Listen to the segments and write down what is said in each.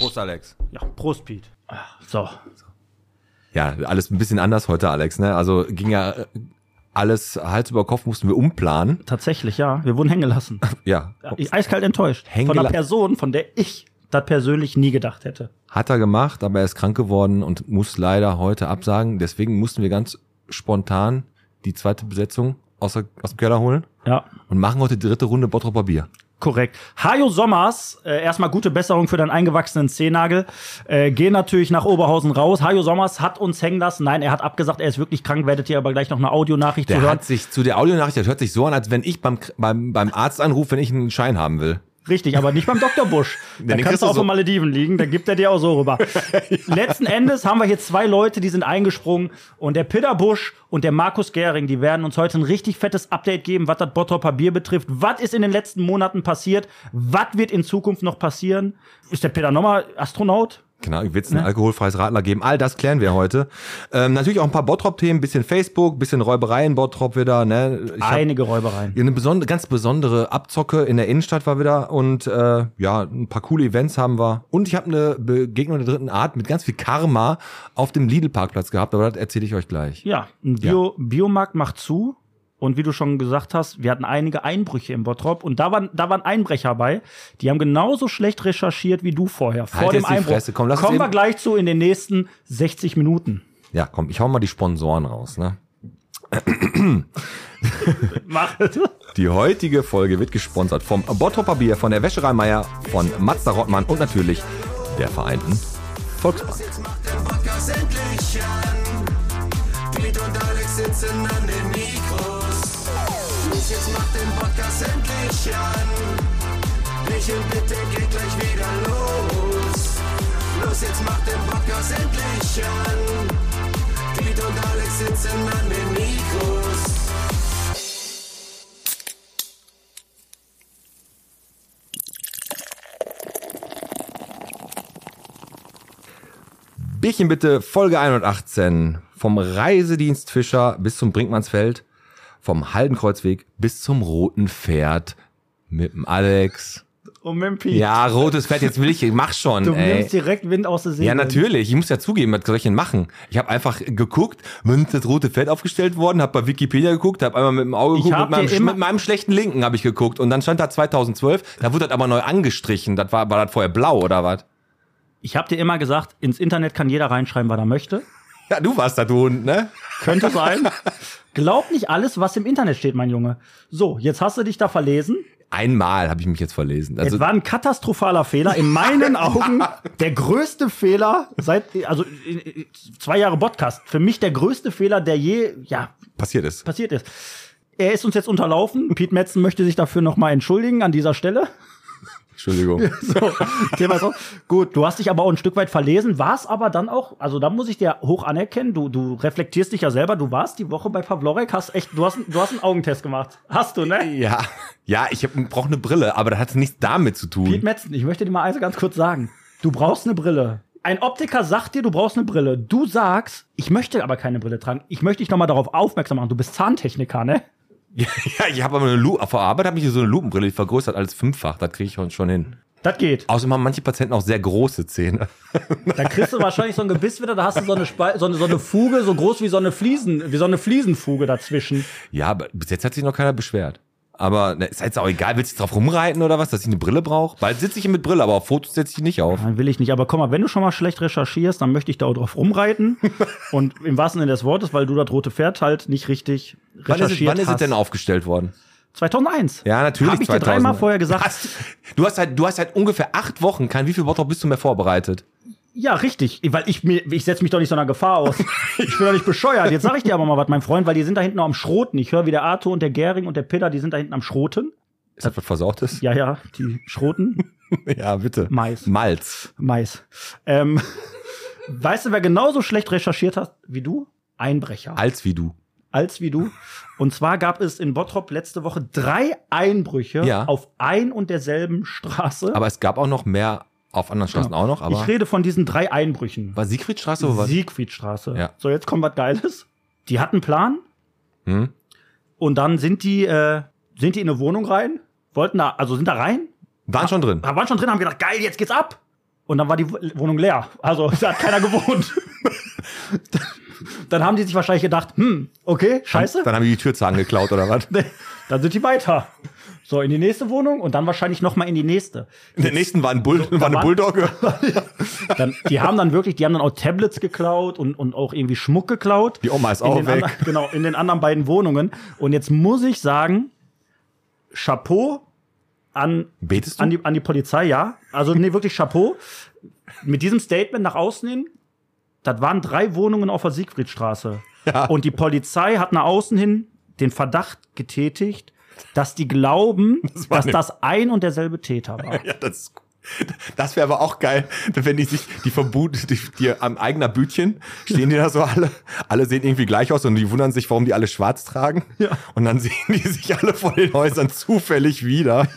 Prost, Alex. Ja, Prost, Pete. So. Ja, alles ein bisschen anders heute, Alex. Ne? Also ging ja äh, alles Hals über Kopf mussten wir umplanen. Tatsächlich, ja. Wir wurden hängen gelassen. Ja, ich eiskalt enttäuscht. Hängen von einer Person, von der ich das persönlich nie gedacht hätte. hat er gemacht, aber er ist krank geworden und muss leider heute absagen. Deswegen mussten wir ganz spontan die zweite Besetzung aus, der, aus dem Keller holen Ja, und machen heute die dritte Runde Bottroper Bier. Korrekt. Hajo Sommers, äh, erstmal gute Besserung für deinen eingewachsenen Zehennagel. Äh, gehen natürlich nach Oberhausen raus. Hajo Sommers hat uns hängen lassen. Nein, er hat abgesagt, er ist wirklich krank. Werdet ihr aber gleich noch eine Audionachricht Der hören. hat sich zu der Audionachricht, das hört sich so an, als wenn ich beim, beim, beim Arzt anrufe, wenn ich einen Schein haben will. Richtig, aber nicht beim Dr. Busch. Da den kannst du auf so. Malediven liegen, da gibt er dir auch so rüber. Letzten Endes haben wir hier zwei Leute, die sind eingesprungen und der Peter Busch und der Markus Gehring, die werden uns heute ein richtig fettes Update geben, was das Bottroper Bier betrifft. Was ist in den letzten Monaten passiert? Was wird in Zukunft noch passieren? Ist der Peter nochmal Astronaut? Genau, wird es ein alkoholfreies Radler geben. All das klären wir heute. Ähm, natürlich auch ein paar Bottrop-Themen, bisschen Facebook, bisschen Räuberei in Bottrop wieder. Ne? Ich Einige Räubereien. eine besondere, ganz besondere Abzocke in der Innenstadt war wieder und äh, ja, ein paar coole Events haben wir. Und ich habe eine Begegnung der dritten Art mit ganz viel Karma auf dem Lidl-Parkplatz gehabt, aber das erzähle ich euch gleich. Ja, ein Bio Biomarkt macht zu. Und wie du schon gesagt hast, wir hatten einige Einbrüche im Bottrop und da waren, da waren Einbrecher bei, die haben genauso schlecht recherchiert wie du vorher, vor Halt dem jetzt die Einbruch. Fresse, komm, lass Kommen wir eben- gleich zu in den nächsten 60 Minuten. Ja, komm, ich hau mal die Sponsoren raus. Ne? Die heutige Folge wird gesponsert vom Bottroper Bier, von der Wäscherei Meier, von Mazda Rottmann und natürlich der Vereinten Volksbank. macht der Podcast endlich an. Piet und Alex sitzen an den jetzt macht den Podcast endlich an. Michel, bitte geht gleich wieder los. Los, jetzt macht den Podcast endlich an. Piet und Alex sitzen an den Mikros. Bierchen bitte, Folge 118. Vom Reisedienst Fischer bis zum Brinkmannsfeld, vom Haldenkreuzweg bis zum Roten Pferd mit dem Alex. Und mit dem Piet. Ja, rotes Pferd, jetzt will ich, mach schon, Du ey. nimmst direkt Wind aus der Segel. Ja, natürlich. Ich muss ja zugeben, was soll ich denn machen? Ich habe einfach geguckt, wann ist das rote Pferd aufgestellt worden, habe bei Wikipedia geguckt, habe einmal mit dem Auge geguckt, mit meinem, mit meinem schlechten Linken habe ich geguckt und dann stand da 2012, da wurde das aber neu angestrichen. Das war, war das vorher blau oder was? Ich habe dir immer gesagt, ins Internet kann jeder reinschreiben, was er möchte. Ja, du warst da, du Hund, ne? Könnte sein. Glaub nicht alles, was im Internet steht, mein Junge. So, jetzt hast du dich da verlesen. Einmal habe ich mich jetzt verlesen. Also, es war ein katastrophaler Fehler. In meinen Augen der größte Fehler seit, also äh, äh, zwei Jahre Podcast. Für mich der größte Fehler, der je, ja, passiert ist. passiert ist. Er ist uns jetzt unterlaufen. Pete Metzen möchte sich dafür nochmal entschuldigen an dieser Stelle. Entschuldigung. So, Thema ist auch. Gut, du hast dich aber auch ein Stück weit verlesen, warst aber dann auch, also da muss ich dir hoch anerkennen, du, du reflektierst dich ja selber, du warst die Woche bei Pavlorek, hast echt, du hast, du hast einen Augentest gemacht. Hast du, ne? Ja, ja, ich brauche eine Brille, aber das hat nichts damit zu tun. Pete Metzen, ich möchte dir mal eins ganz kurz sagen. Du brauchst eine Brille. Ein Optiker sagt dir, du brauchst eine Brille. Du sagst, ich möchte aber keine Brille tragen. Ich möchte dich noch mal darauf aufmerksam machen. Du bist Zahntechniker, ne? Ja, ich habe aber eine Lu auf der Arbeit habe ich so eine Lupenbrille, die vergrößert als fünffach. Das kriege ich schon- schon hin. Das geht. Außerdem haben manche Patienten auch sehr große Zähne. Da kriegst du wahrscheinlich so ein Gebiss wieder, da hast du so eine, Spe so eine, so eine Fuge, so groß wie so eine Fliesen, wie so eine Fliesenfuge dazwischen. Ja, aber bis jetzt hat sich noch keiner beschwert. Aber ne, ist jetzt auch egal, willst du drauf rumreiten oder was, dass ich eine Brille brauche? Bald sitze ich hier mit Brille, aber auf Fotos setze ich die nicht auf. Nein, will ich nicht. Aber komm mal, wenn du schon mal schlecht recherchierst, dann möchte ich da auch drauf rumreiten. Und im wahrsten Sinne des Wortes, weil du das rote Pferd halt nicht richtig Wann ist, es, recherchiert wann ist es hast. denn aufgestellt worden? 2001. Ja, natürlich. Habe ich dir 2000. dreimal vorher gesagt. Hast, du hast halt, du hast halt ungefähr acht Wochen, kein wie viel Bottrop bist du mehr vorbereitet? Ja, richtig. Weil ich mir, ich setze mich doch nicht so einer Gefahr aus. Ich bin doch nicht bescheuert. Jetzt sag ich dir aber mal was, mein Freund, weil die sind da hinten noch am Schroten. Ich höre, wie der Arthur und der Gering und der Peter, die sind da hinten am Schroten. Ist das was Versautes? Ja, ja, die Schroten. ja bitte. Mais. Malz. Mais. Ähm, weißt du, wer genauso schlecht recherchiert hat wie du? Einbrecher. Als wie du. als wie du. Und zwar gab es in Bottrop letzte Woche drei Einbrüche Ja. auf ein und derselben Straße. Aber es gab auch noch mehr auf anderen Straßen auch noch, aber ich rede von diesen drei Einbrüchen. war Siegfriedstraße oder was? Siegfriedstraße. Ja. So, jetzt kommt was Geiles. Die hatten einen Plan Hm? und dann sind die, äh, sind die in eine Wohnung rein, wollten da, also sind da rein, Waren schon drin. waren schon drin, haben gedacht, geil, jetzt geht's ab. und dann war die Wohnung leer. Also da hat keiner gewohnt. dann haben die sich wahrscheinlich gedacht, hm, okay, scheiße. Dann haben die die Türzahlen geklaut oder was? Dann sind die weiter. So, in die nächste Wohnung und dann wahrscheinlich noch mal in die nächste. In der nächsten war, ein Bull, war eine Bulldogge. Dann, die haben dann wirklich, die haben dann auch Tablets geklaut und, und auch irgendwie Schmuck geklaut. Die Oma ist in auch weg. Andern, genau, in den anderen beiden Wohnungen. Und jetzt muss ich sagen, Chapeau an, Betest an, die, an die Polizei, ja. Also, nee, wirklich Chapeau. Mit diesem Statement nach außen hin, das waren drei Wohnungen auf der Siegfriedstraße. Ja. Und die Polizei hat nach außen hin den Verdacht getätigt, dass die glauben, war dass eine- das ein und derselbe Täter war. Ja, das ist das wäre aber auch geil, wenn die sich, die vermuten, die, die am eigener Bütchen stehen die da so alle, alle sehen irgendwie gleich aus und die wundern sich, warum die alle schwarz tragen. Ja. Und dann sehen die sich alle vor den Häusern zufällig wieder.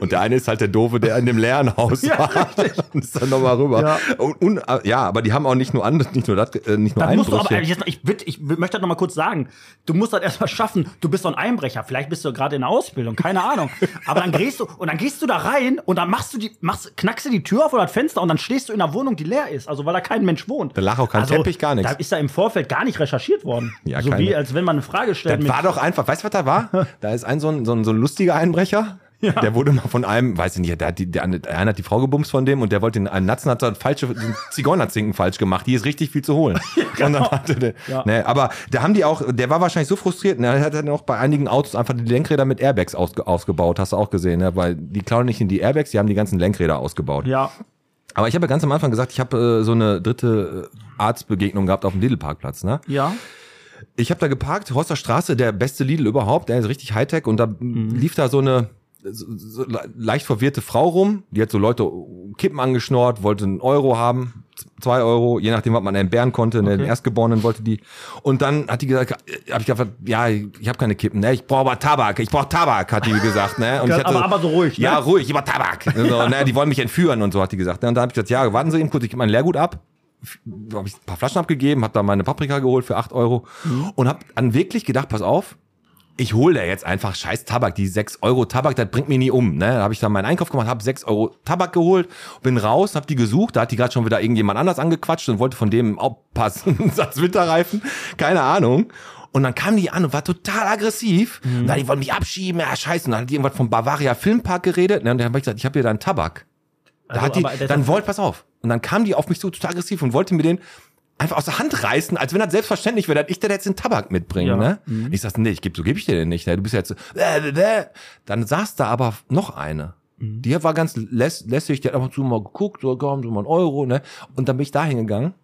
Und der eine ist halt der Doofe, der in dem leeren Haus Ja, war. Und ist dann nochmal rüber. Ja. Und, und, äh, ja, aber die haben auch nicht nur an, nicht nur das, äh, nicht nur Das musst du aber, jetzt, ich, bitte, ich möchte das noch mal kurz sagen. Du musst das erstmal schaffen. Du bist doch ein Einbrecher. Vielleicht bist du gerade in der Ausbildung. Keine Ahnung. Aber dann gehst du, und dann gehst du da rein und dann machst du die, machst, knackst du die Tür auf oder das Fenster und dann stehst du in einer Wohnung, die leer ist. Also, weil da kein Mensch wohnt. Da lag auch kein Teppich, gar nichts. Da ist da im Vorfeld gar nicht recherchiert worden. Ja, so keine- wie, als wenn man eine Frage stellt. Das war doch einfach, weißt du, was da war? Da ist ein so ein, so ein, so ein lustiger Einbrecher. Ja. Der wurde mal von einem, weiß ich nicht, der, hat die, der, der eine hat die Frau gebumst von dem und der wollte den einen Natzen hat falsche den Zigeunerzinken falsch gemacht. Hier ist richtig viel zu holen. Hatte der, Ja. ne, aber da haben die auch, der war wahrscheinlich so frustriert, ne, er hat dann auch bei einigen Autos einfach die Lenkräder mit Airbags ausge, ausgebaut, hast du auch gesehen, ne, weil die klauen nicht in die Airbags, die haben die ganzen Lenkräder ausgebaut. ja. Aber ich habe ja ganz am Anfang gesagt, ich habe äh, so eine dritte äh, Arztbegegnung gehabt auf dem Lidl-Parkplatz, ne? Ja. Ich habe da geparkt, Horster Straße, der beste Lidl überhaupt, der ist richtig Hightech und da lief da so eine so, so le- leicht verwirrte Frau rum, die hat so Leute Kippen angeschnort, wollte einen Euro haben, zwei Euro, je nachdem, was man entbehren konnte, ne, den Okay. Erstgeborenen wollte die. Und dann hat die gesagt, äh, hab ich gesagt, ja, ich habe keine Kippen, ne, ich brauche aber Tabak, ich brauche Tabak, hat die gesagt, ne. Und ich Aber- aber so ruhig, ne? Ja, ruhig, ich brauche Tabak. So, ne, die wollen mich entführen und so hat die gesagt. Ne? Und dann habe ich gesagt, ja, warten Sie eben kurz, ich gebe mein Leergut ab habe ich ein paar Flaschen abgegeben, habe da meine Paprika geholt für 8 Euro und habe dann wirklich gedacht, pass auf, ich hole da jetzt einfach scheiß Tabak, die 6 Euro Tabak, das bringt mich nie um. Ne? Da habe ich dann meinen Einkauf gemacht, habe 6 Euro Tabak geholt, bin raus, habe die gesucht, da hat die gerade schon wieder irgendjemand anders angequatscht und wollte von dem auch passen, einen Satz Winterreifen, keine Ahnung. Und dann kam die an und war total aggressiv. Und dann, die wollen mich abschieben, ja scheiße. Und dann hat die irgendwas vom Bavaria Filmpark geredet. Ne? Und dann habe ich gesagt, ich habe hier deinen Tabak. Da Also, hat die, dann wollte, pass auf. Und dann kam die auf mich so total aggressiv und wollte mir den einfach aus der Hand reißen, als wenn das selbstverständlich wäre, dass ich dir jetzt den Tabak mitbringe. Ja. Ne? Mhm. Ich sag, nee, ich geb, so gebe ich dir den nicht. Ne? Du bist ja jetzt so, äh, äh, äh. Dann saß da aber noch eine. Mhm. Die war ganz läss, lässig, die hat einfach zu mal geguckt, so komm, so mal einen Euro, ne? Und dann bin ich da hingegangen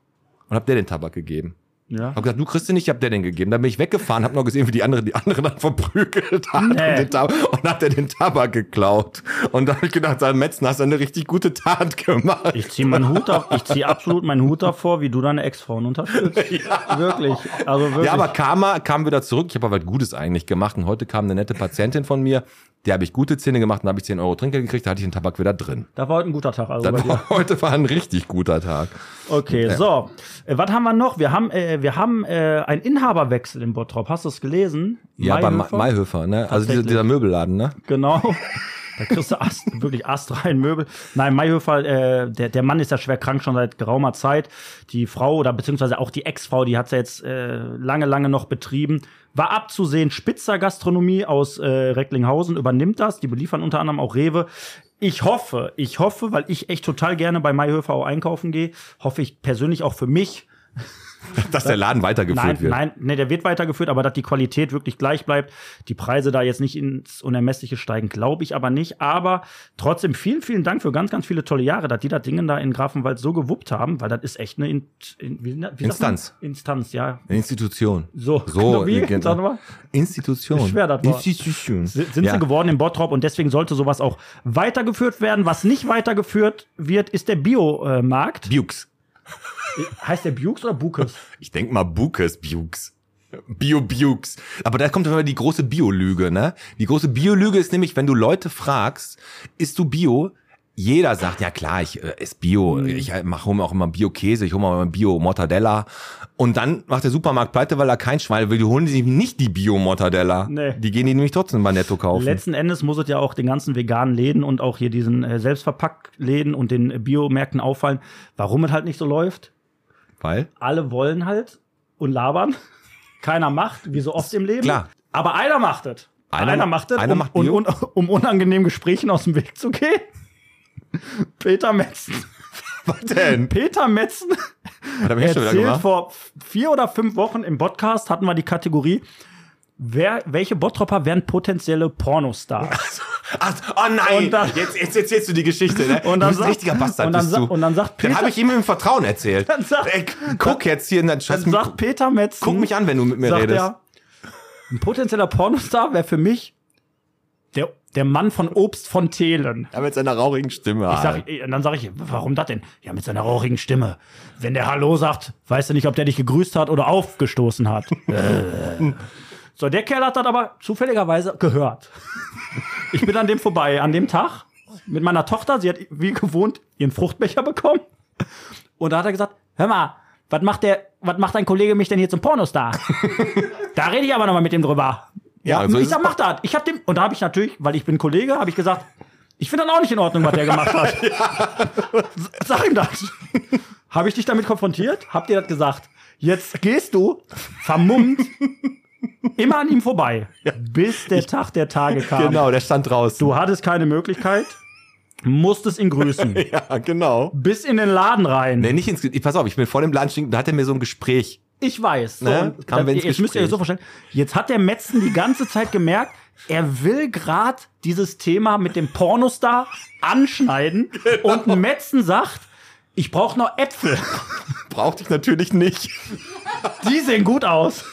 und hab der den Tabak gegeben. Ja. Hab gesagt, du kriegst den nicht, ich hab der den gegeben. Dann bin ich weggefahren, hab noch gesehen, wie die andere die andere dann verprügelt hat Nee. und, hat er den Tabak geklaut. Und da hab ich gedacht, sag, Metzen, hast du eine richtig gute Tat gemacht. Ich ziehe meinen Hut auf, ich ziehe absolut meinen Hut davor, wie du deine Ex-Frauen unterstützt. Wirklich. Also wirklich. Ja, aber Karma kam wieder zurück. Ich habe aber was Gutes eigentlich gemacht. Und heute kam eine nette Patientin von mir, der habe ich gute Zähne gemacht und habe ich 10 Euro Trinkgeld gekriegt, da hatte ich den Tabak wieder drin. da war heute ein guter Tag. Also bei dir. war, heute war ein richtig guter Tag. Okay, so. Äh, was haben wir noch? Wir haben, äh, wir haben äh, einen Inhaberwechsel in Bottrop. Hast du es gelesen? Ja, Mayhöfer? Mayhöfer, ne? Also dieser, dieser Möbelladen, ne? Genau. Da kriegst du Ast, wirklich astrein Möbel. Nein, Mayhöfer, äh, der, der Mann ist ja schwer krank schon seit geraumer Zeit. Die Frau oder beziehungsweise auch die Ex-Frau, die hat ja jetzt äh, lange, lange noch betrieben. War abzusehen, Spitzer Gastronomie aus äh, Recklinghausen übernimmt das. Die beliefern unter anderem auch Rewe. Ich hoffe, ich hoffe, weil ich echt total gerne bei Mayhöfer auch einkaufen gehe, hoffe ich persönlich auch für mich, Dass der Laden weitergeführt Nein, wird. nein, nee, der wird weitergeführt, aber dass die Qualität wirklich gleich bleibt, die Preise da jetzt nicht ins Unermessliche steigen, glaube ich aber nicht. Aber trotzdem vielen, vielen Dank für ganz, ganz viele tolle Jahre, dass die das Ding da in Grafenwald so gewuppt haben, weil das ist echt eine In in, wie? Instanz. Instanz, ja. Institution. So, So, wie? genau. Sag mal. Institution. Schwer, das Wort. Institution. Sind sind ja. sie geworden in Bottrop und deswegen sollte sowas auch weitergeführt werden. Was nicht weitergeführt wird, ist der Biomarkt. Bukes. Heißt der Bukes oder Bukes? Ich denk mal Bukes, Bukes. Bio-Bukes. Aber da kommt immer die große Biolüge, ne? Die große Biolüge ist nämlich, wenn du Leute fragst, isst du Bio? Jeder sagt, ja klar, ich äh, esse Bio, Mhm. ich mache hol mir auch immer Bio-Käse, ich hole mir immer Bio-Mortadella. Und dann macht der Supermarkt pleite, weil er kein Schwein will. Die holen sich nicht die Bio-Mortadella. Nee. Die gehen die nämlich trotzdem bei Netto kaufen. Letzten Endes muss es ja auch den ganzen veganen Läden und auch hier diesen äh, Selbstverpacktläden und den äh, Biomärkten auffallen, warum es halt nicht so läuft. weil? Alle wollen halt und labern. Keiner macht, wie so oft im Leben. Klar. Aber einer macht es. Einer- macht es, einer um, macht Bio? und, um unangenehmen Gesprächen aus dem Weg zu gehen. Peter Metzen. Was denn? Peter Metzen Hat er mir schon wieder erzählt gemacht? vor vier oder fünf Wochen im Podcast hatten wir die Kategorie, wer, welche Bottropper wären potenzielle Pornostars? Ach, oh nein, Und dann- jetzt, jetzt erzählst du die Geschichte, ne? Und dann du bist ein sagt- richtiger Bastard, und dann bist sa- du. und dann sagt Peter- habe ich ihm im Vertrauen erzählt. Dann sagt- Ey, guck jetzt hier in dein Scheiß. Dann sagt Peter Metzen, Guck mich an, wenn du mit mir sagt redest. er, ein potenzieller Pornostar wäre für mich der, Mann von Obst von Thelen. Ja, mit seiner rauchigen Stimme. Ich sag, und dann sage ich, warum das denn? Ja, mit seiner rauchigen Stimme. Wenn der Hallo sagt, weißt du nicht, ob der dich gegrüßt hat oder aufgestoßen hat. Äh. so, der Kerl hat das aber zufälligerweise gehört. Ich bin an dem vorbei, an dem Tag mit meiner Tochter. Sie hat wie gewohnt ihren Fruchtbecher bekommen. Und da hat er gesagt, hör mal, was macht der, was macht dein Kollege mich denn hier zum Pornostar? da rede ich aber nochmal mit dem drüber. Ja, Ja, so ich sag, mach das. Ich hab dem, und da habe ich natürlich, weil ich bin Kollege, habe ich gesagt, ich finde das auch nicht in Ordnung, was der gemacht hat. Sag ihm das. Habe ich dich damit konfrontiert? Habt ihr das gesagt? Jetzt gehst du vermummt immer an ihm vorbei, bis der Tag der Tage kam. Genau, der stand draußen. Du hattest keine Möglichkeit, musstest ihn grüßen. ja, genau. bis in den Laden rein. Nee, nicht ins Pass auf, ich bin vor dem Laden stehen, da hat er mir so ein Gespräch. Ich weiß. So, Ne? Kam jetzt müsst ihr euch Gespräch. so vorstellen. Jetzt hat der Metzen die ganze Zeit gemerkt, er will gerade dieses Thema mit dem Pornostar anschneiden Genau. und ein Metzen sagt, ich brauche noch Äpfel. Brauchte ich natürlich nicht. Die sehen gut aus.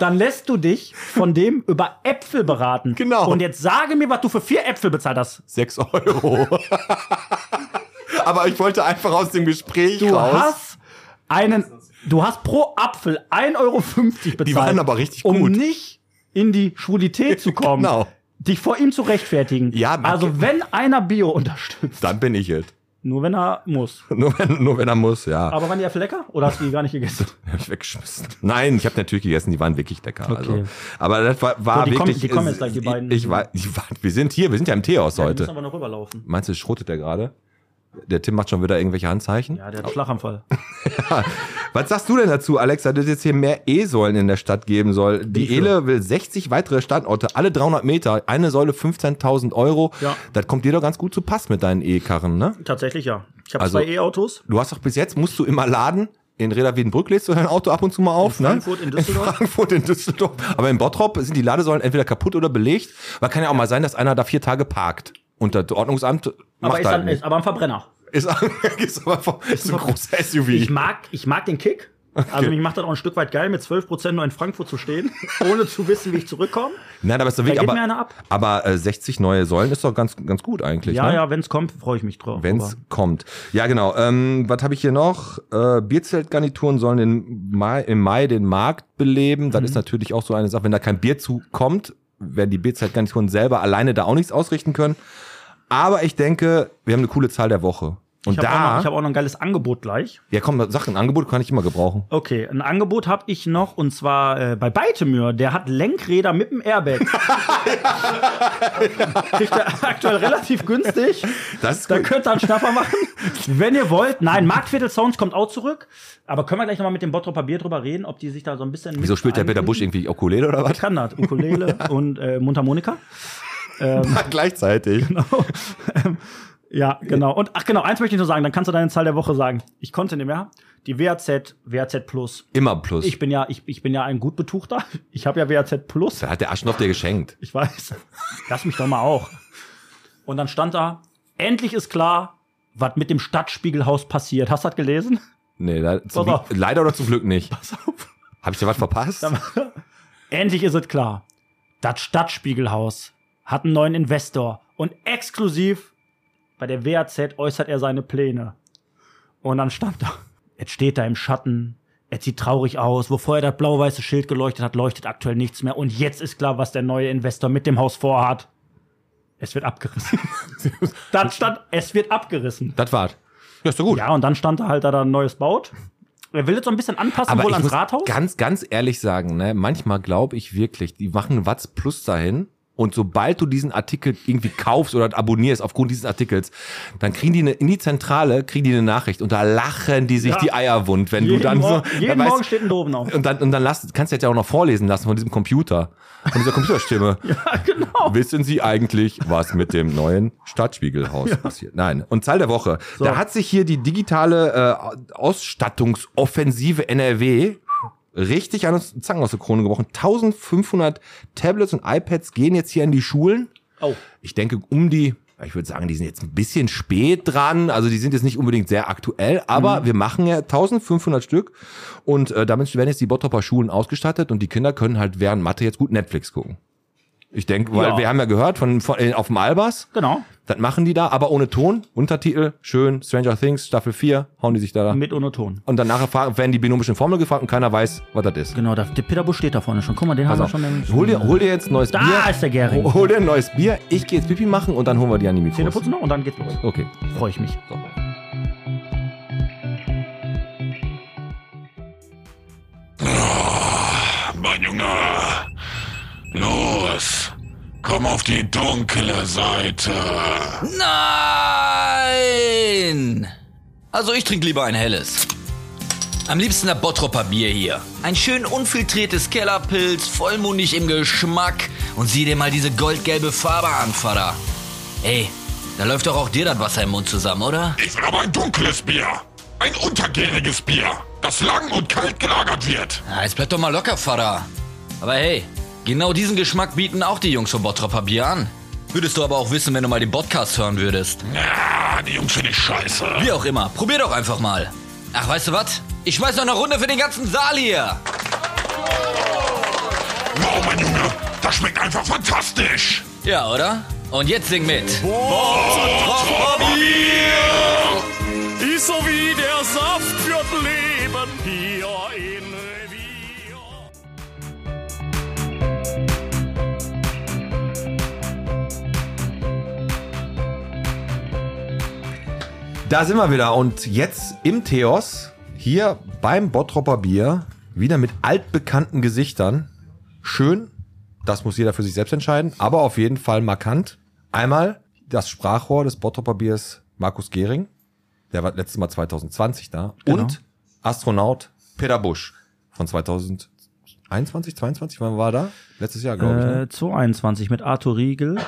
Dann lässt du dich von dem über Äpfel beraten. Genau. Und jetzt sage mir, was du für vier Äpfel bezahlt hast. Sechs Euro. Aber ich wollte einfach aus dem Gespräch Du raus. hast einen, du hast pro Apfel 1,50 Euro bezahlt. Die waren aber richtig um gut. nicht in die Schwulität zu kommen. Genau. Dich vor ihm zu rechtfertigen. Ja, also wenn einer Bio unterstützt, Dann bin ich es. nur wenn er muss. Nur wenn, nur wenn er muss, ja. Aber waren die Äpfel lecker? Oder hast du die gar nicht gegessen? Hab ich weggeschmissen. Nein, ich habe natürlich gegessen, die waren wirklich lecker. Also. Okay. Aber das war, war So, die kommen- wirklich. die kommen jetzt gleich, die beiden. Ich, war, ich war, wir sind hier, wir sind ja im Teehaus Wir heute. müssen aber noch rüberlaufen. Meinst du, schrotet der gerade? Der Tim macht schon wieder irgendwelche Handzeichen. Ja, der hat einen Schlaganfall. Was sagst du denn dazu, Alexa, dass es jetzt hier mehr E-Säulen in der Stadt geben soll? Die Ele will 60 weitere Standorte, alle 300 Meter, eine Säule 15.000 Euro. Ja. Das kommt dir doch ganz gut zu Pass mit deinen E-Karren, ne? Tatsächlich ja. Ich habe Also- zwei E-Autos. Du hast doch bis jetzt, musst du immer laden. In Reda Wiedenbrück lädst du dein Auto ab und zu mal auf, In ne? Frankfurt, in Düsseldorf. In Frankfurt, in Düsseldorf. Aber in Bottrop sind die Ladesäulen entweder kaputt oder belegt. Weil kann ja auch mal sein, dass einer da vier Tage parkt. Und das Ordnungsamt Aber macht ist, halt dann, nicht. ist aber ein Verbrenner. Ist, ist aber vom- ist ein großer SUV. Ich mag, ich mag den Kick. Also mich macht das auch ein Stück weit geil, mit 12% nur in Frankfurt zu stehen, ohne zu wissen, wie ich zurückkomme. Nein, aber ist doch Da wirklich, aber, mir einer ab. aber äh, 60 neue Säulen ist doch ganz, ganz gut eigentlich. Ja, ne? ja, wenn es kommt, freue ich mich drauf. Wenn es Aber kommt. Ja, genau. Ähm, was habe ich hier noch? Äh, Bierzeltgarnituren sollen den Mai, im Mai den Markt beleben. Mhm. Das ist natürlich auch so eine Sache. Wenn da kein Bier zukommt, werden die Bierzeltgarnituren selber alleine da auch nichts ausrichten können. Aber ich denke, wir haben eine coole Zahl der Woche. Und ich habe auch, da, noch- ich hab auch noch ein geiles Angebot gleich. ja komm, sag, ein Angebot kann ich immer gebrauchen. Okay, ein Angebot habe ich noch und zwar äh, bei Beitemür. Der hat Lenkräder mit dem Airbag. Kriegt er aktuell relativ günstig. Das ist Da gut. könnt ihr einen Schnapper machen, wenn ihr wollt. Nein, Marktviertel Sounds kommt auch zurück. Aber können wir gleich nochmal mit dem Bottroper Bier drüber reden, ob die sich da so ein bisschen. Wieso spielt der Peter Busch irgendwie Ukulele oder was? Kann das. Ukulele und äh, Mundharmonika. Gleichzeitig. Ja, genau. Und ach genau, eins möchte ich nur sagen, dann kannst du deine Zahl der Woche sagen. Ich konnte nicht mehr. Die WAZ, WAZ Plus. Immer plus. Ich bin ja, ich, ich bin ja ein gut Betuchter. Ich habe ja WAZ Plus. da hat der Aschenhoff dir geschenkt. Ich weiß. Lass mich doch mal auch. Und dann stand da, endlich ist klar, was mit dem Stadtspiegelhaus passiert. Hast du das gelesen? Nee, da, zum, leider oder zum Glück nicht. Pass auf. Hab ich dir was verpasst? Endlich ist es klar. Das Stadtspiegelhaus hat einen neuen Investor und exklusiv bei der WAZ äußert er seine Pläne. Und dann stand da, jetzt steht da im Schatten, er sieht traurig aus, wo vorher das blau-weiße Schild geleuchtet hat, leuchtet aktuell nichts mehr und jetzt ist klar, was der neue Investor mit dem Haus vorhat. Es wird abgerissen. dann stand, es wird abgerissen. Das war's. Ja, ist doch gut. Ja, und dann stand da halt, da ein neues baut. Er will jetzt so ein bisschen anpassen, Aber wohl ich ans muss Rathaus. ganz, ganz ehrlich sagen, ne, manchmal glaube ich wirklich, die machen Watts Plus dahin. Und sobald du diesen Artikel irgendwie kaufst oder abonnierst aufgrund dieses Artikels, dann kriegen die eine, in die Zentrale, kriegen die eine Nachricht und da lachen die sich Ja. die Eier wund, wenn jeden du dann Mor- so, jeden weißt- Morgen steht ein Doben auf. und dann, und dann lass, kannst du jetzt ja auch noch vorlesen lassen von diesem Computer, von dieser Computerstimme. Ja, genau. Wissen Sie eigentlich, was mit dem neuen Stadtspiegelhaus passiert? Nein. Und Zahl der Woche. Da hat sich hier die digitale äh, Ausstattungsoffensive NRW richtig an uns Zangen aus der Krone gebrochen. 1500 Tablets und iPads gehen jetzt hier in die Schulen. Oh. Ich denke, um die, ich würde sagen, die sind jetzt ein bisschen spät dran. Also die sind jetzt nicht unbedingt sehr aktuell, aber wir machen ja 1500 Stück und äh, damit werden jetzt die Bottroper Schulen ausgestattet und die Kinder können halt während Mathe jetzt gut Netflix gucken. Ich denke, weil Ja. wir haben ja gehört von, von auf dem Albers, Genau. Das machen die da, aber ohne Ton, Untertitel, schön, Stranger Things, Staffel 4, hauen die sich da. Mit Onoton. Und dann nachher fragen- werden die binomischen Formel gefragt und keiner weiß, was das ist. Genau, da, der Peter Busch steht da vorne schon. Guck mal, den haben Pass wir auf. schon. im- Hol dir, hol dir jetzt ein neues Da Bier. ist der Gering. Hol dir ein neues Bier. Ich gehe jetzt Pipi machen und dann holen wir die an die Zähne putzen noch und dann geht's los. Okay. Freue ich mich. Mein Junge, los, komm auf die dunkle Seite. Nein! Also ich trinke lieber ein helles. Am liebsten der Bottropper Bier hier. Ein schön unfiltriertes Kellerpilz, vollmundig im Geschmack. Und sieh dir mal diese goldgelbe Farbe an, Vater. Ey, da läuft doch auch dir das Wasser im Mund zusammen, oder? Ich will aber ein dunkles Bier. Ein untergäriges Bier, das lang und kalt gelagert wird. Ja, jetzt bleib doch mal locker, Vater. Aber hey, genau diesen Geschmack bieten auch die Jungs von Bottropper Bier an. Würdest du aber auch wissen, wenn du mal den Podcast hören würdest. Ja, die Jungs finde ich scheiße. Wie auch immer, probier doch einfach mal. Ach, weißt du was? Ich schmeiß noch eine Runde für den ganzen Saal hier. Wow, mein Junge, das schmeckt einfach fantastisch. Ja, oder? Und jetzt sing mit. Ist so wie Da sind wir wieder und jetzt im Theos, hier beim Bottropper Bier, wieder mit altbekannten Gesichtern. Schön, das muss jeder für sich selbst entscheiden, aber auf jeden Fall markant. Einmal das Sprachrohr des Bottropper Biers Markus Gehring, der war letztes Mal 2020 da. Und Astronaut Peter Busch von 2021, 22, wann war da? Letztes Jahr, glaube ich. Ne? Äh, 221 mit Arthur Riegel.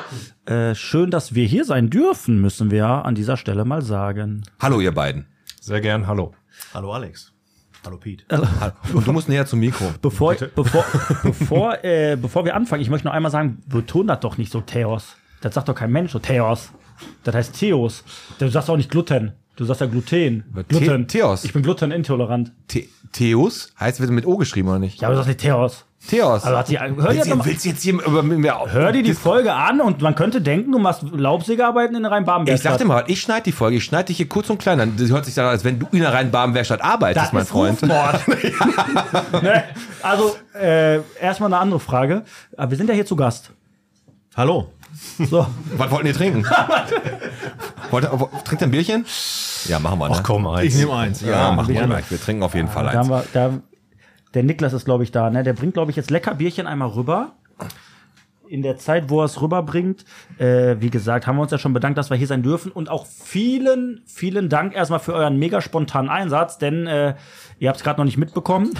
Äh, schön, dass wir hier sein dürfen, müssen wir an dieser Stelle mal sagen. Hallo ihr beiden. Sehr gern, hallo. Hallo Alex. Hallo Pete. Und du musst näher zum Mikro. Bevor, bevor, bevor, äh, bevor wir anfangen, ich möchte noch einmal sagen, beton das doch nicht so Theos. Das sagt doch kein Mensch so Theos. Das heißt Theos. Du sagst auch nicht Gluten. Du sagst ja Gluten. The- Gluten. Theos. Ich bin glutenintolerant. The Theos heißt wird mit O geschrieben oder nicht? Ja, aber du sagst nicht Theos. Theos. Also hat sie, hör dir willst, du, mal, willst jetzt hier über mir auf? hör dir die Folge an und man könnte denken, du machst Laubsägearbeiten in Rhein-Baden-Berg. Ich sag dir mal, ich schneide die Folge, ich schneide dich hier kurz und klein an. Das hört sich dann an, als wenn du in der Rhein-Baden-Werkstatt arbeitest, das mein ist Freund. Rufmord. ne? Also, äh, erstmal eine andere Frage. Aber wir sind ja hier zu Gast. Hallo. So. Was wollten ihr trinken? Wollt ihr, trinkt ihr ein Bierchen? Ja, machen wir. Ne? Ach komm, eins. Ich nehme eins. ja, machen wir Bierchen. gleich. Wir trinken auf jeden Fall Da eins. haben wir, da, der Niklas ist, glaube ich, da. Ne? Der bringt, glaube ich, jetzt lecker Bierchen einmal rüber. In der Zeit, wo er es rüberbringt, äh, wie gesagt, haben wir uns ja schon bedankt, dass wir hier sein dürfen. Und auch vielen, vielen Dank erstmal für euren mega spontanen Einsatz, denn äh, ihr habt es gerade noch nicht mitbekommen,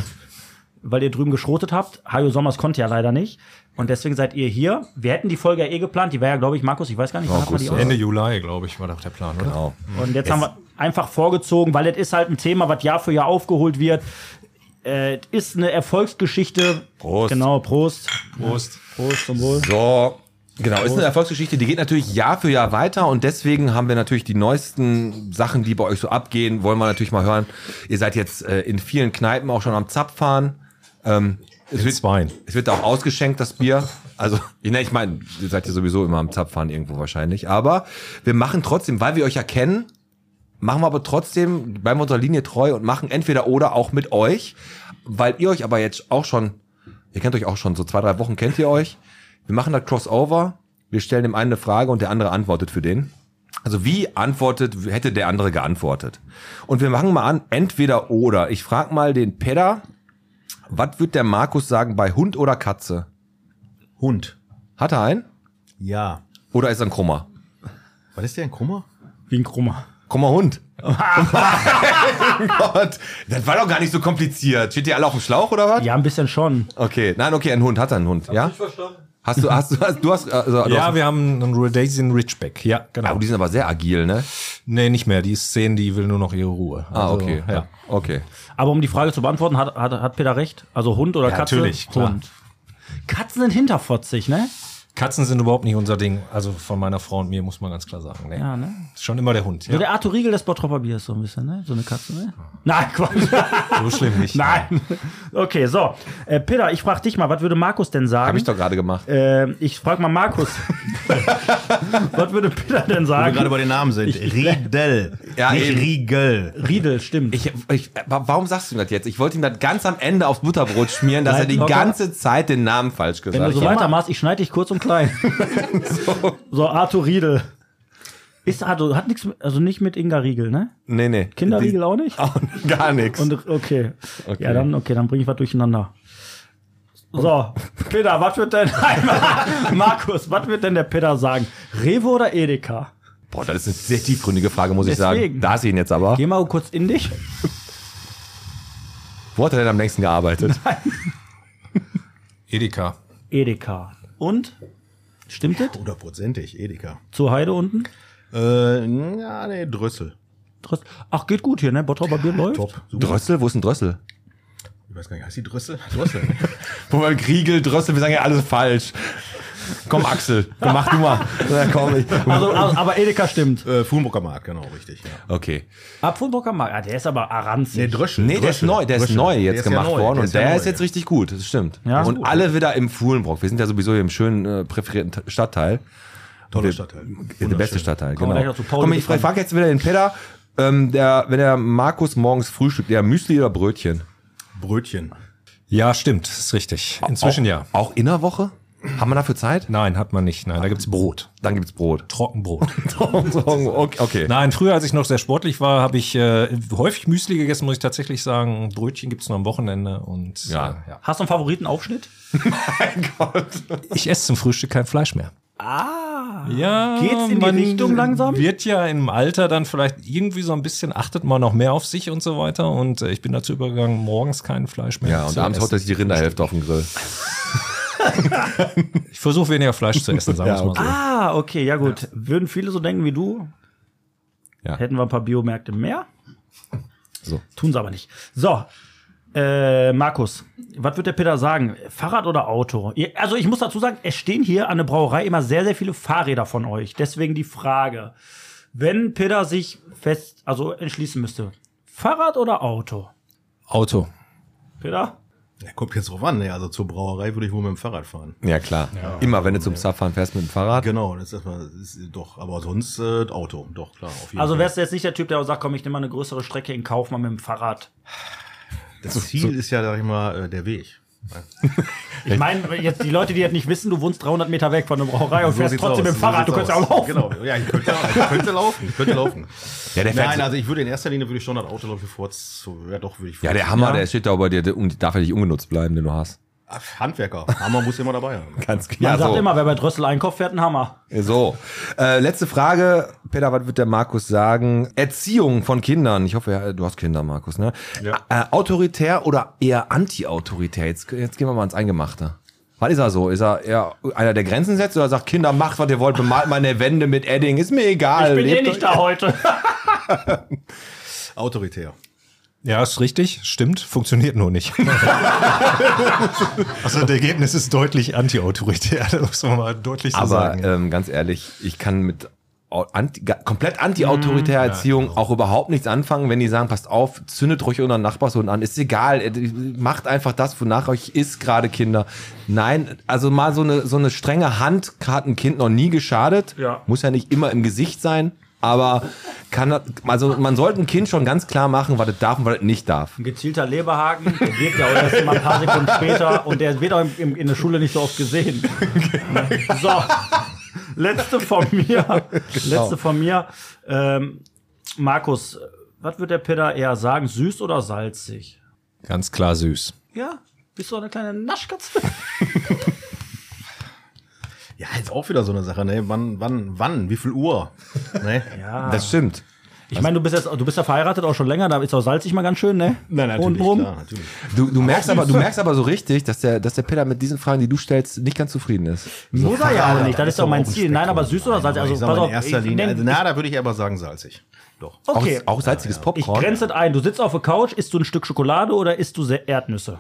weil ihr drüben geschrotet habt. Hajo Sommers konnte ja leider nicht. Und deswegen seid ihr hier. Wir hätten die Folge ja eh geplant. Die wäre ja, glaube ich, Markus, ich weiß gar nicht, wann die August, aus? Ende Juli, glaube ich, war doch der Plan, oder? Genau. Und jetzt haben wir einfach vorgezogen, weil es ist halt ein Thema, was Jahr für Jahr aufgeholt wird. Äh, es ist eine Erfolgsgeschichte. Prost. Genau, Prost. Prost. Prost zum Wohl. So, genau, ist eine Erfolgsgeschichte, die geht natürlich Jahr für Jahr weiter und deswegen haben wir natürlich die neuesten Sachen, die bei euch so abgehen, wollen wir natürlich mal hören. Ihr seid jetzt äh, in vielen Kneipen auch schon am Zapfahren. Ähm, es, wird, Zweien. es wird auch ausgeschenkt, das Bier. Also, ich, ne, ich meine, ihr seid ja sowieso immer am Zapfahren irgendwo wahrscheinlich. Aber wir machen trotzdem, weil wir euch ja kennen, machen wir aber trotzdem, bleiben wir unserer Linie treu und machen entweder oder auch mit euch, weil ihr euch aber jetzt auch schon, ihr kennt euch auch schon, so zwei, drei Wochen kennt ihr euch. Wir machen das Crossover Wir stellen dem einen eine Frage und der andere antwortet für den. Also wie antwortet, hätte der andere geantwortet? Und wir machen mal an, entweder oder. Ich frage mal den Pedder, was wird der Markus sagen bei Hund oder Katze? Hund. Hat er einen? Ja. Oder ist er ein Krummer? Was ist der, ein Krummer? Wie ein Krummer. Krummer Hund. mein Gott, das war doch gar nicht so kompliziert. Steht ihr alle auf dem Schlauch oder was? Ja, ein bisschen schon. Okay, nein, okay, ein Hund hat er einen Hund, ja? Hast du, hast du, hast, du hast, also, du Ja, hast, wir haben einen Rhodesian Ridgeback. Ja, genau. aber die sind aber sehr agil, ne? nee, nicht mehr. Die ist 10, die will nur noch ihre Ruhe. Ah, Also, okay, Ja. okay. Aber um die Frage zu beantworten, hat, hat, hat Peter recht? Also Hund oder Ja, Katze? natürlich, klar. Hund. Katzen sind hinterfotzig, ne? Katzen sind überhaupt nicht unser Ding. Also von meiner Frau und mir muss man ganz klar sagen. Nee. Ja, ne? Ist schon immer der Hund. So Ja. der Arthur Riegel des Bottropper Biers so ein bisschen, ne? So eine Katze, ne? Nein, Quatsch. So schlimm nicht. Nein. Okay, so. Äh, Peter, ich frag dich mal, was würde Markus denn sagen? Habe ich doch gerade gemacht. äh, ich frag mal Markus. was würde Peter denn Wo wir sagen? gerade bei den Namen sind. Riedel. Ja, nicht eben. Riegel. Riedel, stimmt. Ich, ich, wa- warum sagst du das jetzt? Ich wollte ihm das ganz am Ende aufs Butterbrot schmieren, dass Nein, er die locker. ganze Zeit den Namen falsch Wenn gesagt du so hat. weitermachst, ich schneide dich kurz und klein. so. Arthur Riedel. Ist Arthur, hat nichts, also nicht mit Inga Riegel, ne? Nee, nee. Kinderriegel Die- auch nicht? Auch gar nichts. Und okay. Okay. Ja, dann, okay, dann bringe ich was durcheinander. So, Peter, was wird denn, Nein, Markus, was wird denn der Peter sagen? Rewe oder Edeka? Boah, das ist eine sehr tiefgründige Frage, muss ich Deswegen. sagen. Da ist ihn jetzt aber. Geh mal kurz in dich. Wo hat er denn am längsten gearbeitet? Edeka. Edeka. Und? Stimmt das? Hundertprozentig, Edeka. Zur Heide unten? Äh, ja, nee, Drössel. Trotz- Ach, geht gut hier, ne? Bottroper Bier läuft. Top. Super. Drössel? Wo ist ein Drössel? Ich weiß gar nicht, heißt die Drössel? Drössel. Wo man Kriegel, Drössel, wir sagen ja alles falsch. Komm, Axel, komm, mach du mal. Ja, komm, ich. Also, also, aber Edeka stimmt. äh, Fuhlenburger Markt, genau, richtig. Ja. Okay. Apfelbrocker Markt, ah, der ist aber Nee, aranzig. Dröschel. Nee, der ist neu, der ist Dröschel. neu Der jetzt ist ja gemacht neu, worden der und ja der neu, ist jetzt richtig gut, das stimmt. Ja. und alle wieder im Fuhlenbrock. Wir sind ja sowieso hier im schönen, äh, präferierten Stadtteil. Toller Stadtteil. Der beste Stadtteil, genau. Komm, ich frage jetzt wieder den Peter, ähm, der, wenn der Markus morgens frühstückt, der Müsli oder Brötchen? Brötchen. Ja, stimmt. Ist richtig. Inzwischen auch, ja. Auch in der Woche? Haben wir dafür Zeit? Nein, hat man nicht. Nein, da gibt's Brot. Dann gibt's Brot. Trockenbrot. okay. okay. Nein, früher, als ich noch sehr sportlich war, habe ich äh, häufig Müsli gegessen, muss ich tatsächlich sagen. Brötchen gibt's nur am Wochenende und Ja. Äh, ja. Hast du einen Favoritenaufschnitt? ich esse zum Frühstück kein Fleisch mehr. Ah. Ja, Geht's in die Richtung langsam? Wird ja im Alter dann vielleicht irgendwie so ein bisschen, achtet man noch mehr auf sich und so weiter. Und äh, ich bin dazu übergegangen, morgens kein Fleisch mehr Ja, und abends haut er sich die Rinderhälfte auf den Grill. Ich versuche weniger Fleisch zu essen, sagen wir Ja, es mal so. Ah, okay, ja gut. Würden viele so denken wie du? Ja. Hätten wir ein paar Biomärkte mehr? So. Tun sie aber nicht. So, äh, Markus, was wird der Peter sagen? Fahrrad oder Auto? Ihr- Also ich muss dazu sagen, es stehen hier an der Brauerei immer sehr, sehr viele Fahrräder von euch. Deswegen die Frage, wenn Peter sich fest, also entschließen müsste, Fahrrad oder Auto? Auto. Peter? Ja, kommt jetzt drauf an. Ne? Also zur Brauerei würde ich wohl mit dem Fahrrad fahren. Ja, klar. Immer wenn du zum Zapfahren fährst mit dem Fahrrad. Genau, das ist, erstmal- das ist doch. Aber sonst äh, Auto, doch klar. Auf jeden Also wärst du jetzt nicht der Typ, der auch sagt, komm, ich nehme mal eine größere Strecke in Kauf, mal mit dem Fahrrad. Das Ziel ist ja, sag ich mal, äh, der Weg. Ich meine, jetzt die Leute, die das nicht wissen, du wohnst 300 Meter weg von der Brauerei und So fährst trotzdem aus, mit dem Fahrrad. Du sieht's könntest ja aus. auch laufen. Genau, ja, ich könnte, ich könnte laufen. Ich könnte laufen. Ja, der fährt Nein, so- also ich würde in erster Linie würde ich schon das Auto glaube ich vorzugsweise. Ja, doch würde ich. Ja, der Hammer, der steht da bei dir, der darf ja nicht ungenutzt bleiben, den du hast. Handwerker. Hammer muss immer dabei haben. Ganz Man ja, sagt so. immer, wer bei Drössel einkauft, fährt einen Hammer. So, äh, letzte Frage. Peter, was wird der Markus sagen? Erziehung von Kindern. Ich hoffe, ja, du hast Kinder, Markus, ne? Äh, autoritär oder eher anti-autoritär? Jetzt, jetzt gehen wir mal ins Eingemachte. Was ist er so? Ist er eher einer, der Grenzen setzt oder sagt, Kinder, macht, was ihr wollt, bemalt meine Wände mit Edding, ist mir egal. Ich bin eh lebt nicht da heute. Autoritär. Ja, ist richtig, stimmt, funktioniert nur nicht. also das Ergebnis ist deutlich anti-autoritär, das muss man mal deutlich so Aber sagen. ähm, ganz ehrlich, ich kann mit anti, komplett anti-autoritärer Erziehung auch überhaupt nichts anfangen, wenn die sagen, passt auf, zündet ruhig unseren Nachbarsohn an, ist egal, äh, macht einfach das, wonach euch ist gerade Kinder. Nein, also mal so eine, so eine strenge Hand hat ein Kind noch nie geschadet, Ja. muss ja nicht immer im Gesicht sein, aber kann, also man sollte ein Kind schon ganz klar machen, was es darf und was es nicht darf. Ein gezielter Leberhaken, der wirkt ja auch erst immer ein paar Sekunden später und der wird auch im, im, in der Schule nicht so oft gesehen. So. letzte von mir. Letzte von mir. Ähm, Markus, was wird der Peter eher sagen? Süß oder salzig? Ganz klar süß. Ja, bist du eine kleine Naschkatze? Ja, jetzt auch wieder so eine Sache, ne? Wann, wann, wann, wie viel Uhr? Ne? Ja. Das stimmt. Ich meine, du bist jetzt, du bist ja verheiratet auch schon länger, da ist auch salzig mal ganz schön, ne? Nein, natürlich, Untenrum. klar, natürlich. Du, du merkst aber, du merkst aber so richtig, dass der, dass der Peter mit diesen Fragen, die du stellst, nicht ganz zufrieden ist. Muss er ja auch nicht, das Da ist doch mein Ziel. Nein, aber Spektrum süß oder salzig? Also, ich pass auf, in erster ich Linie, also, na, da würde ich aber sagen salzig. Doch. Okay, Auch, auch salziges ich Popcorn. grenze es ein. Du sitzt auf der Couch, isst du ein Stück Schokolade oder isst du Se- Erdnüsse?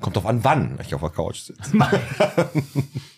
Kommt drauf an, wann ich auf der Couch sitze.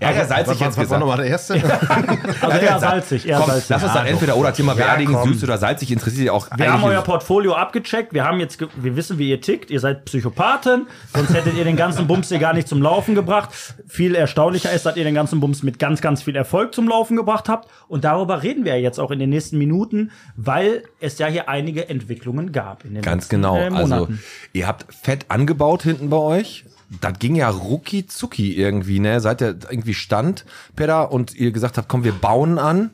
ja, ja, salzig was, jetzt was war gesagt. nochmal der erste? Also eher salzig, eher Komm, salzig. lass uns dann entweder oder Thema beerdigen, komm. süß oder salzig, interessiert dich auch Wir haben euer Portfolio abgecheckt. Wir haben jetzt, wir wissen, wie ihr tickt. Ihr seid Psychopathen. Sonst hättet ihr den ganzen Bums hier gar nicht zum Laufen gebracht. Viel erstaunlicher ist, dass ihr den ganzen Bums mit ganz, ganz viel Erfolg zum Laufen gebracht habt. Und darüber reden wir jetzt auch in den nächsten Minuten, weil es ja hier einige Entwicklungen gab in den Ganz letzten, genau. äh, also, Monaten. ihr habt fett angebaut hinten bei euch. Das ging ja rucki zucki irgendwie, ne? Seit der irgendwie stand, Peter, und ihr gesagt habt, komm, wir bauen an.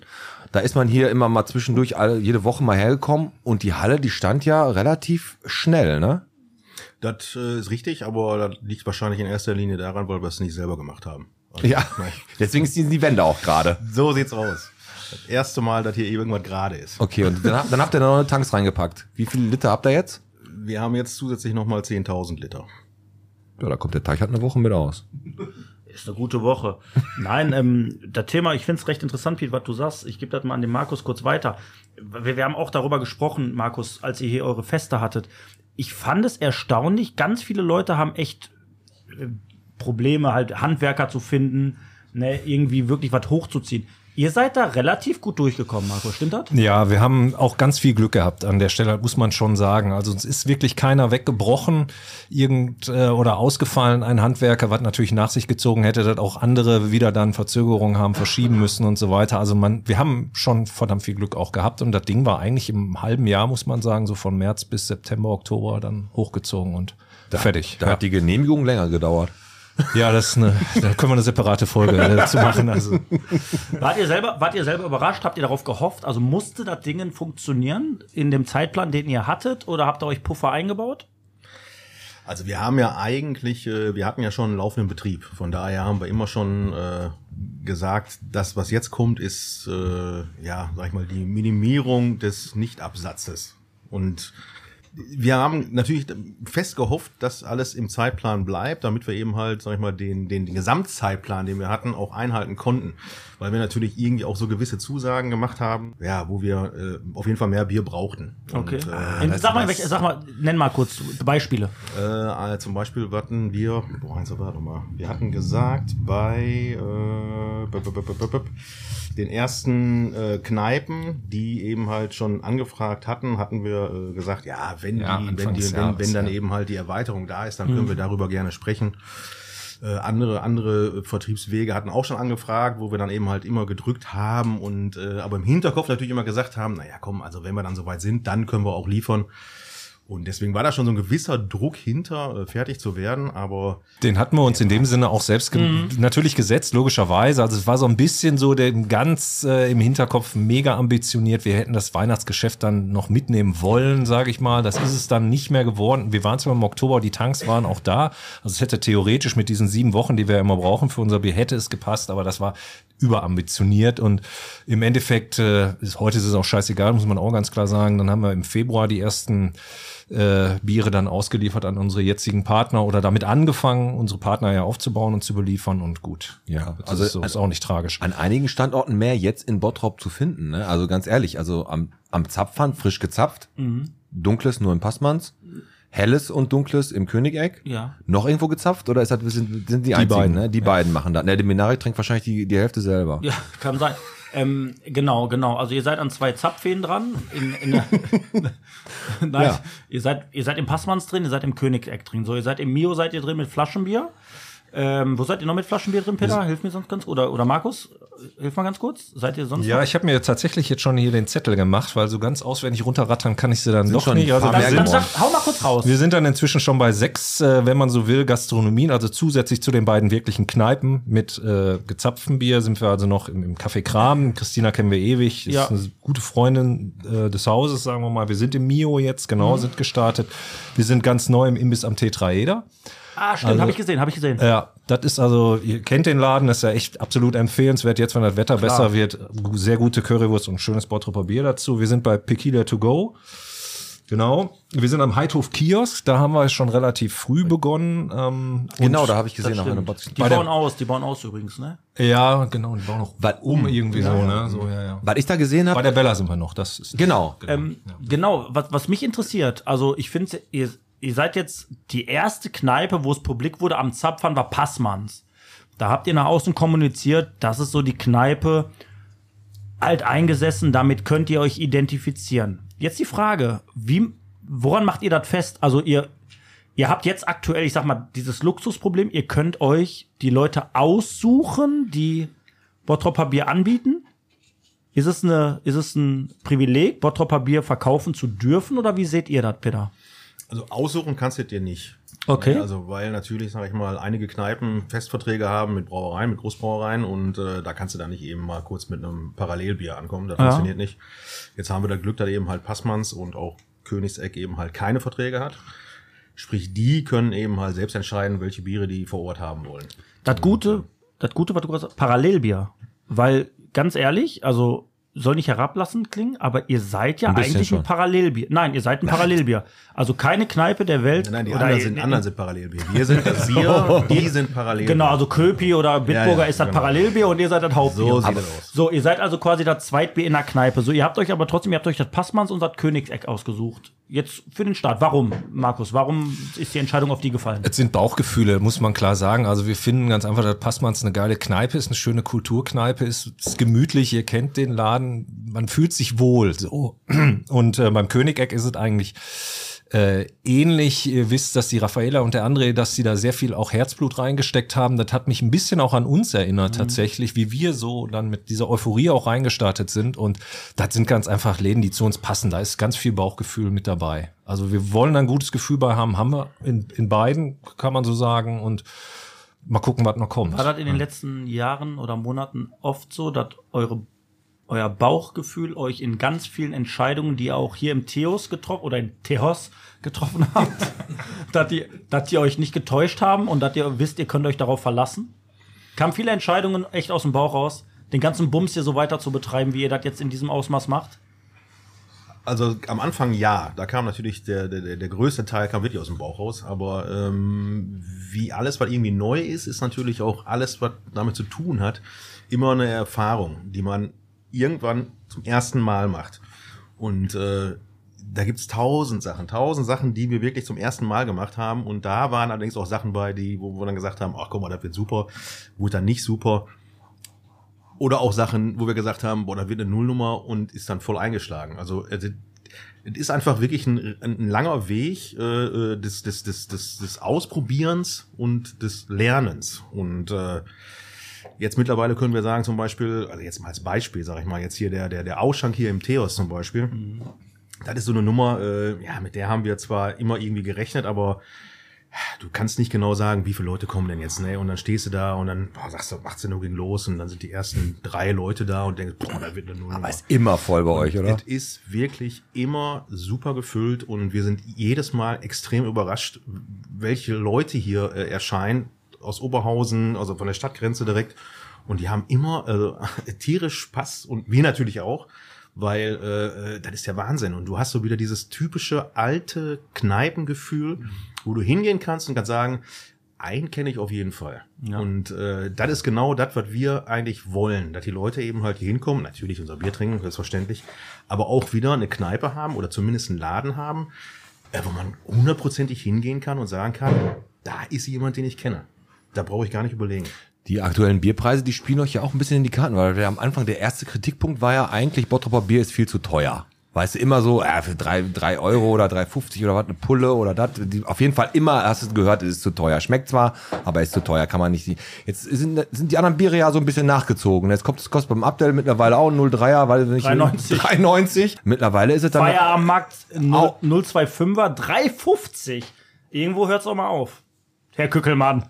Da ist man hier immer mal zwischendurch alle, jede Woche mal hergekommen und die Halle, die stand ja relativ schnell, ne? Das äh, ist richtig, aber das liegt wahrscheinlich in erster Linie daran, weil wir es nicht selber gemacht haben. Also, Ja. nein. Deswegen ist die, Wende auch gerade. So sieht's aus. Das erste Mal, dass hier irgendwas gerade ist. Okay, und dann, habt- dann habt ihr da noch eine Tanks reingepackt. Wie viele Liter habt ihr jetzt? Wir haben jetzt zusätzlich nochmal 10.000 Liter. Ja, da kommt der Teich halt eine Woche mit aus. Ist eine gute Woche. Nein, ähm, das Thema, ich finde es recht interessant, Piet, was du sagst. Ich gebe das mal an den Markus kurz weiter. Wir, wir haben auch darüber gesprochen, Markus, als ihr hier eure Feste hattet. Ich fand es erstaunlich, ganz viele Leute haben echt äh, Probleme, halt Handwerker zu finden, ne, irgendwie wirklich was hochzuziehen. Ihr seid da relativ gut durchgekommen, Markus, stimmt das? Ja, wir haben auch ganz viel Glück gehabt an der Stelle, muss man schon sagen. Also uns ist wirklich keiner weggebrochen irgend äh, oder ausgefallen, ein Handwerker, was natürlich nach sich gezogen hätte, dass auch andere wieder dann Verzögerungen haben, verschieben müssen und so weiter. Also man, wir haben schon verdammt viel Glück auch gehabt und das Ding war eigentlich im halben Jahr, muss man sagen, so von März bis September, Oktober dann hochgezogen und fertig. Da hat die Genehmigung länger gedauert. Ja, das ist eine, da können wir eine separate Folge äh, zu machen. Also Wart ihr selber, wart ihr selber überrascht? Habt ihr darauf gehofft? Also musste das Ding funktionieren in dem Zeitplan, den ihr hattet? Oder habt ihr euch Puffer eingebaut? Also wir haben ja eigentlich, äh, wir hatten ja schon einen laufenden Betrieb. Von daher haben wir immer schon äh, gesagt, das, was jetzt kommt, ist, äh, ja, sag ich mal, die Minimierung des Nichtabsatzes. Und wir haben natürlich fest gehofft, dass alles im Zeitplan bleibt, damit wir eben halt, sag ich mal, den, den, den Gesamtzeitplan, den wir hatten, auch einhalten konnten. Weil wir natürlich irgendwie auch so gewisse Zusagen gemacht haben, ja, wo wir äh, auf jeden Fall mehr Bier brauchten. Okay. Und, äh, Ähm, sag mal, welche, sag mal, nenn mal kurz Beispiele. äh, zum Beispiel hatten wir, boah, eins, warte mal, wir hatten gesagt bei äh, b- b- b- den ersten äh, Kneipen, die eben halt schon angefragt hatten, hatten wir äh, gesagt, ja, wenn Ja, die, wenn die, wenn, Jahres, wenn dann ja. eben halt die Erweiterung da ist, dann können wir darüber gerne sprechen. Äh, andere andere Vertriebswege hatten auch schon angefragt, wo wir dann eben halt immer gedrückt haben und äh, aber im Hinterkopf natürlich immer gesagt haben, naja, komm, also wenn wir dann soweit sind, dann können wir auch liefern. Und deswegen war da schon so ein gewisser Druck hinter, äh, fertig zu werden, aber Den hatten wir uns in dem Sinne auch selbst ge natürlich gesetzt, logischerweise. Also es war so ein bisschen so der ganz äh, im Hinterkopf mega ambitioniert. Wir hätten das Weihnachtsgeschäft dann noch mitnehmen wollen, sage ich mal. Das ist es dann nicht mehr geworden. Wir waren zwar im Oktober, die Tanks waren auch da. Also es hätte theoretisch mit diesen sieben Wochen, die wir immer brauchen für unser Bier, hätte es gepasst, aber das war überambitioniert und im Endeffekt äh, ist heute ist es auch scheißegal, muss man auch ganz klar sagen. Dann haben wir im Februar die ersten äh, Biere dann ausgeliefert an unsere jetzigen Partner oder damit angefangen, unsere Partner ja aufzubauen und zu beliefern und gut. Ja, also ist, so, ist auch nicht tragisch. An einigen Standorten mehr jetzt in Bottrop zu finden. Ne? Also ganz ehrlich, also am, am Zapfhahn frisch gezapft, dunkles nur im Passmanns, helles und dunkles im Königeck. Ja. Noch irgendwo gezapft oder ist das, sind, sind die, einzigen, beiden, ne? Die beiden machen das. Ne, der Minari trinkt wahrscheinlich die, die Hälfte selber. Ja, kann sein. Ähm, genau, genau. Also ihr seid an zwei Zapfhähnen dran. In, in Nein, Ja. ihr seid ihr seid im Passmanns drin, ihr seid im Königeck drin. So, ihr seid im Mio seid ihr drin mit Flaschenbier. Ähm, wo seid ihr noch mit Flaschenbier drin, Peter? Hilf mir sonst ganz oder oder Markus, hilf mal ganz kurz. Seid ihr sonst? Ja, noch? ich habe mir tatsächlich jetzt schon hier den Zettel gemacht, weil so ganz auswendig runterrattern kann ich sie dann doch schon nicht. Also ein paar wir mehr dann sind, sag, hau mal kurz raus. wir sind dann inzwischen schon bei sechs, äh, wenn man so will, Gastronomien. Also zusätzlich zu den beiden wirklichen Kneipen mit äh, gezapftem Bier sind wir also noch im, im Café Kram. Christina kennen wir ewig, ist Ja. eine gute Freundin äh, des Hauses, sagen wir mal. Wir sind im Mio jetzt, genau, Mhm. sind gestartet. Wir sind ganz neu im Imbiss am Tetraeder. Ah, stimmt, also- habe ich gesehen, habe ich gesehen. Ja, das ist also, ihr kennt den Laden, das ist ja echt absolut empfehlenswert. Jetzt, wenn das Wetter besser wird, sehr gute Currywurst und schönes Bottroper Bier dazu. Wir sind bei Pequila to go. Genau. Wir sind am Heidhof Kiosk, da haben wir schon relativ früh begonnen. Ähm, Genau, da habe ich gesehen, einer stimmt. Box. Die Bei der- bauen aus, die bauen aus übrigens, ne? Ja, genau, die bauen noch Weil- um irgendwie so, ne? So, ja, ja. Was ich da gesehen Bei habe, der Bella sind wir noch, das ist. genau. Ähm, Genau, was, was mich interessiert, also ich finde, ihr, ihr seid jetzt die erste Kneipe, wo es publik wurde am Zapfern, war Passmanns. Da habt ihr nach außen kommuniziert, das ist so die Kneipe, alt eingesessen, damit könnt ihr euch identifizieren. Jetzt die Frage, wie, woran macht ihr das fest? Also ihr, ihr habt jetzt aktuell, ich sag mal, dieses Luxusproblem, ihr könnt euch die Leute aussuchen, die Bottropper Bier anbieten. Ist es, eine, ist es ein Privileg, Bottropper Bier verkaufen zu dürfen oder wie seht ihr das, Peter? Also aussuchen kannst du dir nicht. Okay. Also weil natürlich, sag ich mal, einige Kneipen Festverträge haben mit Brauereien, mit Großbrauereien und äh, da kannst du dann nicht eben mal kurz mit einem Parallelbier ankommen. Das Ja. funktioniert nicht. Jetzt haben wir das Glück, dass eben halt Passmanns und auch Königseck eben halt keine Verträge hat. Sprich, die können eben halt selbst entscheiden, welche Biere die vor Ort haben wollen. Das Gute, das Gute, was du gerade sagst, Parallelbier. Weil, ganz ehrlich, also soll nicht herablassend klingen, aber ihr seid ja Ein eigentlich ein schon. Parallelbier. Nein, ihr seid ein Parallelbier. Also keine Kneipe der Welt. Nein, die oder anderen sind, anderen sind Parallelbier. Wir sind das Bier, die sind Parallelbier. Genau, also Köpi oder Bitburger Ja, ja, ist das genau. Parallelbier und ihr seid das Hauptbier. So sieht Aber- das aus. So, ihr seid also quasi das Zweitbier in der Kneipe. So, ihr habt euch aber trotzdem, ihr habt euch das Passmanns und das Königseck ausgesucht. Jetzt für den Start. Warum, Markus? Warum ist die Entscheidung auf die gefallen? Es sind Bauchgefühle, muss man klar sagen. Also wir finden ganz einfach, dass Passmanns eine geile Kneipe ist, eine schöne Kulturkneipe ist, ist gemütlich, ihr kennt den Laden, man fühlt sich wohl. So. Und äh, beim Königeck ist es eigentlich äh, ähnlich. Ihr wisst, dass die Raffaella und der André, dass sie da sehr viel auch Herzblut reingesteckt haben. Das hat mich ein bisschen auch an uns erinnert tatsächlich, wie wir so dann mit dieser Euphorie auch reingestartet sind. Und das sind ganz einfach Läden, die zu uns passen. Da ist ganz viel Bauchgefühl mit dabei. Also wir wollen ein gutes Gefühl bei haben, haben wir in, in beiden, kann man so sagen. Und mal gucken, was noch kommt. War das in den letzten Jahren oder Monaten oft so, dass eure, euer Bauchgefühl euch in ganz vielen Entscheidungen, die ihr auch hier im Theos getroffen oder in Theos getroffen habt, dass die, dass die euch nicht getäuscht haben und dass ihr wisst, ihr könnt euch darauf verlassen? Kamen viele Entscheidungen echt aus dem Bauch raus, den ganzen Bums hier so weiter zu betreiben, wie ihr das jetzt in diesem Ausmaß macht? Also am Anfang ja, da kam natürlich der, der, der größte Teil kam wirklich aus dem Bauch raus, aber ähm, wie alles, was irgendwie neu ist, ist natürlich auch alles, was damit zu tun hat, immer eine Erfahrung, die man irgendwann zum ersten Mal macht. Und äh, da gibt's tausend Sachen, tausend Sachen, die wir wirklich zum ersten Mal gemacht haben. Und da waren allerdings auch Sachen bei, die, wo wir dann gesagt haben, ach guck mal, das wird super, wurde dann nicht super. Oder auch Sachen, wo wir gesagt haben, boah, da wird eine Nullnummer und ist dann voll eingeschlagen. Also also, es ist einfach wirklich ein, ein langer Weg äh, äh, des, des, des, des, des Ausprobierens und des Lernens. Und äh, jetzt mittlerweile können wir sagen zum Beispiel, also jetzt mal als Beispiel, sage ich mal, jetzt hier der, der, der Ausschank hier im Theos zum Beispiel. Das ist so eine Nummer, äh, ja, mit der haben wir zwar immer irgendwie gerechnet, aber du kannst nicht genau sagen, wie viele Leute kommen denn jetzt, ne? Und dann stehst du da und dann boah, sagst du, 18 Uhr ging los und dann sind die ersten drei Leute da und denkst, boah, da wird eine Null. Aber ist immer voll bei euch, oder? Es ist wirklich immer super gefüllt und wir sind jedes Mal extrem überrascht, welche Leute hier äh, erscheinen aus Oberhausen, also von der Stadtgrenze direkt. Und die haben immer äh, tierisch Spaß und wir natürlich auch, weil äh, äh, das ist ja Wahnsinn. Und du hast so wieder dieses typische alte Kneipengefühl, wo du hingehen kannst und kannst sagen, einen kenne ich auf jeden Fall. Und äh, das ist genau das, was wir eigentlich wollen, dass die Leute eben halt hier hinkommen, natürlich unser Bier trinken, selbstverständlich, aber auch wieder eine Kneipe haben oder zumindest einen Laden haben, äh, wo man hundertprozentig hingehen kann und sagen kann, da ist jemand, den ich kenne. Da brauche ich gar nicht überlegen. Die aktuellen Bierpreise, die spielen euch ja auch ein bisschen in die Karten, weil am Anfang der erste Kritikpunkt war ja eigentlich, Bottroper Bier ist viel zu teuer. Weißt du, immer so, äh, für drei, drei Euro oder 3,50 oder was, eine Pulle oder das. Die- Auf jeden Fall immer, hast du gehört, es ist zu teuer. Schmeckt zwar, aber ist zu teuer, kann man nicht. Jetzt sind, sind die anderen Biere ja so ein bisschen nachgezogen. Jetzt kommt es kostet beim Abdel mittlerweile auch ein 0,3er, weil nicht 3,90. 3,90. Mittlerweile ist es dann. Feierabendmarkt Au. 025er, 3,50. Irgendwo hört's auch mal auf. Herr Kückelmann.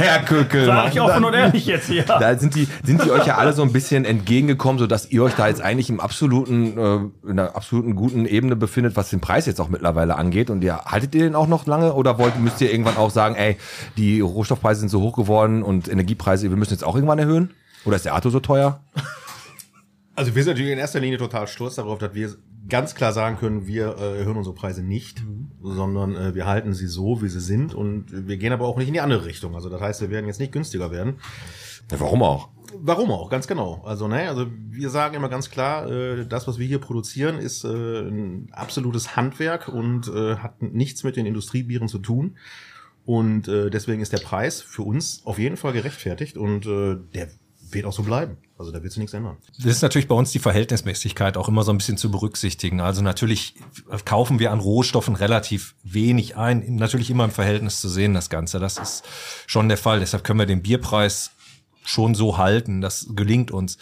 Herr Kökel. Sag ich offen und ehrlich jetzt hier. Da sind die, sind die euch ja alle so ein bisschen entgegengekommen, so dass ihr euch da jetzt eigentlich im absoluten, äh, in einer absoluten guten Ebene befindet, was den Preis jetzt auch mittlerweile angeht. Und ihr haltet ihr den auch noch lange oder wollt, müsst ihr irgendwann auch sagen, ey, die Rohstoffpreise sind so hoch geworden und Energiepreise, wir müssen jetzt auch irgendwann erhöhen? Oder ist der Auto so teuer? Also wir sind natürlich in erster Linie total stolz darauf, dass wir ganz klar sagen können, wir äh, erhöhen unsere Preise nicht, sondern äh, wir halten sie so, wie sie sind und wir gehen aber auch nicht in die andere Richtung. Also das heißt, wir werden jetzt nicht günstiger werden. Ja, warum auch? Warum auch, ganz genau. Also, ne, also wir sagen immer ganz klar, äh, das, was wir hier produzieren, ist äh, ein absolutes Handwerk und äh, hat nichts mit den Industriebieren zu tun. Und äh, deswegen ist der Preis für uns auf jeden Fall gerechtfertigt und äh, der wird auch so bleiben. Also da wird sich nichts ändern. Das ist natürlich bei uns die Verhältnismäßigkeit auch immer so ein bisschen zu berücksichtigen. Also natürlich kaufen wir an Rohstoffen relativ wenig ein. Natürlich immer im Verhältnis zu sehen, das Ganze. Das ist schon der Fall. Deshalb können wir den Bierpreis schon so halten. Das gelingt uns.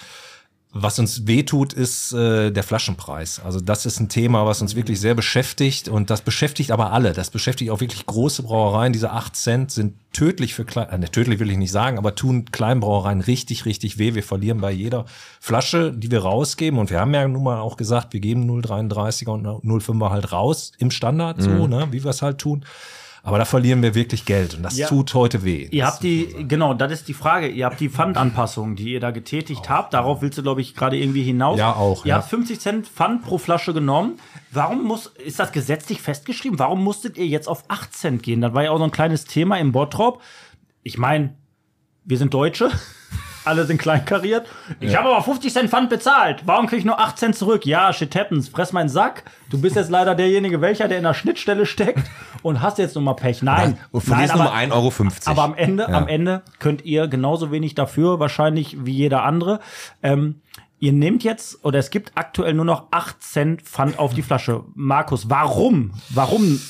Was uns wehtut, ist äh, der Flaschenpreis. Also das ist ein Thema, was uns wirklich sehr beschäftigt und das beschäftigt aber alle. Das beschäftigt auch wirklich große Brauereien. Diese 8 Cent sind tödlich für klein, äh, ne, tödlich will ich nicht sagen, aber tun Kleinbrauereien richtig, richtig weh. Wir verlieren bei jeder Flasche, die wir rausgeben und wir haben ja nun mal auch gesagt, wir geben 0,33er und 0,5er halt raus im Standard, so, ne, wie wir es halt tun. Aber da verlieren wir wirklich Geld und das Ja. tut heute weh. Ihr habt die, genau, das ist die Frage. Ihr habt die Pfandanpassung, die ihr da getätigt habt. Darauf willst du, glaube ich, gerade irgendwie hinaus. Ja, auch, Ihr ja. habt 50 Cent Pfand pro Flasche genommen. Warum muss, ist das gesetzlich festgeschrieben? Warum musstet ihr jetzt auf 8 Cent gehen? Das war ja auch so ein kleines Thema im Bottrop. Ich meine, wir sind Deutsche. Alle sind kleinkariert. Ich habe aber 50 Cent Pfand bezahlt. Warum kriege ich nur 8 Cent zurück? Ja, shit happens. Fress meinen Sack. Du bist jetzt leider derjenige, welcher, der in der Schnittstelle steckt und hast jetzt nun mal Pech. Nein. Und verlierst Nein, nur aber- mal 1,50 Euro. aber am Ende, Ja. am Ende könnt ihr genauso wenig dafür, wahrscheinlich wie jeder andere. Ähm, ihr nehmt jetzt, oder es gibt aktuell nur noch 8 Cent Pfand auf die Flasche. Markus, warum? Warum?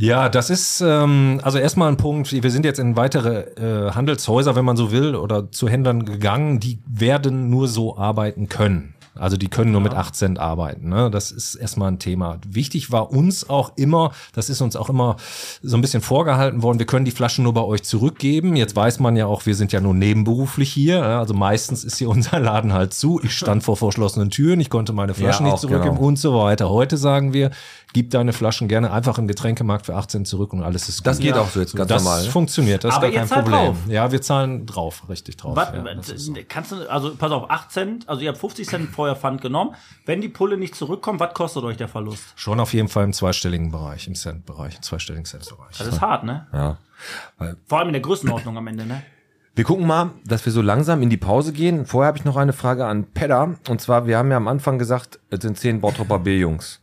Ja, das ist ähm, also erstmal ein Punkt. Wir sind jetzt in weitere äh, Handelshäuser, wenn man so will, oder zu Händlern gegangen, die werden nur so arbeiten können. Also die können nur mit 8 Cent arbeiten. Ne? Das ist erstmal ein Thema. Wichtig war uns auch immer, das ist uns auch immer so ein bisschen vorgehalten worden, wir können die Flaschen nur bei euch zurückgeben. Jetzt weiß man ja auch, wir sind ja nur nebenberuflich hier. ja. Also meistens ist hier unser Laden halt zu. Ich stand vor verschlossenen Türen, ich konnte meine Flaschen Ja, nicht zurückgeben genau. und so weiter. Heute sagen wir, gib deine Flaschen gerne einfach im Getränkemarkt für 18 zurück und alles ist gut. Das geht auch so jetzt ganz das normal. ne? funktioniert, das ist gar kein Problem. drauf. Ja, wir zahlen drauf, richtig drauf. Was, ja, das so. kannst du, also pass auf, 8 Cent, also ihr habt 50 Cent vorher Pfand genommen. Wenn die Pulle nicht zurückkommt, was kostet euch der Verlust? Schon auf jeden Fall im zweistelligen Bereich, im Cent-Bereich, im zweistelligen Cent-Bereich. Das ist hart, ne? Ja. Vor allem in der Größenordnung am Ende, ne? Wir gucken mal, dass wir so langsam in die Pause gehen. Vorher habe ich noch eine Frage an Pedda. Und zwar, wir haben ja am Anfang gesagt, es sind zehn Bottropper Bierjungs.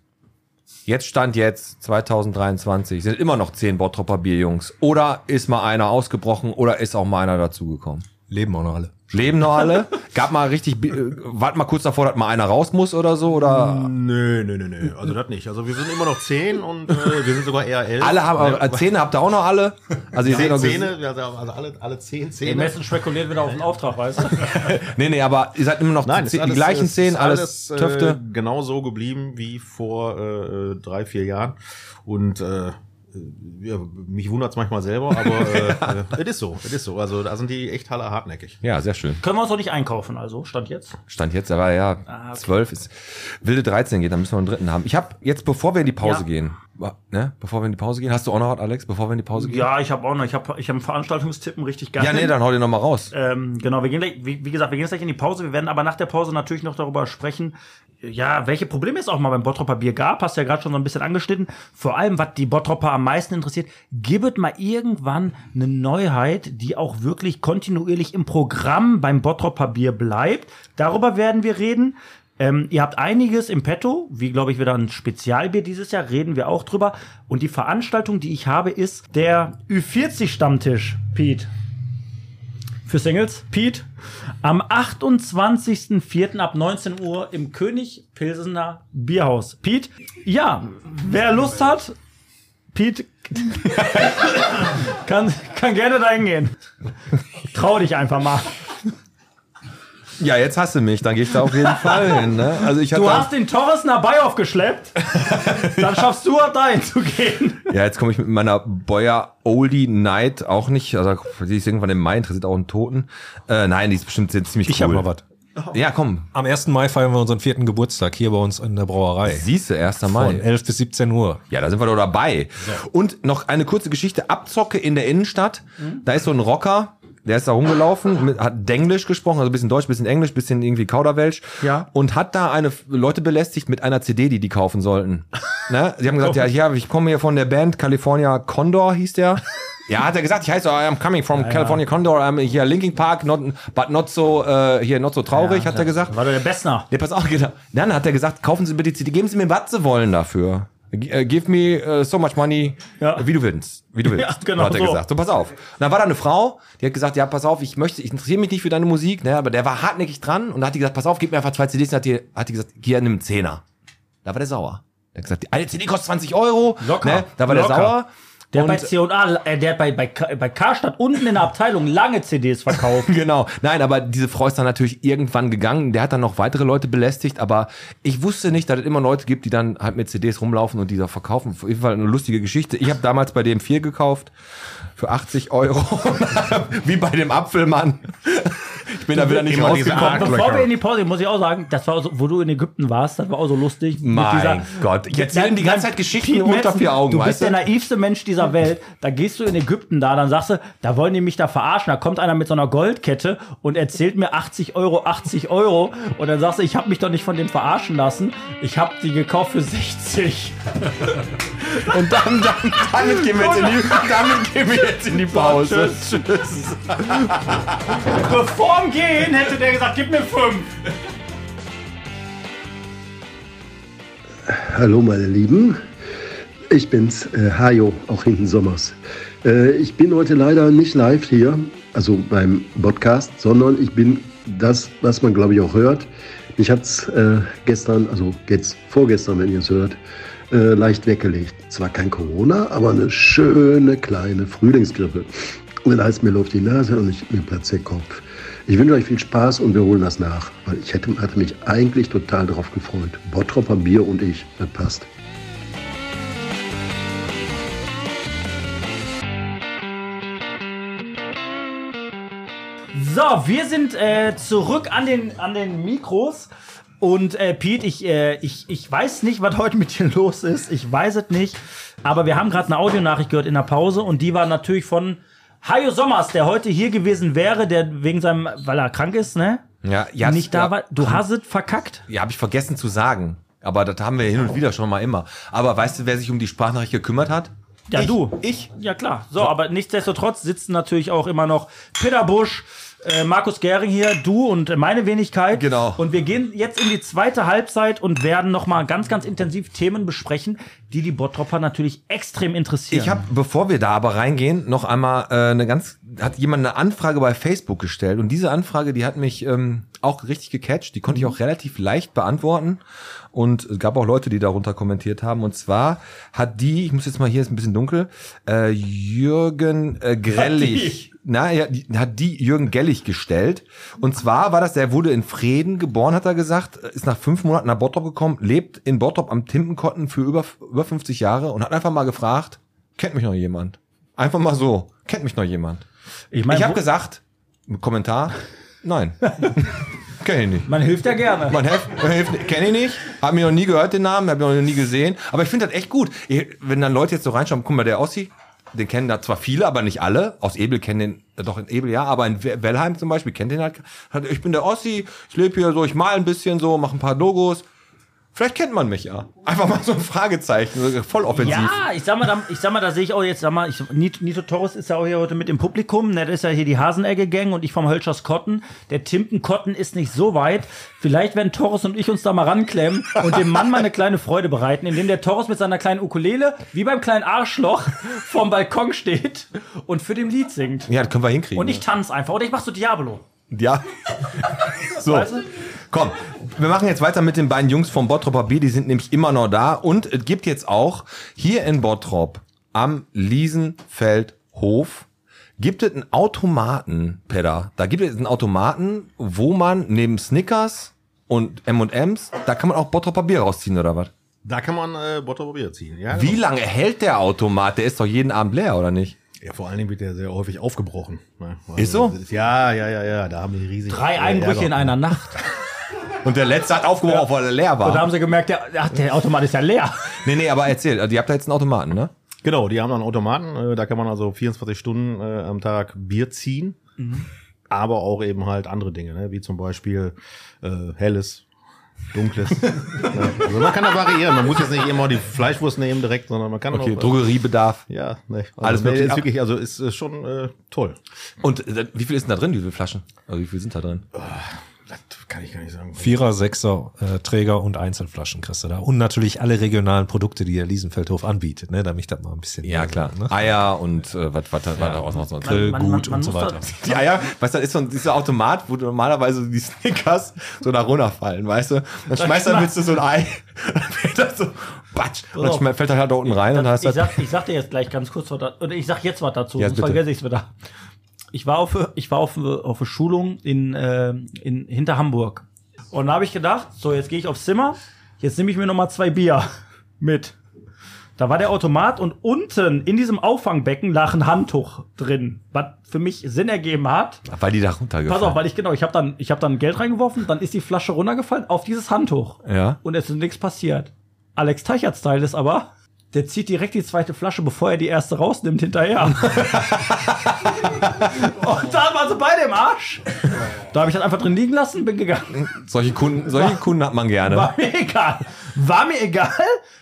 Jetzt stand jetzt 2023, sind immer noch zehn Bottropper Bierjungs. Oder ist mal einer ausgebrochen oder ist auch mal einer dazugekommen? Leben auch noch alle. Leben noch alle? Gab mal richtig, äh, wart mal kurz davor, dass mal einer raus muss oder so? Oder Nö, nö, nö, nö. Also das nicht. Also wir sind immer noch zehn und äh, wir sind sogar eher elf. alle haben, äh, Zähne habt ihr auch noch alle? Also ihr seht zehn noch Zähne, also also alle, alle zehn Der Zähne. Messen spekuliert wieder auf den Auftrag, weißt du? Nee, nee, aber ihr seid immer noch Nein, die, es die ist alles- gleichen es ist Zähne, alles, äh, Töfte. genau so geblieben wie vor äh, drei, vier Jahren. Und äh, ja, mich wundert's manchmal selber, aber äh, äh, es ist so, es ist so. Also da sind die echt alle hartnäckig. Ja, sehr schön. Können wir uns doch nicht einkaufen, also, stand jetzt. Stand jetzt, aber ja, Ah, okay. 12 ist wilde 13 geht, dann müssen wir einen dritten haben. Ich habe jetzt, bevor wir in die Pause Ja. gehen, ne, bevor wir in die Pause gehen, hast du auch noch was, Alex, bevor wir in die Pause gehen? Ja, ich habe auch noch, ich habe ich hab einen Veranstaltungstippen richtig geil. Ja, nee, dann hau den noch mal raus. Ähm, genau, wir gehen gleich, wie, wie gesagt, wir gehen jetzt gleich in die Pause. Wir werden aber nach der Pause natürlich noch darüber sprechen, ja, welche Probleme es auch mal beim Bottropper Bier gab. Hast du ja gerade schon so ein bisschen angeschnitten. Vor allem, was die Bottropper am meisten interessiert, gibt mal irgendwann eine Neuheit, die auch wirklich kontinuierlich im Programm beim Bottropper Bier bleibt. Darüber werden wir reden. Ähm, ihr habt einiges im Petto, wie glaube ich wieder ein Spezialbier dieses Jahr, reden wir auch drüber. Und die Veranstaltung, die ich habe, ist der Ü40 Stammtisch, Pete. Für Singles, Pete. Am 28.04. ab 19 Uhr im König Pilsener Bierhaus. Pete, ja, wer Lust hat, Pete kann, kann gerne da hingehen. Trau dich einfach mal. Ja, jetzt hast du mich, dann gehe ich da auf jeden Fall hin. Ne? Also ich hab Du hast den Torres Nabei aufgeschleppt. Dann schaffst du auch dahin zu gehen. Ja, jetzt komme ich mit meiner Boyer Oldie Night auch nicht. Also die ist irgendwann im Mai, interessiert auch einen Toten. Äh, nein, die ist bestimmt ziemlich cool. Ich habe noch was. Ja, komm. Am 1. Mai feiern wir unseren vierten Geburtstag hier bei uns in der Brauerei. Siehst du, 1. Von Mai. 11 bis 17 Uhr. Ja, da sind wir doch dabei. Und noch eine kurze Geschichte. Abzocke in der Innenstadt. Da ist so ein Rocker, der ist da rumgelaufen, mit, hat Denglisch gesprochen, also ein bisschen Deutsch, ein bisschen Englisch, ein bisschen irgendwie Kauderwelsch. Ja. Und hat da eine Leute belästigt mit einer CD, die die kaufen sollten. ne? Sie haben gesagt, ja, ja, ich komme hier von der Band California Condor, hieß der. Ja, hat er gesagt, ich heiße, I am coming from California Condor, I'm hier Linking Park, not, but not so, äh, hier, not so traurig, hat er gesagt. War doch der Bessner. Nee, pass auf, genau. Dann hat er gesagt, kaufen Sie bitte die CD, geben Sie mir, was Sie wollen dafür. Äh, Give me äh, so much money, Ja. wie du willst. Wie du willst, Ja, genau hat er so. gesagt. So, pass auf. Und dann war da eine Frau, die hat gesagt, ja, pass auf, ich möchte, ich interessiere mich nicht für deine Musik, ne, aber der war hartnäckig dran und da hat die gesagt, pass auf, gib mir einfach zwei CDs, und hat die, hat die gesagt, hier, nimm einen Zehner. Da war der sauer. Der hat gesagt, die eine CD kostet 20 Euro. Locker. Ne, da war Locker. der sauer. Der Und- hat bei C&A, äh, der hat bei, bei, bei Karstadt unten in der Abteilung lange CDs verkauft. Genau. Nein, aber diese Frau ist dann natürlich irgendwann gegangen. Der hat dann noch weitere Leute belästigt, aber ich wusste nicht, dass es immer Leute gibt, die dann halt mit CDs rumlaufen und die da verkaufen. Auf jeden Fall eine lustige Geschichte. Ich habe damals bei dem vier gekauft für 80 Euro. Wie bei dem Apfelmann. Ich bin da wieder nicht rausgekommen. Bevor wir in die Pause, gehen, muss ich auch sagen, das war so, wo du in Ägypten warst, das war auch so lustig. mit Mein Gott, ich erzähle die ganze Zeit Geschichten unter vier Augen, Du bist der naivste Mensch dieser Welt. Da gehst du in Ägypten da, dann sagst du, da wollen die mich da verarschen. Da kommt einer mit so einer Goldkette und erzählt mir 80 Euro, 80 Euro. Und dann sagst du, ich habe mich doch nicht von dem verarschen lassen. Ich habe die gekauft für 60. Und dann, dann, damit gehen wir jetzt in die, damit gehen wir jetzt in die Pause. Bevorm Gehen hätte der gesagt, gib mir fünf. Hallo meine Lieben, ich bin's, äh, Hajo, auch hinten Sommers. Äh, ich bin heute leider nicht live hier, also beim Podcast, sondern ich bin das, was man glaube ich auch hört. Mich hat's äh, gestern, also jetzt vorgestern, wenn ihr es hört, äh, leicht weggelegt. Zwar kein Corona, aber eine schöne kleine Frühlingsgrippe. Und das heißt, mir läuft die Nase und ich, mir platzt der Kopf. Ich wünsche euch viel Spaß und wir holen das nach, weil ich hätte, hatte mich eigentlich total darauf gefreut. Bottropper Bier und ich, das passt. So, wir sind äh, zurück an den, an den Mikros. Und äh, Pete, ich, äh, ich, ich weiß nicht, was heute mit dir los ist. Ich weiß es nicht. Aber wir haben gerade eine Audionachricht gehört in der Pause und die war natürlich von Hajo Sommers, der heute hier gewesen wäre, der wegen seinem, weil er krank ist, ne? Ja, ja, nicht da ja. war. Du hast es verkackt. Ja, habe ich vergessen zu sagen. Aber das haben wir hin und wieder schon mal immer. Aber weißt du, wer sich um die Sprachnachricht gekümmert hat? Ja, ich, du. Ich. Ja, klar. So, aber nichtsdestotrotz sitzen natürlich auch immer noch Peter Busch, äh, Markus Gering hier, du und meine Wenigkeit. Genau. Und wir gehen jetzt in die zweite Halbzeit und werden nochmal ganz, ganz intensiv Themen besprechen, die die Bottropper natürlich extrem interessieren. Ich habe, bevor wir da aber reingehen, noch einmal äh, eine ganz, hat jemand eine Anfrage bei Facebook gestellt und diese Anfrage, die hat mich ähm, auch richtig gecatcht, die konnte ich auch relativ leicht beantworten und es gab auch Leute, die darunter kommentiert haben und zwar hat die, ich muss jetzt mal hier ist ein bisschen dunkel, äh, Jürgen äh, Grellich, na ja, die, hat die Jürgen Gellig gestellt und zwar war das, der wurde in Frieden geboren, hat er gesagt, ist nach fünf Monaten nach Bottrop gekommen, lebt in Bottrop am Timpenkotten für über über 50 Jahre und hat einfach mal gefragt, kennt mich noch jemand? Einfach mal so, kennt mich noch jemand? ich mein, ich habe gesagt, Kommentar, nein. Kenn ich nicht. man hilft ja gerne. Man hilft, man hilft kenne ich nicht, habe mir noch nie gehört den Namen, habe noch nie gesehen, aber ich finde das echt gut. Ich- Wenn dann Leute jetzt so reinschauen, guck mal, der Ossi, den kennen da zwar viele, aber nicht alle. Aus Ebel kennen den, äh, doch in Ebel ja, aber in We- Wellheim zum Beispiel kennt den halt. Ich bin der Ossi, ich lebe hier so, ich mal ein bisschen so, mache ein paar Logos. Vielleicht kennt man mich ja. Einfach mal so ein Fragezeichen, voll offensiv. Ja, ich sag mal, da, ich sag mal, da sehe ich auch jetzt, sag mal, ich, Nito, Nito Torres ist ja auch hier heute mit im Publikum, ne, das ist ja hier die Hasenegge-Gang und ich vom Hölschers Kotten. Der Timpen Kotten ist nicht so weit. Vielleicht werden Torres und ich uns da mal ranklemmen und dem Mann mal eine kleine Freude bereiten, indem der Torres mit seiner kleinen Ukulele, wie beim kleinen Arschloch, vorm Balkon steht und für den Lied singt. Ja, das können wir hinkriegen. Und ich tanze einfach. Oder ich mach so Diabolo. Ja. so. Weißt du? Komm, wir machen jetzt weiter mit den beiden Jungs vom Bottroper Bier, die sind nämlich immer noch da. Und es gibt jetzt auch hier in Bottrop am Liesenfeldhof gibt es einen Automaten, Pedder. Da gibt es einen Automaten, wo man neben Snickers und M&M's, da kann man auch Bottroper Bier rausziehen, oder was? Da kann man äh, Bottrop Bier ziehen. Ja, Wie lange hält der Automat? Der ist doch jeden Abend leer, oder nicht? Ja, vor allen Dingen wird der sehr häufig aufgebrochen. Ne? Also, Ist so? ist- Ja, ja, ja, ja. Da haben die riesig. Drei Einbrüche in einer Nacht. Und der letzte hat aufgebrochen, weil er leer Und da war. haben sie gemerkt, der, ach, der Automat ist ja leer. Nee, nee, aber erzähl, also ihr habt da jetzt einen Automaten, ne? Genau, die haben dann Automaten. Äh, da kann man also 24 Stunden äh, am Tag Bier ziehen. Aber auch eben halt andere Dinge, ne? wie zum Beispiel äh, helles, dunkles. ja. Also man kann da variieren. Man muss jetzt nicht immer die Fleischwurst nehmen direkt, sondern man kann Okay, auch. Drogeriebedarf. ja, ne. Also Alles nee, mögliche. ist wirklich, also ist, ist schon äh, toll. Und äh, wie viel ist denn da drin, wie viele Flaschen? Also wie viel sind da drin? Das kann ich gar nicht sagen. Vierer, Sechser äh, Träger und Einzelflaschen kriegst du da. Und natürlich alle regionalen Produkte, die der Liesenfeldhof anbietet, ne, damit das mal ein bisschen. Ja, klar. Ne? Eier und äh, was was was da auch noch so. Grill, Man- man- gut man und so weiter. Die Eier, weißt du, das ist so ein dieser Automat, wo normalerweise die Snickers so da runterfallen, weißt du? Dann schmeißt dann willst du so ein Ei, dann fällt das so, batsch, und dann fällt er halt da unten rein und dann hast ich, du sag, ich sag dir jetzt gleich ganz kurz was da, oder ich sag jetzt was dazu, Ja, sonst bitte. vergesse ich es wieder. Ich war auf, ich war auf, auf eine Schulung in, äh, in hinter Hamburg. Und da habe ich gedacht, so jetzt gehe ich aufs Zimmer, jetzt nehme ich mir noch mal zwei Bier mit. Da war der Automat und unten in diesem Auffangbecken lag ein Handtuch drin, was für mich Sinn ergeben hat. weil die da runtergefallen. Pass auf, weil ich genau, ich habe dann, ich habe dann Geld reingeworfen, dann ist die Flasche runtergefallen auf dieses Handtuch. Ja. Und es ist nichts passiert. Alex Teicherts Teil ist aber, der zieht direkt die zweite Flasche, bevor er die erste rausnimmt, hinterher. Und da war sie beide im Arsch. Da habe ich das einfach drin liegen lassen, bin gegangen. solche Kunden, solche Kunden hat man gerne. War mir egal. War mir egal,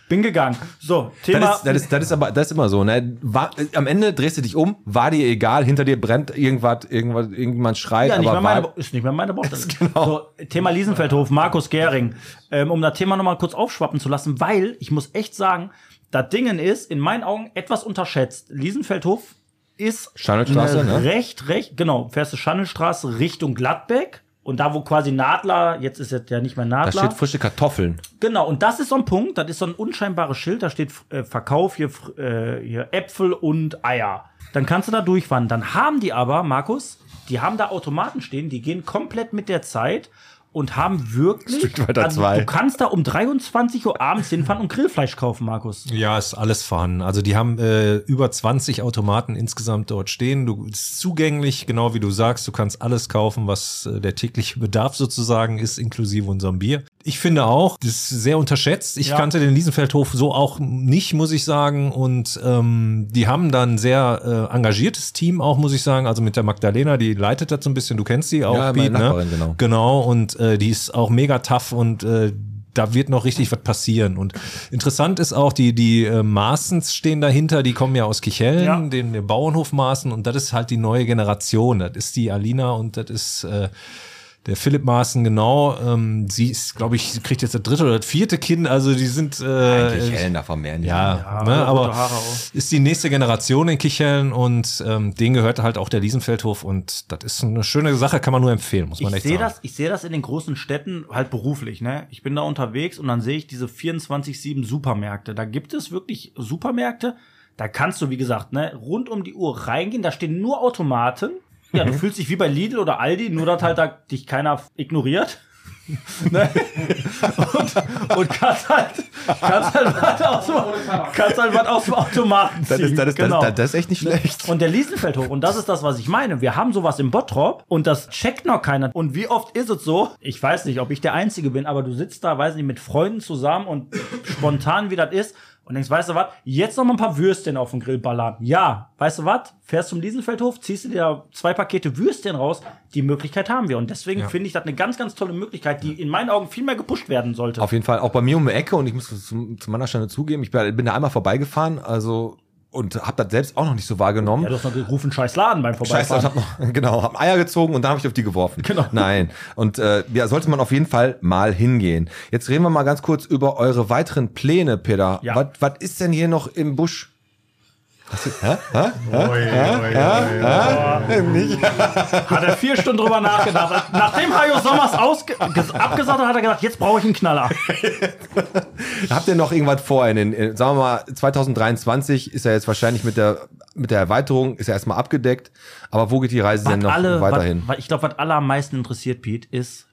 bin gegangen. So, Thema. Das ist, das, ist, das ist aber das ist immer so, ne? War, am Ende drehst du dich um, war dir egal, hinter dir brennt irgendwas, irgendwas, irgendjemand schreit, Ja, nicht aber mehr meine, war, ist nicht mehr meine Baustelle. genau. so, Thema Liesenfeldhof, Markus Gering. Ähm, um das Thema nochmal kurz aufschwappen zu lassen, weil ich muss echt sagen, das Dingen ist in meinen Augen etwas unterschätzt. Liesenfeldhof ist Schandelstraße, ne? recht, recht, genau, fährst du Schandelstraße Richtung Gladbeck. Und da, wo quasi Nadler, jetzt ist es ja nicht mehr da Nadler. steht frische Kartoffeln. Genau, und das ist so ein Punkt, das ist so ein unscheinbares Schild, da steht äh, Verkauf hier, äh, hier Äpfel und Eier. Dann kannst du da durchfahren. Dann haben die aber, Markus, die haben da Automaten stehen, die gehen komplett mit der Zeit und haben wirklich. Stück weiter also, zwei. Du kannst da um 23 Uhr abends hinfahren und Grillfleisch kaufen, Markus. Ja, ist alles vorhanden. Also die haben äh, über 20 Automaten insgesamt dort stehen. Du ist zugänglich, genau wie du sagst. Du kannst alles kaufen, was äh, der tägliche Bedarf sozusagen ist, inklusive unserem Bier. Ich finde auch, das ist sehr unterschätzt. Ich Ja. kannte den Liesenfeldhof so auch nicht, muss ich sagen. Und ähm, die haben da ein sehr äh, engagiertes Team auch, muss ich sagen. Also mit der Magdalena, die leitet das so ein bisschen. Du kennst sie auch, Ja, Piet, ne? Genau. Genau, und äh, die ist auch mega tough und äh, da wird noch richtig was passieren. Und interessant ist auch, die, die äh, Maaßens stehen dahinter, die kommen ja aus Kichellen, Ja. den, den Bauernhof Maaßen, und das ist halt die neue Generation. Das ist die Alina und das ist äh, der Philipp Maaßen, genau. Ähm, sie ist, glaube ich, sie kriegt jetzt das dritte oder das vierte Kind, also die sind äh, Eigentlich hellen da vermehren die. ja, Ja, ne, aber ist die nächste Generation in Kichellen und ähm, denen gehört halt auch der Liesenfeldhof und das ist eine schöne Sache, kann man nur empfehlen, muss man Ich echt sehe sagen. das, ich sehe das in den großen Städten halt beruflich, ne? Ich bin da unterwegs und dann sehe ich diese 24/7 Supermärkte. Da gibt es wirklich Supermärkte, da kannst du wie gesagt, ne, rund um die Uhr reingehen, da stehen nur Automaten. Ja, du fühlst dich wie bei Lidl oder Aldi, nur dass halt da dich keiner ignoriert. ne? und, und kannst halt, kannst halt was aus, dem- kannst halt was aus dem Automaten ziehen. Das ist, das, ist, Genau. das, das ist echt nicht schlecht. Und der Liesenfeldhof, und das ist das, was ich meine. Wir haben sowas im Bottrop und das checkt noch keiner. Und wie oft ist es so? Ich weiß nicht, ob ich der Einzige bin, aber du sitzt da, weiß nicht, mit Freunden zusammen und spontan wie das ist. Und denkst, weißt du was, jetzt noch mal ein paar Würstchen auf den Grill ballern. Ja, weißt du was, fährst zum Liesenfeldhof, ziehst du dir zwei Pakete Würstchen raus. Die Möglichkeit haben wir. Und deswegen finde ich das eine ganz, ganz tolle Möglichkeit, die in meinen Augen viel mehr gepusht werden sollte. Auf jeden Fall auch bei mir um die Ecke und ich muss zu, zu meiner Stelle zugeben, ich bin, bin da einmal vorbeigefahren, also und habe das selbst auch noch nicht so wahrgenommen. ja, du hast noch gerufen, scheiß Laden beim Vorbeifahren. ich hab noch, genau, hab Eier gezogen und dann habe ich auf die geworfen. Genau. Nein. Und äh, ja, sollte man auf jeden Fall mal hingehen. Jetzt reden wir mal ganz kurz über eure weiteren Pläne, Peter. Ja. Was ist denn hier noch im Busch? Was ist, hä? Hä? Hat er vier Stunden drüber nachgedacht. Nachdem Hajo Sommers abgesagt hat, hat er gedacht, jetzt brauche ich einen Knaller. Habt ihr noch irgendwas vor? In den, sagen wir mal, 2023 ist ja jetzt wahrscheinlich mit der mit der Erweiterung ist ja erstmal abgedeckt. Aber wo geht die Reise denn noch alle, weiterhin? Was, was, ich glaube, was alle am meisten interessiert, Pete, ist,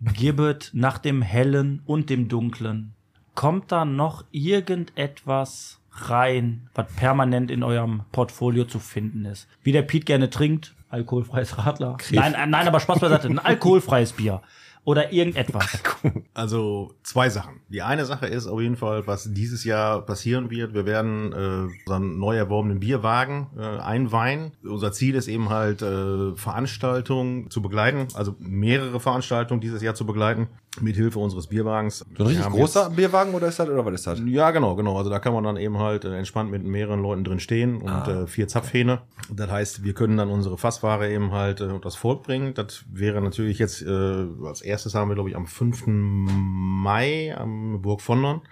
gibt nach dem Hellen und dem Dunklen, kommt da noch irgendetwas rein, was permanent in eurem Portfolio zu finden ist? Wie der Pete gerne trinkt, alkoholfreies Radler. Nein, äh, nein, aber Spaß beiseite, ein alkoholfreies Bier. Oder irgendetwas. Also zwei Sachen. Die eine Sache ist auf jeden Fall, was dieses Jahr passieren wird. Wir werden äh, unseren neu erworbenen Bierwagen äh, einweihen. Unser Ziel ist eben halt, äh, Veranstaltungen zu begleiten, also mehrere Veranstaltungen dieses Jahr zu begleiten, mit Hilfe unseres Bierwagens. So ein richtig großer jetzt- Bierwagen oder ist das oder was ist das? ja, genau, genau. Also da kann man dann eben halt äh, entspannt mit mehreren Leuten drin stehen und Ah. äh, vier Zapfhähne. Das heißt, wir können dann unsere Fassware eben halt äh, unters Volk bringen. Das wäre natürlich jetzt, äh, als erstes haben wir, glaube ich, am 5. Mai am Burg Vondern.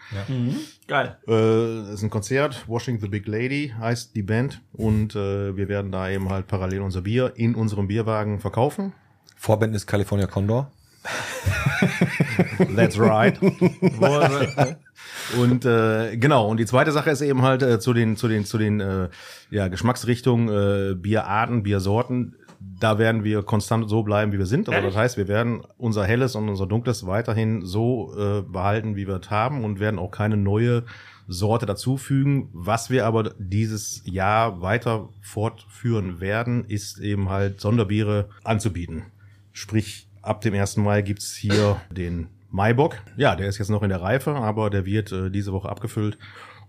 Geil. Äh, das ist ein Konzert, Washing the Big Lady heißt die Band. Und äh, wir werden da eben halt parallel unser Bier in unserem Bierwagen verkaufen. Vorband ist California Condor. That's right. und äh, genau, und die zweite Sache ist eben halt äh, zu den, zu den, zu den äh, ja, Geschmacksrichtungen, äh, Bierarten, Biersorten. Da werden wir konstant so bleiben, wie wir sind. Also das heißt, wir werden unser helles und unser dunkles weiterhin so äh, behalten, wie wir es haben und werden auch keine neue Sorte dazufügen. Was wir aber dieses Jahr weiter fortführen werden, ist eben halt Sonderbiere anzubieten. Sprich, ab dem 1. Mai gibt's hier den Maibock. Ja, der ist jetzt noch in der Reife, aber der wird äh, diese Woche abgefüllt.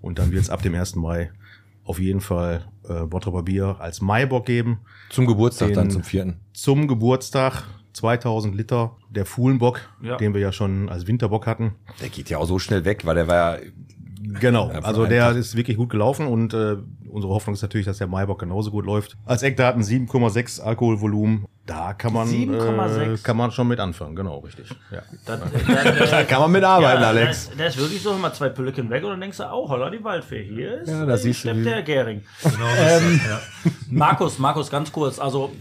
Und dann wird's ab dem 1. Mai auf jeden Fall äh, Bottroper Bier als Maibock geben. Zum Geburtstag Den- dann zum vierten. Zum Geburtstag 2000 Liter der Fuhlenbock, Ja. den wir ja schon als Winterbock hatten. Der geht ja auch so schnell weg, weil der war ja Genau, Ja, also der ist wirklich gut gelaufen und äh, unsere Hoffnung ist natürlich, dass der Maibock genauso gut läuft. Als Eckdaten 7,6 Alkoholvolumen, da kann man, 7,6. äh, kann man schon mit anfangen, genau, richtig. Ja. Das, das, Da kann man mitarbeiten, Alex. Der, ist wirklich so immer zwei Pülleken weg und dann denkst du, oh, holla, die Waldfee. Hier ist Ja, da äh, siehst du, der Gäring. ähm, Markus, Markus, ganz kurz. Also,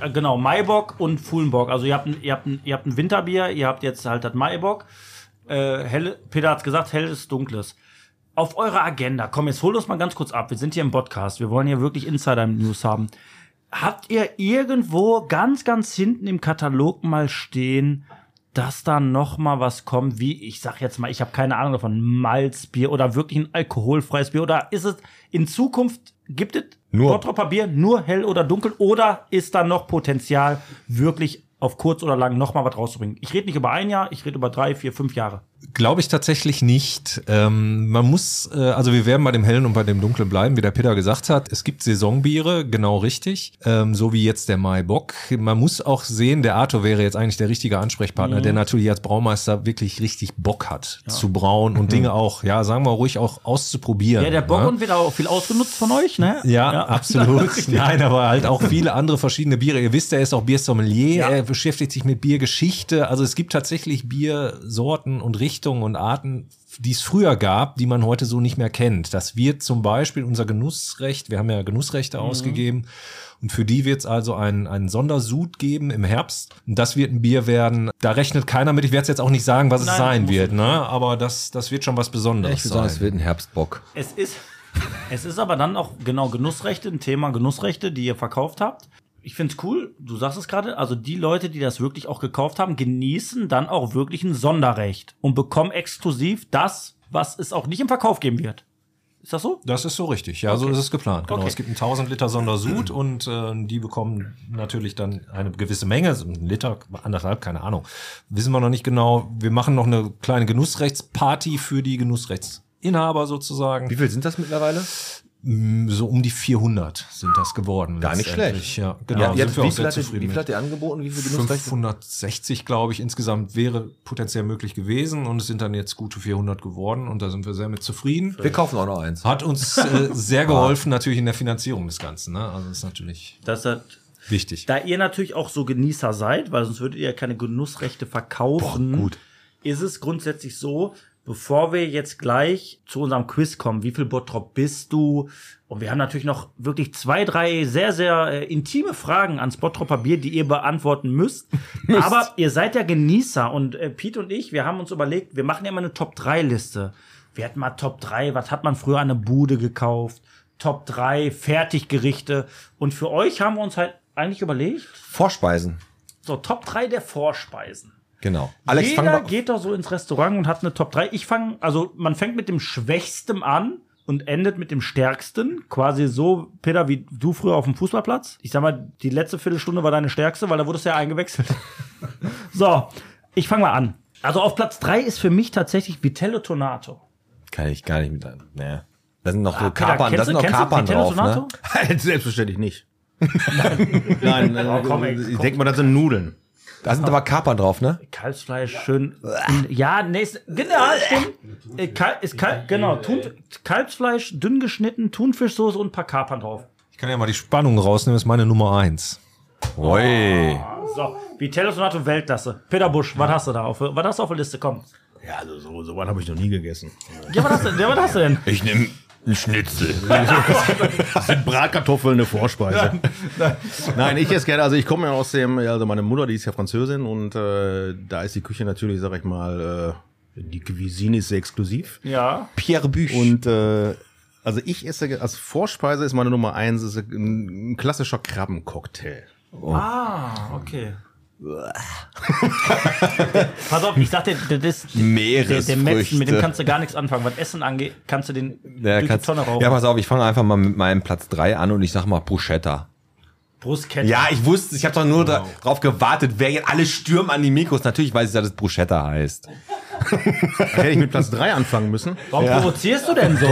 äh, genau, Maibock und Fuhlenbock. Also, ihr habt, ein, ihr, habt ein, ihr habt ein Winterbier, ihr habt jetzt halt das Maibock. Äh, helle, Peter hat's gesagt, helles, dunkles. Auf eurer Agenda, komm, jetzt hol uns mal ganz kurz ab. Wir sind hier im Podcast. Wir wollen hier wirklich Insider-News haben. Habt ihr irgendwo ganz, ganz hinten im Katalog mal stehen, dass da noch mal was kommt, wie ich sag jetzt mal, ich habe keine Ahnung davon, Malzbier oder wirklich ein alkoholfreies Bier oder ist es in Zukunft gibt es Nur. Bottropper Bier nur hell oder dunkel oder ist da noch Potenzial wirklich auf kurz oder lang noch mal was rauszubringen? Ich rede nicht über ein Jahr, ich rede über drei, vier, fünf Jahre. Glaube ich tatsächlich nicht. Ähm, man muss, äh, also wir werden bei dem Hellen und bei dem Dunklen bleiben, wie der Peter gesagt hat. Es gibt Saisonbiere, genau richtig. Ähm, so wie jetzt der Maibock. Man muss auch sehen, der Arthur wäre jetzt eigentlich der richtige Ansprechpartner, Mhm. der natürlich als Braumeister wirklich richtig Bock hat zu brauen und Dinge auch, ja, sagen wir ruhig auch auszuprobieren. Ja, der Bock ne? und wird auch viel ausgenutzt von euch, ne? Ja, absolut. Nein, aber halt auch viele andere verschiedene Biere. Ihr wisst, er ist auch Biersommelier, Ja. er beschäftigt sich mit Biergeschichte. Also es gibt tatsächlich Biersorten und Richtungen und Arten, die es früher gab, die man heute so nicht mehr kennt. Das wird zum Beispiel unser Genussrecht, wir haben ja Genussrechte Mhm. ausgegeben. Und für die wird es also einen, einen Sondersud geben im Herbst. Und das wird ein Bier werden. Da rechnet keiner mit. Ich werde es jetzt auch nicht sagen, was Nein, es sein wird, ne? Aber das, das wird schon was Besonderes Ich würde sagen, sein. es wird ein Herbstbock. Es ist, es ist aber dann auch genau Genussrechte, ein Thema Genussrechte, die ihr verkauft habt. Ich find's cool, du sagst es gerade, also die Leute, die das wirklich auch gekauft haben, genießen dann auch wirklich ein Sonderrecht und bekommen exklusiv das, was es auch nicht im Verkauf geben wird. Ist das so? Das ist so richtig, ja, so ist es geplant. Genau, Okay. es gibt einen 1000 Liter Sondersud und äh, die bekommen natürlich dann eine gewisse Menge, so ein Liter, anderthalb, keine Ahnung. Wissen wir noch nicht genau. Wir machen noch eine kleine Genussrechtsparty für die Inhaber sozusagen. Wie viel sind das mittlerweile? So um die 400 sind das geworden. Gar nicht schlecht. Ja, genau. Ja, sind jetzt, wir wie, auch viel sehr hat, ihr- zufrieden wie viel hat ihr angeboten? Wie viel Genussrechte? 560, glaube ich, insgesamt wäre potenziell möglich gewesen und es sind dann jetzt gute 400 geworden und da sind wir sehr mit zufrieden. Wir kaufen auch noch eins. Hat uns äh, sehr geholfen natürlich in der Finanzierung des Ganzen. Ne? Also das ist natürlich Das hat, wichtig. da ihr natürlich auch so Genießer seid, weil sonst würdet ihr ja keine Genussrechte verkaufen, gut. ist es grundsätzlich so, bevor wir jetzt gleich zu unserem Quiz kommen, wie viel Bottrop bist du? Und wir haben natürlich noch wirklich zwei, drei sehr, sehr äh, intime Fragen ans Bottropper Bier, die ihr beantworten müsst. Aber ihr seid ja Genießer und äh, Pete und ich, wir haben uns überlegt, wir machen ja immer eine Top-3-Liste. Wir hatten mal Top 3, was hat man früher an eine Bude gekauft? Top 3 Fertiggerichte. Und für euch haben wir uns halt eigentlich überlegt, Vorspeisen. so Top 3 der Vorspeisen. Genau. Alex, Jeder geht doch so ins Restaurant und hat eine Top 3. Ich fange, also man fängt mit dem Schwächsten an und endet mit dem Stärksten. Quasi so, Peter, wie du früher auf dem Fußballplatz. Ich sag mal, die letzte Viertelstunde war deine stärkste, weil da wurdest du ja eingewechselt. so, ich fange mal an. Also auf Platz 3 ist für mich tatsächlich Vitello Tonato. Kann ich gar nicht mit. Nee. Da sind noch so Ah, Peter, Kapern, da kennst sind du- noch Kapern Vitello drauf. Ne? Tonato? Selbstverständlich nicht. Nein, äh, Oh, komm, ey, ich komm. denke mal, das sind Nudeln. Da sind aber Kapern drauf, ne? Kalbsfleisch schön. Ja, nächste. Genau, stimmt. Äh, Kal ist Kal genau, Thun Kalbsfleisch, dünn geschnitten, Thunfischsoße und ein paar Kapern drauf. Ich kann ja mal die Spannung rausnehmen, das ist meine Nummer eins. Ui. So, Vitello Sonato Weltklasse. Peter Busch, was hast du da auf, was hast du auf der Liste? Komm. Ja, also so, so was habe ich noch nie gegessen. Ja, was hast du, ja, was hast du denn? Ich nehme einen Schnitzel. Das sind Bratkartoffeln eine Vorspeise. Nein, ich esse gerne, also ich komme ja aus dem, also meine Mutter, die ist ja Französin und äh, da ist die Küche natürlich, sag ich mal, äh, die Cuisine ist sehr exklusiv. Ja. Pierre Büch. Und äh, also ich esse als Vorspeise ist meine Nummer eins ist ein, ein klassischer Krabbencocktail. Ah, okay. Pass auf, ich sag dir, das ist der, der Meeresfrüchte. Metzen, mit dem kannst du gar nichts anfangen. Was Essen angeht, kannst du den ja, durch kannst, die Tonne rauchen. ja, pass auf, ich fange einfach mal mit meinem Platz 3 an und ich sag mal Bruschetta. Bruschetta. Ja, ich wusste, ich habe doch nur da, drauf gewartet, wer jetzt alle stürmen an die Mikros. Natürlich weiß ich, dass es Bruschetta heißt. Hätte ich mit Platz drei anfangen müssen. Warum provozierst du denn so?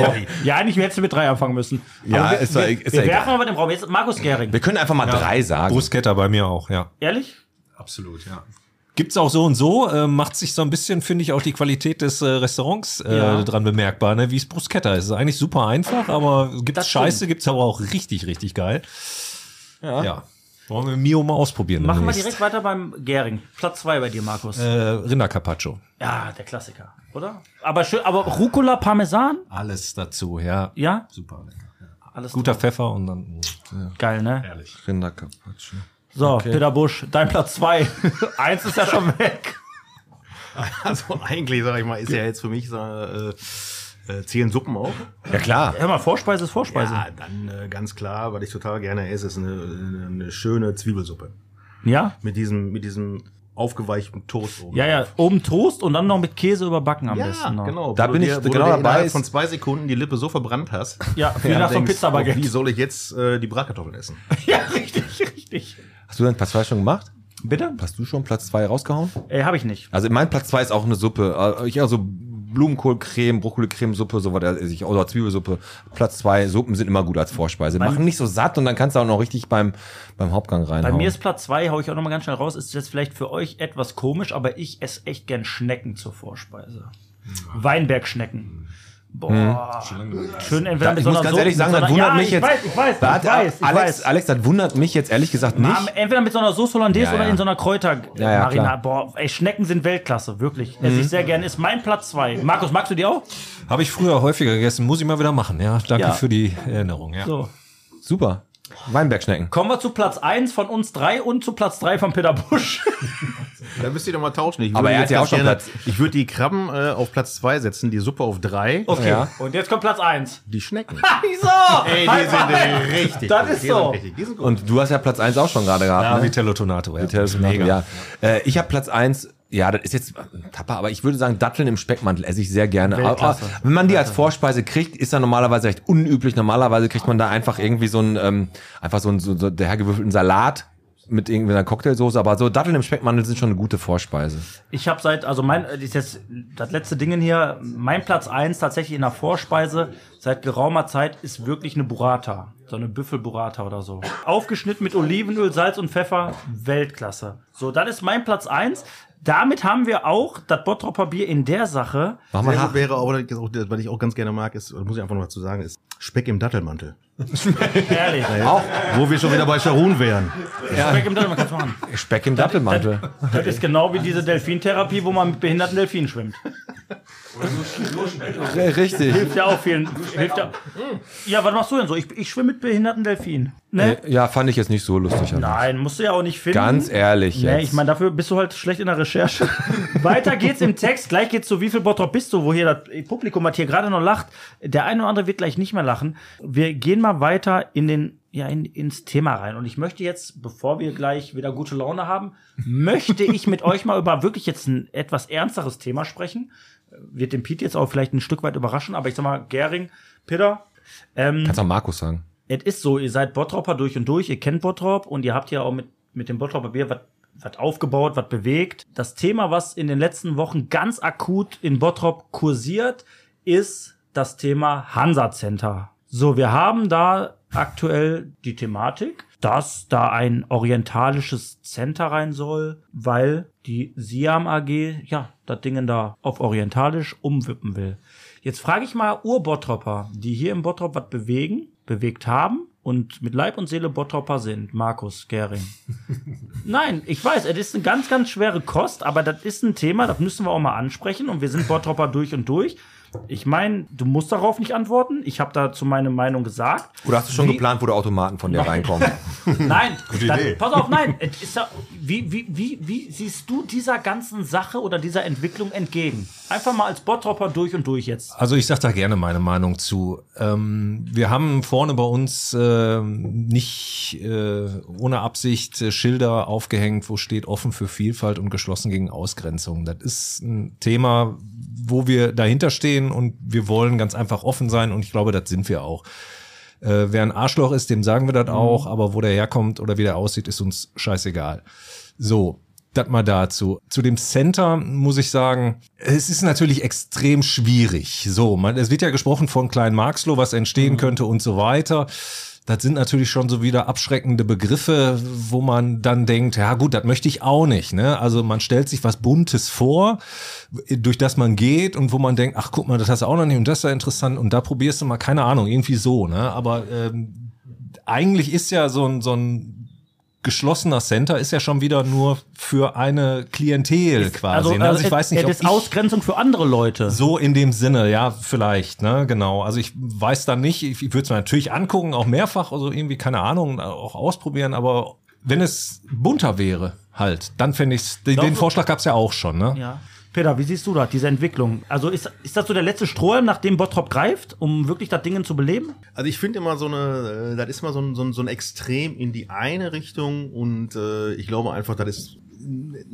Ja, eigentlich hättest du mit drei anfangen müssen. Ja, Aber wir, ist doch- wir, ist wir doch werfen egal. mal mit dem Raum. Jetzt Markus Gehring. Wir können einfach mal drei sagen. Bruschetta bei mir auch, ja. Ehrlich? Absolut, ja. Gibt's auch so und so, äh, macht sich so ein bisschen, finde ich, auch die Qualität des äh, Restaurants äh, Ja. dran bemerkbar, ne? wie es Bruschetta ist. Ist eigentlich super einfach, aber gibt's Das Scheiße, stimmt. gibt's aber auch richtig, richtig geil. Ja. ja. Wollen wir Mio mal ausprobieren? Machen wir direkt weiter beim Gehring. Platz zwei bei dir, Markus. Äh, Rindercarpaccio. Ja, der Klassiker, oder? Aber schön, aber Rucola Parmesan? Alles dazu, ja. Ja? Super lecker. Alles Guter Pfeffer und dann. geil, ne? Ehrlich. Rinder Carpaccio. So, Peter Busch, dein Platz zwei. Eins ist ja schon weg. Also eigentlich, sag ich mal, ist ja jetzt für mich so, äh, äh, zählen Suppen auch. Ja klar. Hör mal, Vorspeise ist Vorspeise. Ja, dann äh, ganz klar, was ich total gerne esse, ist eine, eine, eine schöne Zwiebelsuppe. Ja? Mit diesem, mit diesem aufgeweichten Toast oben. Ja, ja, oben Toast und dann noch mit Käse überbacken am Ja, besten noch. genau. Da Wo bin du ich dir, wo genau du dir dabei. innerhalb von zwei Sekunden die Lippe so verbrannt hast. Ja, wie nach so einem Pizzabaguette. oh, Wie soll ich jetzt äh, die Bratkartoffeln essen? Ja, richtig, richtig. Hast du deinen Platz 2 schon gemacht? Bitte? Hast du schon Platz 2 rausgehauen? Äh, habe ich nicht. Also mein Platz 2 ist auch eine Suppe. Äh, Ich also Blumenkohlcreme, Brokkoli-Creme-Suppe, so was esse ich. Oder Zwiebelsuppe. Platz 2, Suppen sind immer gut als Vorspeise. Machen nicht so satt und dann kannst du auch noch richtig beim, beim Hauptgang Bei reinhauen. mir ist Platz zwei, hau ich auch noch mal ganz schnell raus, ist jetzt vielleicht für euch etwas komisch, aber ich esse echt gern Schnecken zur Vorspeise. Weinbergschnecken. Boah. Schön entweder Da, mit ich so muss einer ganz so- ehrlich sagen, das wundert ja, mich ich jetzt. Weiß, ich weiß, ich hat- weiß, ich Alex, weiß. Alex, das wundert mich jetzt ehrlich gesagt nicht. Na, entweder mit so einer Soße Hollandaise Ja, oder ja. in so einer Ja, ja, Kräutermarinade. klar. Boah, ey, Schnecken sind Weltklasse, wirklich. Esse ich sehr gern. Ist mein Platz zwei. Markus, magst du die auch? Habe ich früher häufiger gegessen, muss ich mal wieder machen, ja. Danke Ja. für die Erinnerung, ja. So. Super. Weinbergschnecken. Kommen wir zu Platz eins von uns drei und zu Platz drei von Peter Busch. Da müsst ihr doch mal tauschen. Ich Aber würde er hat ja auch schon gerne- Platz. Ich würde die Krabben äh, auf Platz zwei setzen, die Suppe auf drei. Okay, Ja. und jetzt kommt Platz eins. Die Schnecken. Wieso? Ey, die High sind richtig. Das gut. ist die so. Sind richtig. Die sind gut. Und du hast ja Platz 1 auch schon gerade gehabt. Ja, ne? Vitello Tonato, ja. Vitello Tonato, ja. Äh, ich habe Platz 1, ja, das ist jetzt ein Tapper, aber ich würde sagen, Datteln im Speckmantel esse ich sehr gerne. Aber, wenn man die als Vorspeise kriegt, ist da normalerweise recht unüblich. Normalerweise kriegt man da einfach irgendwie so ein, ähm, einfach so ein, so, so der hergewürfelten Salat. mit irgendeiner Cocktailsoße, aber so Datteln im Speckmantel sind schon eine gute Vorspeise. Ich habe seit, also mein, das ist jetzt das letzte Ding hier, mein Platz eins tatsächlich in der Vorspeise seit geraumer Zeit ist wirklich eine Burrata. So eine Büffelburrata oder so. Aufgeschnitten mit Olivenöl, Salz und Pfeffer, Weltklasse. So, das ist mein Platz eins. Damit haben wir auch das Bottropper Bier in der Sache. Mal gut wäre auch, was ich auch ganz gerne mag, ist, muss ich einfach noch dazu sagen, ist Speck im Dattelmantel. Ehrlich. Auch. Wo wir schon wieder bei Charun wären. Speck im Dattel, man kann's machen. Speck im Dattelmantel. Das ist genau wie diese Delfintherapie, wo man mit behinderten Delfinen schwimmt. Richtig. Hilft ja auch vielen. Hilft ja. ja, was machst du denn so? Ich, ich schwimme mit behinderten Delfinen. Ne? Äh, Ja, fand ich jetzt nicht so lustig. Nein, musst du ja auch nicht finden. Ganz ehrlich Nee, jetzt. ich meine, dafür bist du halt schlecht in der Recherche. Weiter geht's im Text. Gleich geht's zu Wie viel Bottrop bist du, wo hier das Publikum hat hier gerade noch lacht. Der eine oder andere wird gleich nicht mehr lachen. Wir gehen mal weiter in den, ja, in, ins Thema rein. Und ich möchte jetzt, bevor wir gleich wieder gute Laune haben, möchte ich mit euch mal über wirklich jetzt ein etwas ernsteres Thema sprechen. Wird den Pete jetzt auch vielleicht ein Stück weit überraschen, aber ich sag mal, Gering, Peter, ähm, Kannst auch Markus sagen. es ist so, ihr seid Bottropper durch und durch, ihr kennt Bottrop und ihr habt ja auch mit, mit dem Bottropper Bier was was aufgebaut, was bewegt. Das Thema, was in den letzten Wochen ganz akut in Bottrop kursiert, ist das Thema Hansa Center. So, wir haben da aktuell die Thematik, dass da ein orientalisches Center rein soll, weil die Siam AG, ja, das Ding da auf orientalisch umwippen will. Jetzt frage ich mal Ur-Bottropper, die hier im Bottrop was bewegen, bewegt haben und mit Leib und Seele Bottropper sind. Markus Gering. Nein, ich weiß, es ist eine ganz, ganz schwere Kost, aber das ist ein Thema, das müssen wir auch mal ansprechen und wir sind Bottropper durch und durch. Ich meine, du musst darauf nicht antworten. Ich habe dazu meine Meinung gesagt. Oder hast du schon Wie- geplant, wo der Automaten von dir reinkommt? Nein, dann, Idee. pass auf, nein. Ja, wie, wie, wie, wie siehst du dieser ganzen Sache oder dieser Entwicklung entgegen? Einfach mal als Bottropper durch und durch jetzt. Also ich sage da gerne meine Meinung zu. Ähm, wir haben vorne bei uns ähm, nicht äh, ohne Absicht äh, Schilder aufgehängt, wo steht offen für Vielfalt und geschlossen gegen Ausgrenzung. Das ist ein Thema, wo wir dahinter stehen und wir wollen ganz einfach offen sein und ich glaube, das sind wir auch. Äh, wer ein Arschloch ist, dem sagen wir das auch, aber wo der herkommt oder wie der aussieht, ist uns scheißegal. So, das mal dazu. Zu dem Center muss ich sagen, es ist natürlich extrem schwierig. So, man, es wird ja gesprochen von Klein Marxloh, was entstehen könnte und so weiter. Das sind natürlich schon so wieder abschreckende Begriffe, wo man dann denkt, ja gut, das möchte ich auch nicht. Ne? Also man stellt sich was Buntes vor, durch das man geht und wo man denkt, ach guck mal, das hast du auch noch nicht und das ist ja interessant und da probierst du mal, keine Ahnung, irgendwie so. Ne? Aber ähm, eigentlich ist ja so ein, so ein geschlossener Center ist ja schon wieder nur für eine Klientel quasi. ne? also ich äh, weiß nicht, äh, ob das ich Ausgrenzung für andere Leute. so in dem Sinne, ja, vielleicht, ne, genau. Also ich weiß dann nicht, ich, ich würde es mir natürlich angucken, auch mehrfach, also irgendwie, keine Ahnung, auch ausprobieren, aber wenn es bunter wäre, halt, dann fände ich den, den. Vorschlag gab's ja auch schon, ne? Ja. Peter, wie siehst du das, diese Entwicklung? Also ist, ist das so der letzte Strohhalm, nach dem Bottrop greift, um wirklich das Ding zu beleben? Also ich finde immer so eine, äh, das ist mal so ein, so, ein, so ein Extrem in die eine Richtung und äh, ich glaube einfach, das ist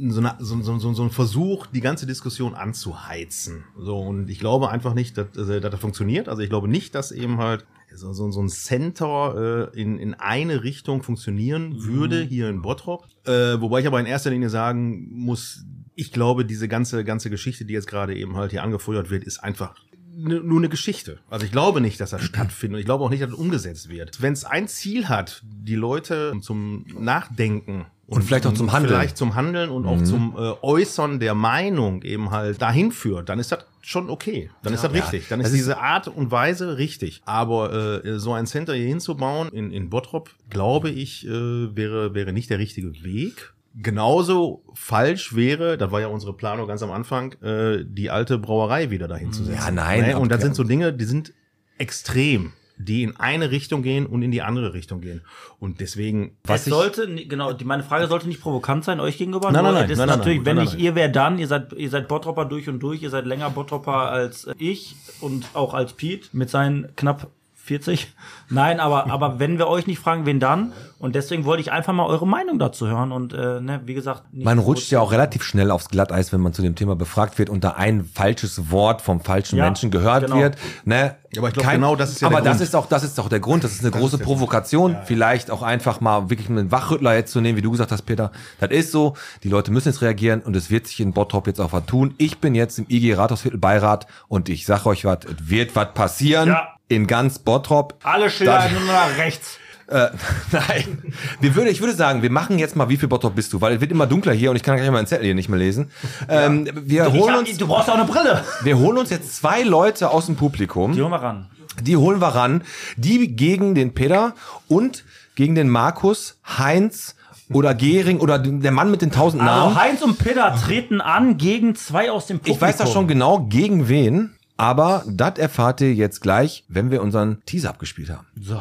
so, eine, so, so, so, ein Versuch, die ganze Diskussion anzuheizen. So und ich glaube einfach nicht, dass, äh, dass das funktioniert. Also ich glaube nicht, dass eben halt so, so, so ein Center äh, in, in eine Richtung funktionieren würde hier in Bottrop. Äh, wobei ich aber in erster Linie sagen muss, ich glaube, diese ganze ganze Geschichte, die jetzt gerade eben halt hier angefeuert wird, ist einfach n- nur eine Geschichte. Also ich glaube nicht, dass das stattfindet und ich glaube auch nicht, dass das umgesetzt wird. Wenn es ein Ziel hat, die Leute zum Nachdenken Und vielleicht auch zum Handeln. Vielleicht zum Handeln und auch zum äh, Äußern der Meinung eben halt dahin führt, dann ist das schon okay. Dann ist das richtig. Dann ist diese Art und Weise richtig. Aber äh, so ein Center hier hinzubauen in, in Bottrop, glaube ich, äh, wäre, wäre nicht der richtige Weg. Genauso falsch wäre, das war ja unsere Planung ganz am Anfang, äh, die alte Brauerei wieder dahin zu setzen. Ja, nein, Ne? Und das sind so Dinge, die sind extrem, die in eine Richtung gehen und in die andere Richtung gehen. Und deswegen, es sollte, genau, die, meine Frage sollte nicht provokant sein euch gegenüber. Nein, nein, nein, ist nein, nein, natürlich, nein, wenn nein, nicht nein. ihr, wer dann? Ihr seid, ihr seid Bottropper durch und durch, ihr seid länger Bottropper als ich und auch als Pete mit seinen knapp 40. Nein, aber, aber wenn wir euch nicht fragen, wen dann? Und deswegen wollte ich einfach mal eure Meinung dazu hören. Und äh, ne, wie gesagt, nicht Man rutscht ja auch relativ schnell aufs Glatteis, wenn man zu dem Thema befragt wird und da ein falsches Wort vom falschen Ja, Menschen gehört genau. wird. Ne? Aber ich glaub, genau das ist ja Aber der das Grund. ist auch, das ist auch der Grund. Das ist eine große Provokation. Vielleicht auch einfach mal wirklich einen Wachrüttler jetzt zu nehmen, wie du gesagt hast, Peter. Das ist so. Die Leute müssen jetzt reagieren und es wird sich in Bottrop jetzt auch was tun. Ich bin jetzt im IG Rathausviertel Beirat und ich sag euch was, es wird was passieren Ja. In ganz Bottrop. Alle Schilder nur nach rechts. Äh, nein. Wir würde, ich würde sagen, wir machen jetzt mal, wie viel Bottrop bist du? Weil es wird immer dunkler hier und ich kann gleich mal einen Zettel hier nicht mehr lesen. Ähm, wir, Ich holen hab, uns, du brauchst auch eine Brille. wir holen uns jetzt zwei Leute aus dem Publikum. Die holen wir ran. Die holen wir ran. Die gegen den Peter und gegen den Markus, Heinz oder Gehring oder der Mann mit den tausend Also Namen. Heinz und Peter treten an gegen zwei aus dem Publikum. Ich weiß das schon genau gegen wen, aber das erfahrt ihr jetzt gleich, wenn wir unseren Teaser abgespielt haben. So.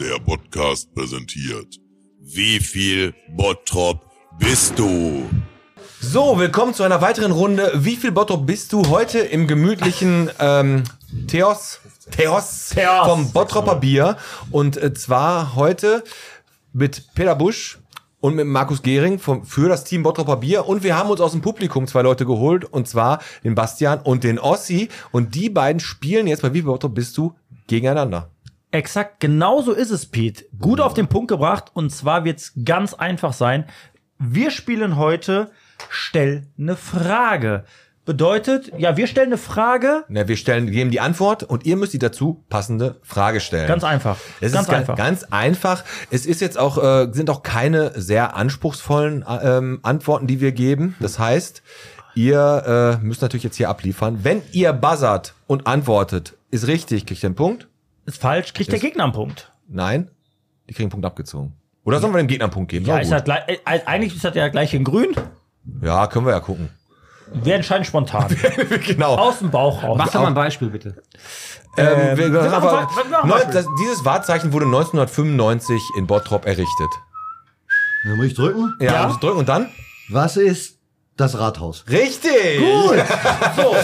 Der Podcast präsentiert. Wie viel Bottrop bist du? So, willkommen zu einer weiteren Runde. Wie viel Bottrop bist du heute im gemütlichen ähm, Theos? Theos, Theos. vom Bottropper Bier. Und äh, zwar heute mit Peter Busch und mit Markus Gehring vom, für das Team Bottropper Bier. Und wir haben uns aus dem Publikum zwei Leute geholt. Und zwar den Bastian und den Ossi. Und die beiden spielen jetzt bei Wie Bottrop bist du gegeneinander. Exakt, genau so ist es, Pete. Gut auf den Punkt gebracht. Und zwar wird's ganz einfach sein. Wir spielen heute Stell eine Frage. Bedeutet, ja, wir stellen eine Frage. Na, wir stellen, geben die Antwort und ihr müsst die dazu passende Frage stellen. Ganz einfach. Es ganz ist einfach. Ganz, einfach. Es ist jetzt auch, äh, sind auch keine sehr anspruchsvollen äh, ähm, Antworten, die wir geben. Das heißt, ihr äh, müsst natürlich jetzt hier abliefern. Wenn ihr buzzert und antwortet, ist richtig, kriegt ihr einen Punkt. ist falsch, kriegt der Gegner einen Punkt. Nein, die kriegen einen Punkt abgezogen. Oder sollen wir dem Gegner einen Punkt geben? Ja, ist halt gleich, eigentlich ist das ja gleich in grün. ja, können wir ja gucken. Wir entscheiden spontan. genau. Aus dem Bauch raus. Mach doch mal ein Beispiel, bitte. Ähm, wir, aber, Beispiel. das, dieses Wahrzeichen wurde 1995 in Bottrop errichtet. Dann muss ich drücken. Ja, Ja. muss ich drücken und dann? Was ist das Rathaus? Richtig!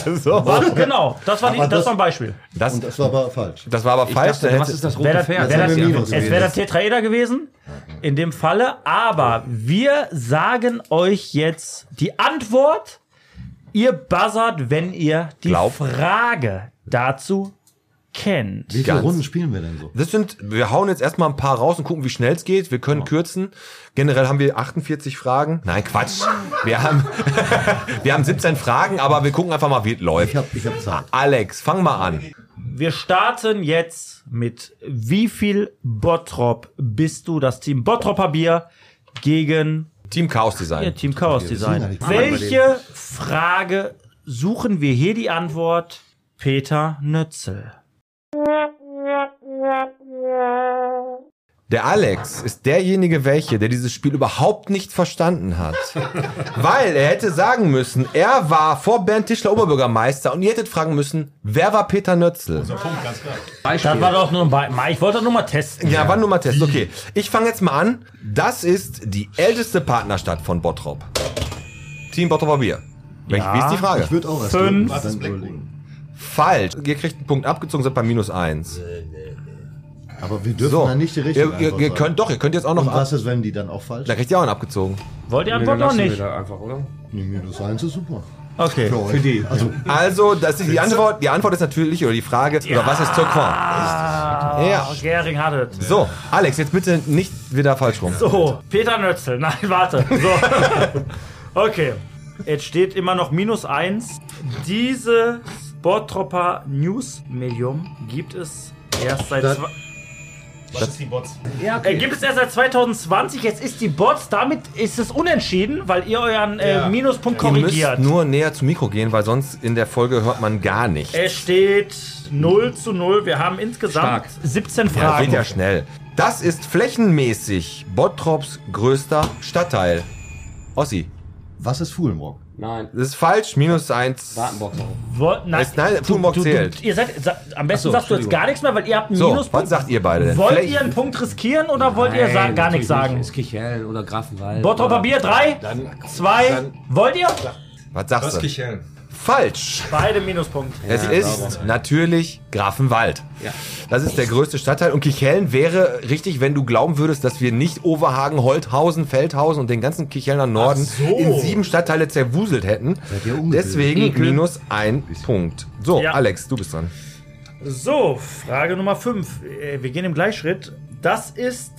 So, So. was, genau, das war, die, das das- war ein Beispiel. Das, Und das war aber falsch. das war aber Ich falsch. dachte, da was ist das rote Pferd? wär das, es wäre der Tetraeder gewesen, in dem Falle. Aber wir sagen euch jetzt die Antwort. Ihr buzzert, wenn ihr die Glaub. Frage dazu kennt. Wie viele Ganz. Runden spielen wir denn so? Das sind, wir hauen jetzt erstmal ein paar raus und gucken, wie schnell es geht. Wir können kürzen. Generell haben wir 48 Fragen. Nein, Quatsch. Wir haben, wir haben 17 Fragen, aber wir gucken einfach mal, wie es läuft. Ich habe ich hab Zeit. Alex, fang mal an. Wir starten jetzt mit wie viel Bottrop bist du, das Team Bottropper Bier, gegen Team Chaos Design. ihr Team Chaos Design. ja Welche Frage suchen wir hier die Antwort? Peter Nützel. Der Alex ist derjenige welche, der dieses Spiel überhaupt nicht verstanden hat. Weil er hätte sagen müssen, er war vor Bernd Tischler Oberbürgermeister und ihr hättet fragen müssen, wer war Peter Nötzl? Das war doch nur ein Be Ich wollte doch nur mal testen. Ja, war nur mal Test. Okay, ich fange jetzt mal an. Das ist die älteste Partnerstadt von Bottrop. Team Bottroper Bier. Welch, Ja. wie ist die Frage? Ich würde auch erst Fünf. Falsch. Ihr kriegt einen Punkt abgezogen, seid bei minus eins. Aber wir dürfen So. dann nicht die richtige Ihr, ihr, Antwort ihr könnt doch, ihr könnt jetzt auch noch Und was ist, wenn die dann auch falsch Da kriegt ihr auch einen abgezogen. Wollt ihr Antwort noch lassen wir nicht? da einfach, oder? Nee, minus eins ist super. Okay. Für, Für die. Also, Also, das ist die Antwort. Die Antwort ist natürlich, oder die Frage, oder was ist Turquoise? Ah, Ja. Gering hat es. So, Alex, jetzt bitte nicht wieder falsch rum. So, Peter Nötzel. Nein, warte. So. Okay. Jetzt steht immer noch minus eins. Diese Bottropper News Medium gibt es erst seit Das- Was ist die Bots? Ja, äh, gibt es erst seit 2020. Jetzt ist die Bots, damit ist es unentschieden, weil ihr euren äh, Minuspunkt Ihr müsst korrigiert. nur näher zum Mikro gehen, weil sonst in der Folge hört man gar nichts. Es steht 0 zu 0. Wir haben insgesamt Stark. 17 Ja, Fragen. geht ja schnell. Das ist flächenmäßig Bottrops größter Stadtteil. Ossi, was ist Fuhlenbrock? Nein. das ist falsch, minus eins. Wartenbox auch. Nein, Es- nein, Fuhrbock zählt. ihr seid, sa, am besten so, sagst du jetzt gar nichts mehr, weil ihr habt einen So, Minuspunkt. was sagt ihr beide denn? Wollt Flächen- ihr einen Punkt riskieren oder wollt ihr sa gar nichts sagen? Ist Kichellen oder Grafenwald. Bottropper oder- Bier, drei, zwei, wollt ihr? Was sagst du? Kichellen. Falsch. Beide Minuspunkte. Es ist natürlich Grafenwald. Ja. Das ist der größte Stadtteil. Und Kicheln wäre richtig, wenn du glauben würdest, dass wir nicht Overhagen, Holthausen, Feldhausen und den ganzen Kichelner Norden in sieben Stadtteile zerwuselt hätten. Deswegen Ekel. minus ein Punkt. So, Ja. Alex, du bist dran. So, Frage Nummer 5. Wir gehen im Gleichschritt. Das ist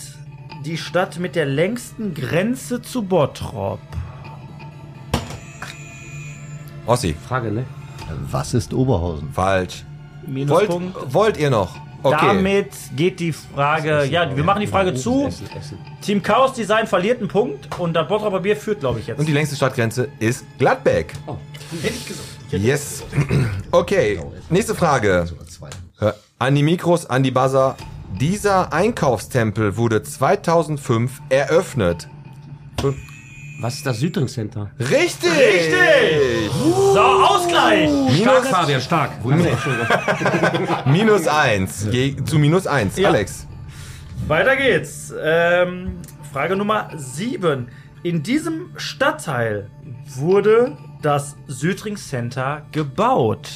die Stadt mit der längsten Grenze zu Bottrop. Ossi, Frage, ne? Was ist Oberhausen? falsch. Wollt, Minuspunkt. wollt ihr noch? Okay. Damit geht die Frage, ja, wir machen die Frage zu. Essen. Team Chaos Design verliert einen Punkt und das Bottroper Bier führt, glaube ich, jetzt. Und die längste Stadtgrenze ist Gladbeck. Oh. Yes. Okay, nächste Frage. An die Mikros, an die Buzzer. Dieser Einkaufstempel wurde 2005 eröffnet. Was ist das Südring Center? Richtig! Richtig! So, Ausgleich! Stark, Fabian, stark. Minus eins. Je, zu minus eins. Ja. Alex. Weiter geht's. Ähm, Frage Nummer 7. In diesem Stadtteil wurde das Südring Center gebaut.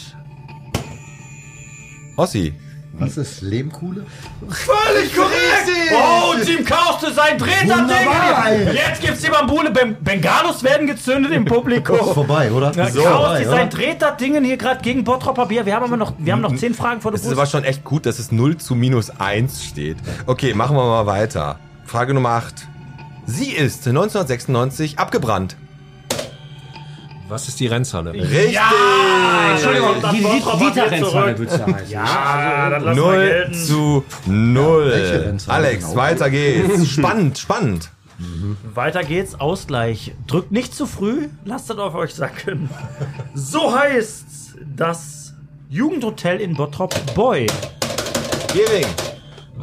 Ossi. Was ist Lehmkuhle? Völlig korrekt! Oh, Team Chaos Design dreht das Wunderbar, Ding! ey. Jetzt gibt's die Bambule. Ben Bengalos werden gezündet im Ist Publikum. vorbei, oder? Ja, Ist Chaos vorbei, Design oder? dreht das Ding hier gerade gegen Bottropper Bier. Wir haben aber noch, wir haben noch 10 Fragen vor der Es ist aber schon echt gut, dass es 0 zu minus 1 steht. Okay, machen wir mal weiter. Frage Nummer 8. Sie ist 1996 abgebrannt. Was ist die Rennhalle? Richtig! Entschuldigung, Die Dieter-Rennhalle würdest du heißen. Ja, das lassen wir 0 gelten. zu Welche 0. Rennzahl Alex, genau? weiter geht's. Spannend, spannend. Weiter geht's, Ausgleich. Drückt nicht zu früh, lasst das auf euch sacken. So heißt das Jugendhotel in Bottrop Boy. Gering.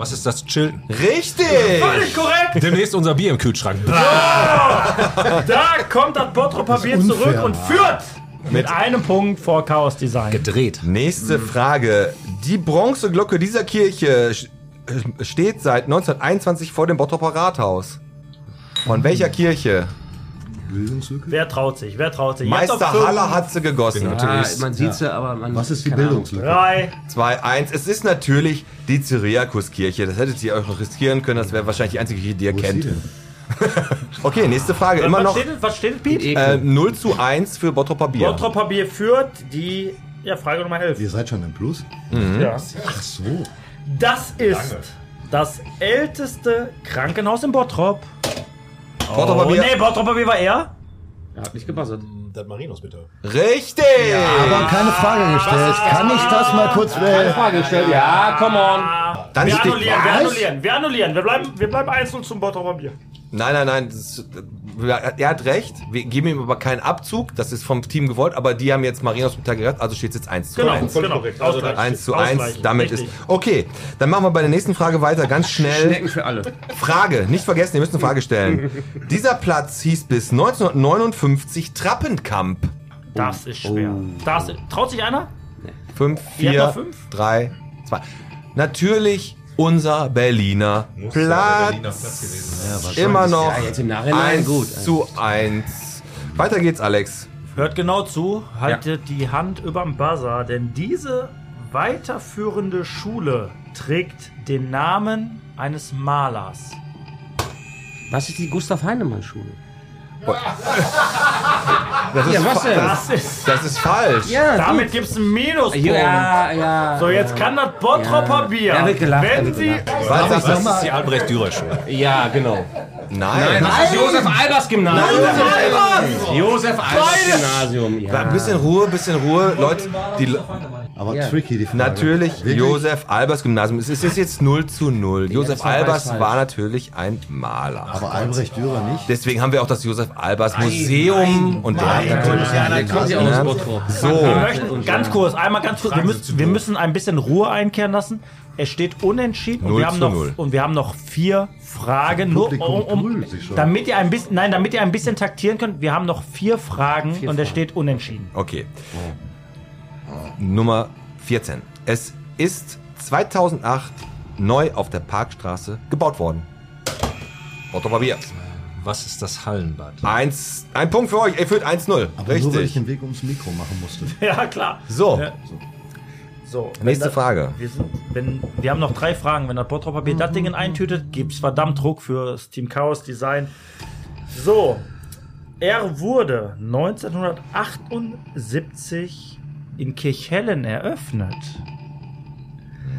Was ist das Chilton? Richtig! Völlig korrekt! Demnächst unser Bier im Kühlschrank. Da kommt das Bottroper Bier unfair. zurück und führt mit einem Punkt vor Chaos Design. Gedreht. Nächste Frage. Die Bronzeglocke dieser Kirche äh, steht seit 1921 vor dem Bottroper Rathaus. Von welcher Kirche? Bildungslücke? Wer traut sich? Wer traut sich? Meister Haller hat sie gegossen. Ja, man sieht sie, aber man. Was ist die. Bildungslücke? Drei. 2-1. Es ist natürlich die Cyriakuskirche. Das hättet ihr euch noch riskieren können. Das wäre wahrscheinlich die einzige Kirche, die ihr Wo kennt. Okay, nächste Frage. Immer was, noch steht, was steht, Piet? Äh, 0 zu 1 für Bottroper Bier. Bottroper Bier führt die ja, Frage Nummer 11. Ihr seid schon im Plus? Ja. Ach so. Das ist das älteste Krankenhaus in Bottrop. Oh, Bier. nee, Bottroper Bier war er. Er hat nicht gebuzzert. Das Marinos bitte. Richtig! Aber keine Frage gestellt. Kann ich das mal kurz... Äh, Frage gestellt. Ja, come on. Dann Wir annullieren, wir annullieren, wir annullieren. Wir bleiben, wir bleiben einzeln zum Bottroper Bier. Nein, nein, nein. Das ist, er hat recht. Wir geben ihm aber keinen Abzug. Das ist vom Team gewollt. Aber die haben jetzt Marinos Hospital gerettet. Also steht es jetzt 1 zu Genau, 1. genau. Ausgleich. 1 zu Ausgleich. 1. Damit Richtig. ist. Okay, dann machen wir bei der nächsten Frage weiter. Ganz schnell. Schnecken für alle. Frage. Nicht vergessen, ihr müsst eine Frage stellen. Dieser Platz hieß bis 1959 Trappenkamp. Das ist schwer. Das, traut sich einer? 5, Ihr habt 4, noch fünf? 3, 2. Natürlich unser Berliner Platz. Immer noch Ja, jetzt im Nachhinein 1 gut. zu 1. Weiter geht's, Alex. Hört genau zu, haltet die Hand überm Buzzer, denn diese weiterführende Schule trägt den Namen eines Malers. Was ist die Gustav Heinemann Schule? Das ist, Ja, was denn? Das ist, das ist falsch. Ja, damit gibt es einen Minuspunkt. Ja, ja. So, jetzt kann das Bottropper Ja. Bier, Da wird gelacht, wenn wird sie... Was? Das ist die Albrecht-Dürer-Schule. Ja, genau. Nein. Das ist Josef Albers Gymnasium. Josef Albers Gymnasium. Ja. Ein bisschen Ruhe, bisschen Ruhe. Leute, die, aber Ja. tricky, die Frage. natürlich Wirklich? Josef Albers Gymnasium. Es ist jetzt 0 zu 0. Josef das war Albers falsch. war natürlich ein Maler. Aber Albrecht Dürer nicht? Deswegen haben wir auch das Josef Albers Museum und der hat natürlich Ja, dann kommt sie auch aus Bottrop. Wir so. möchten ganz kurz, einmal ganz kurz, wir müssen, wir müssen ein bisschen Ruhe einkehren lassen. Es steht unentschieden und Null wir haben zu noch null. und wir haben noch vier Fragen, nur um, um damit ihr ein bisschen, nein, damit ihr ein bisschen taktieren könnt. Wir haben noch vier Fragen und es steht unentschieden. Okay. Nummer 14. Es ist 2008 neu auf der Parkstraße gebaut worden. Bottroper Bier. Was ist das Hallenbad? Eins, ein Punkt für euch. Ihr führt 1-0. Aber nur, weil ich Richtig. den Weg ums Mikro machen musste. Ja, klar. So, Ja. So, nächste das- Frage. Wir, sind, wenn, wir haben noch drei Fragen. Wenn das Bottrop-Papier das Ding eintütet, gibt's verdammt Druck für das Team Chaos Design. So, er wurde 1978 in Kirchhellen eröffnet.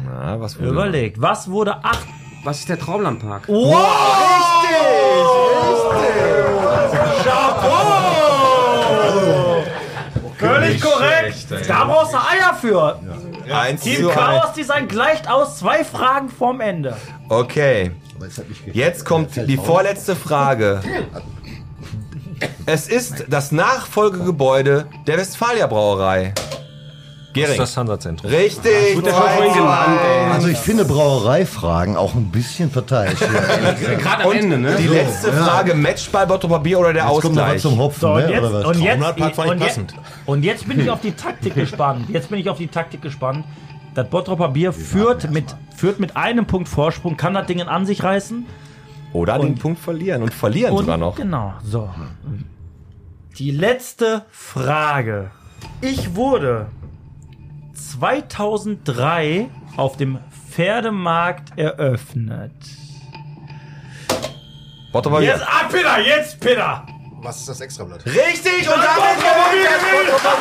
Na, was wurde Überlegt, was wurde acht... Was ist der Traumlandpark? Völlig korrekt! Da brauchst du Eier für. Eins Team. Chaos Design gleicht aus zwei Fragen vorm Ende. Okay, jetzt kommt die vorletzte Frage. Es ist das Nachfolgegebäude der Westfalia Brauerei. Das ist Gering. das Hansa-Zentrum. Richtig. Ja schon vorhin genannt, ey. Also ich finde Brauereifragen auch ein bisschen verteilt. Hier. Gerade am Und Ende, ne? die letzte Frage, Matchball, Bottrop Bier oder der Jetzt Ausgleich? zum Hopfen, So, und ne? jetzt, oder was? und jetzt, Traumlandpark fand ich und, passend. und jetzt bin ich auf die Taktik gespannt. Jetzt bin ich auf die Taktik gespannt. Das Bottropper Bier führt mit, führt mit einem Punkt Vorsprung, kann das Ding an sich reißen. Oder den Punkt verlieren und verlieren Und sogar noch. Genau, so. Die letzte Frage. Ich wurde 2003 auf dem Pferdemarkt eröffnet. Bottrop Bier. Jetzt, ah, Peter, jetzt, Peter! Was ist das Extrablatt? Richtig und damit gewinnt das Bottrop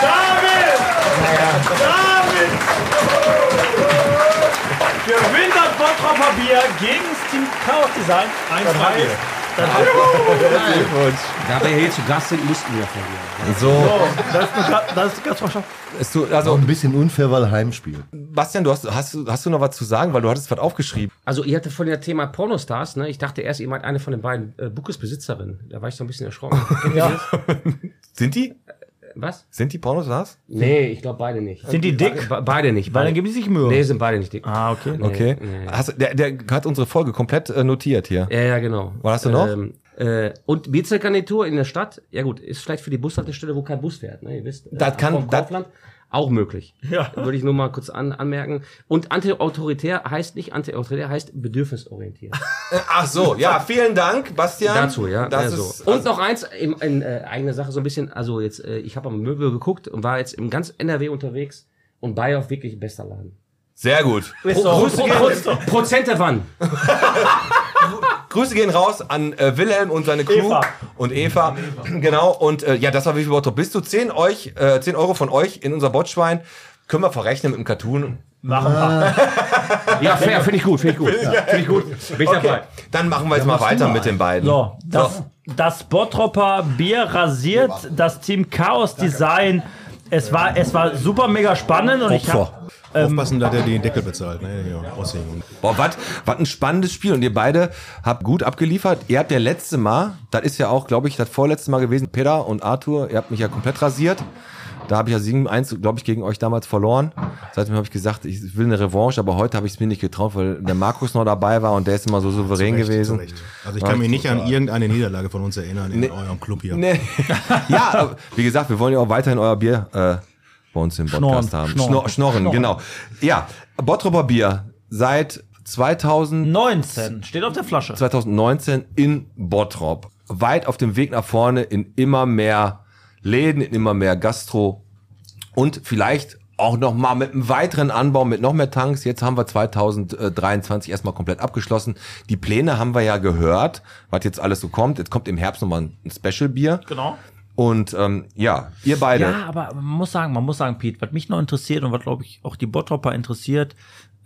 David! David! Gewinnt das Bottropper Bier gegen das Team Chaos Design. 1-3. Das Da wir hier zu Gast sind, mussten wir verlieren. So, das ist eine das ist ganz wahrscheinlich. ist du, Auch also ein bisschen unfair, weil Heimspiel. Bastian, du hast, hast, du- hast du noch was zu sagen, weil du hattest was aufgeschrieben. Also ihr hattet von dem Thema Pornostars, ne? Ich dachte erst, ihr meint eine von den beiden äh, Buches Besitzerin. Da war ich so ein bisschen erschrocken. Sind die? Was? Sind die Pornos Nee, ich glaube beide nicht. Sind die dick? Be beide nicht. Weil Beide. dann geben die sich Mühe. Nee, sind beide nicht dick. Ah, okay. Nee, Okay. nee. Hast, du- der, der hat unsere Folge komplett äh, notiert hier. Ja, ja, genau. Was hast du noch? Ähm, äh, und Bierzeltgarnitur in der Stadt, ja gut, ist vielleicht für die Bushaltestelle, wo kein Bus fährt, ne? Ihr wisst, äh, Das kann- vom das- Kaufland auch möglich. Ja. Würde ich nur mal kurz an, anmerken. Und antiautoritär heißt nicht antiautoritär, heißt bedürfnisorientiert. Ach so, ja, vielen Dank, Bastian. Dazu, ja. Das also. ist, und noch eins, in, in äh, eigene Sache so ein bisschen, also jetzt, äh, ich habe am Möbel geguckt und war jetzt im ganz NRW unterwegs und Bayer wirklich bester Laden. sehr gut. Ist so. Pro, pro, pro, Prozente wann? Grüße gehen raus an äh, Wilhelm und seine Crew Eva. und Eva. Genau. Und äh, ja, das war wie viel Bottrop. Bis zu 10 euch, äh, 10 Euro von euch in unser Botschwein. Können wir verrechnen mit dem Cartoon. Machen wir. Ja, fair, finde ich gut, finde ich gut. Finde ich gut. Bin ich dabei. Dann machen wir jetzt mal weiter mit den beiden. So, das, das Bottropper Bier rasiert das Team Chaos Design. Es war, es war super mega spannend und ich habe Aufpassen, dass er den Deckel bezahlt. Ne? Ja, aushängen. Boah, was was ein spannendes Spiel. Und ihr beide habt gut abgeliefert. Ihr habt ja letzte Mal, das ist ja auch, glaube ich, das vorletzte Mal gewesen, Peter und Arthur, ihr habt mich ja komplett rasiert. Da habe ich ja 7-1, glaube ich, gegen euch damals verloren. Seitdem habe ich gesagt, ich will eine Revanche, aber heute habe ich es mir nicht getraut, weil der Markus noch dabei war und der ist immer so souverän Zurecht, gewesen. Also ich kann mich nicht an irgendeine Niederlage von uns erinnern in eurem Club hier. Nee. ja, aber wie gesagt, wir wollen ja auch weiterhin euer Bier äh, bei uns im Podcast Schnorren, haben. schnorren. Schnorren, schnorren, genau. Ja, Bottropper Bier seit 2000 19. Steht auf der Flasche. 2019 in Bottrop. Weit auf dem Weg nach vorne in immer mehr Läden, in immer mehr Gastro und vielleicht auch noch mal mit einem weiteren Anbau mit noch mehr Tanks. Jetzt haben wir 2023 erstmal komplett abgeschlossen. Die Pläne haben wir ja gehört, was jetzt alles so kommt. Jetzt kommt im Herbst nochmal ein Special-Bier. Genau. Und ähm, ja, ihr beide. Ja, aber man muss sagen, man muss sagen, Pete, was mich noch interessiert und was glaube ich auch die Bottropper interessiert,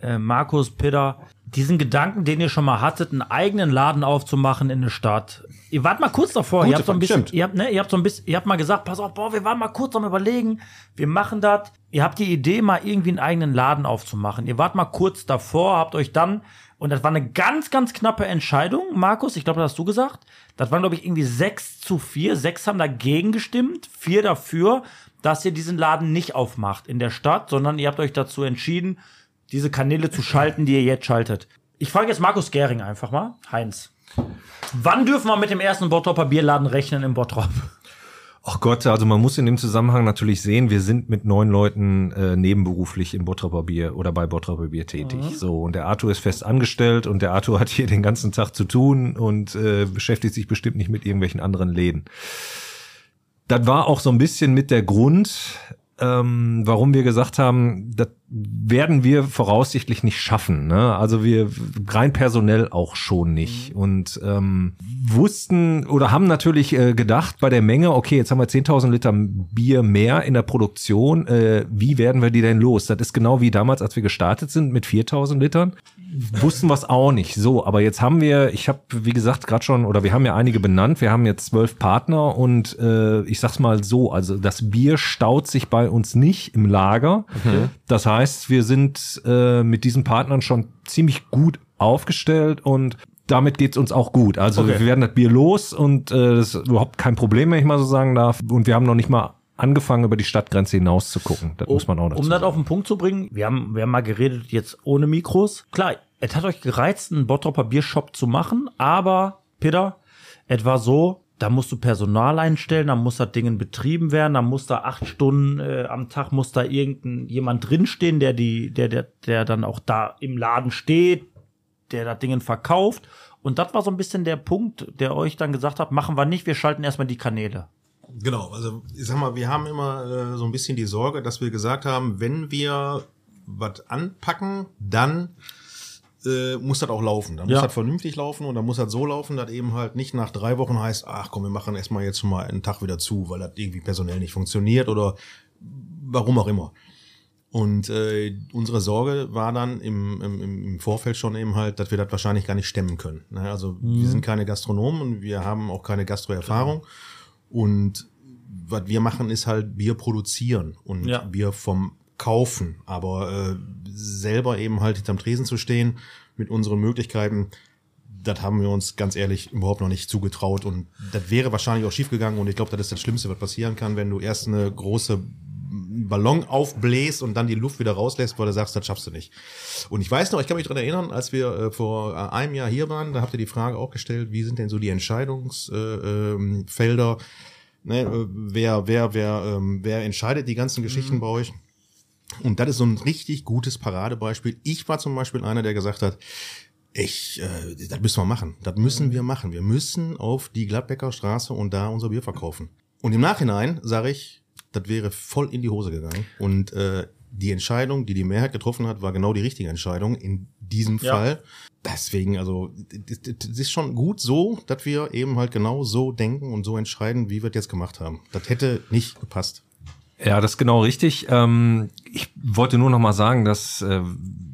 äh, Markus, Peter, diesen Gedanken, den ihr schon mal hattet, einen eigenen Laden aufzumachen in der Stadt. Ihr wart mal kurz davor, ihr Gute habt so ein bisschen, stimmt. ihr habt, ne, ihr habt so ein bisschen, ihr habt mal gesagt, pass auf, boah, wir waren mal kurz am überlegen, wir machen das. Ihr habt die Idee, mal irgendwie einen eigenen Laden aufzumachen. Ihr wart mal kurz davor, habt euch dann, und das war eine ganz, ganz knappe Entscheidung, Markus, ich glaube, das hast du gesagt. Das waren, glaube ich, irgendwie sechs zu vier. Sechs haben dagegen gestimmt, vier dafür, dass ihr diesen Laden nicht aufmacht in der Stadt, sondern ihr habt euch dazu entschieden, diese Kanäle zu schalten, die ihr jetzt schaltet. Ich frage jetzt Markus Gering einfach mal. Heinz. Wann dürfen wir mit dem ersten Bottropper Bierladen rechnen im Bottrop? Ach Gott, also man muss in dem Zusammenhang natürlich sehen, wir sind mit neun Leuten äh, nebenberuflich im Bottroper Bier oder bei Bottroper Bier tätig. Mhm. So und der Arthur ist fest angestellt und der Arthur hat hier den ganzen Tag zu tun und äh, beschäftigt sich bestimmt nicht mit irgendwelchen anderen Läden. Das war auch so ein bisschen mit der Grund, ähm, warum wir gesagt haben, das werden wir voraussichtlich nicht schaffen. Ne? Also wir rein personell auch schon nicht. Und ähm, wussten oder haben natürlich äh, gedacht bei der Menge, okay, jetzt haben wir 10.000 Liter Bier mehr in der Produktion. Äh, wie werden wir die denn los? Das ist genau wie damals, als wir gestartet sind mit 4.000 Litern. Wussten wir es auch nicht. So, aber jetzt haben wir, ich habe, wie gesagt, gerade schon, oder wir haben ja einige benannt, wir haben jetzt zwölf Partner und äh, ich sag's mal so, also das Bier staut sich bei uns nicht im Lager. Mhm. Das heißt, wir sind äh, mit diesen Partnern schon ziemlich gut aufgestellt und damit geht's uns auch gut. Also Okay. wir werden das Bier los und äh, das ist überhaupt kein Problem, wenn ich mal so sagen darf. Und wir haben noch nicht mal angefangen, über die Stadtgrenze hinaus zu gucken. Das muss man auch dazu Um das auf den Punkt zu bringen, wir haben, wir haben mal geredet jetzt ohne Mikros. Klar, es hat euch gereizt, einen Bottropper Biershop zu machen, aber, Peter, es war so, da musst du Personal einstellen, da muss das Ding betrieben werden, da muss da acht Stunden äh, am Tag muss da irgendein jemand drinstehen, der die, der, der, der dann auch da im Laden steht, der das Ding verkauft. Und das war so ein bisschen der Punkt, der euch dann gesagt hat, machen wir nicht, wir schalten erstmal die Kanäle. Genau, also ich sag mal, wir haben immer äh, so ein bisschen die Sorge, dass wir gesagt haben, wenn wir was anpacken, dann äh, muss das auch laufen. Dann Ja. muss das vernünftig laufen und dann muss das so laufen, dass eben halt nicht nach drei Wochen heißt, ach komm, wir machen erstmal jetzt schon mal einen Tag wieder zu, weil das irgendwie personell nicht funktioniert oder warum auch immer. Und äh, unsere Sorge war dann im, im, im Vorfeld schon eben halt, dass wir das wahrscheinlich gar nicht stemmen können. Ne? Also wir sind keine Gastronomen und wir haben auch keine Gastroerfahrung. Und was wir machen, ist halt Bier produzieren und Ja. Bier vom Kaufen. Aber äh, selber eben halt hinterm Tresen zu stehen mit unseren Möglichkeiten, das haben wir uns ganz ehrlich überhaupt noch nicht zugetraut. Und das wäre wahrscheinlich auch schiefgegangen. Und ich glaube, das ist das Schlimmste, was passieren kann, wenn du erst eine große Ballon aufbläst und dann die Luft wieder rauslässt, weil du sagst, das schaffst du nicht. Und ich weiß noch, ich kann mich daran erinnern, als wir äh, vor äh, einem Jahr hier waren, da habt ihr die Frage auch gestellt, wie sind denn so die Entscheidungsfelder, äh, ähm, ne, äh, wer, wer, wer, ähm, wer entscheidet die ganzen Geschichten bei euch? Und das ist so ein richtig gutes Paradebeispiel. Ich war zum Beispiel einer, der gesagt hat, ich, äh, das müssen wir machen. Das müssen wir machen. Wir müssen auf die Gladbecker Straße und da unser Bier verkaufen. Und im Nachhinein sage ich, das wäre voll in die Hose gegangen. Und äh, die Entscheidung, die die Mehrheit getroffen hat, war genau die richtige Entscheidung in diesem Ja. Fall. Deswegen, also, das ist schon gut so, dass wir eben halt genau so denken und so entscheiden, wie wir das jetzt gemacht haben. Das hätte nicht gepasst. Ja, das ist genau richtig. Ähm, ich wollte nur noch mal sagen, dass äh,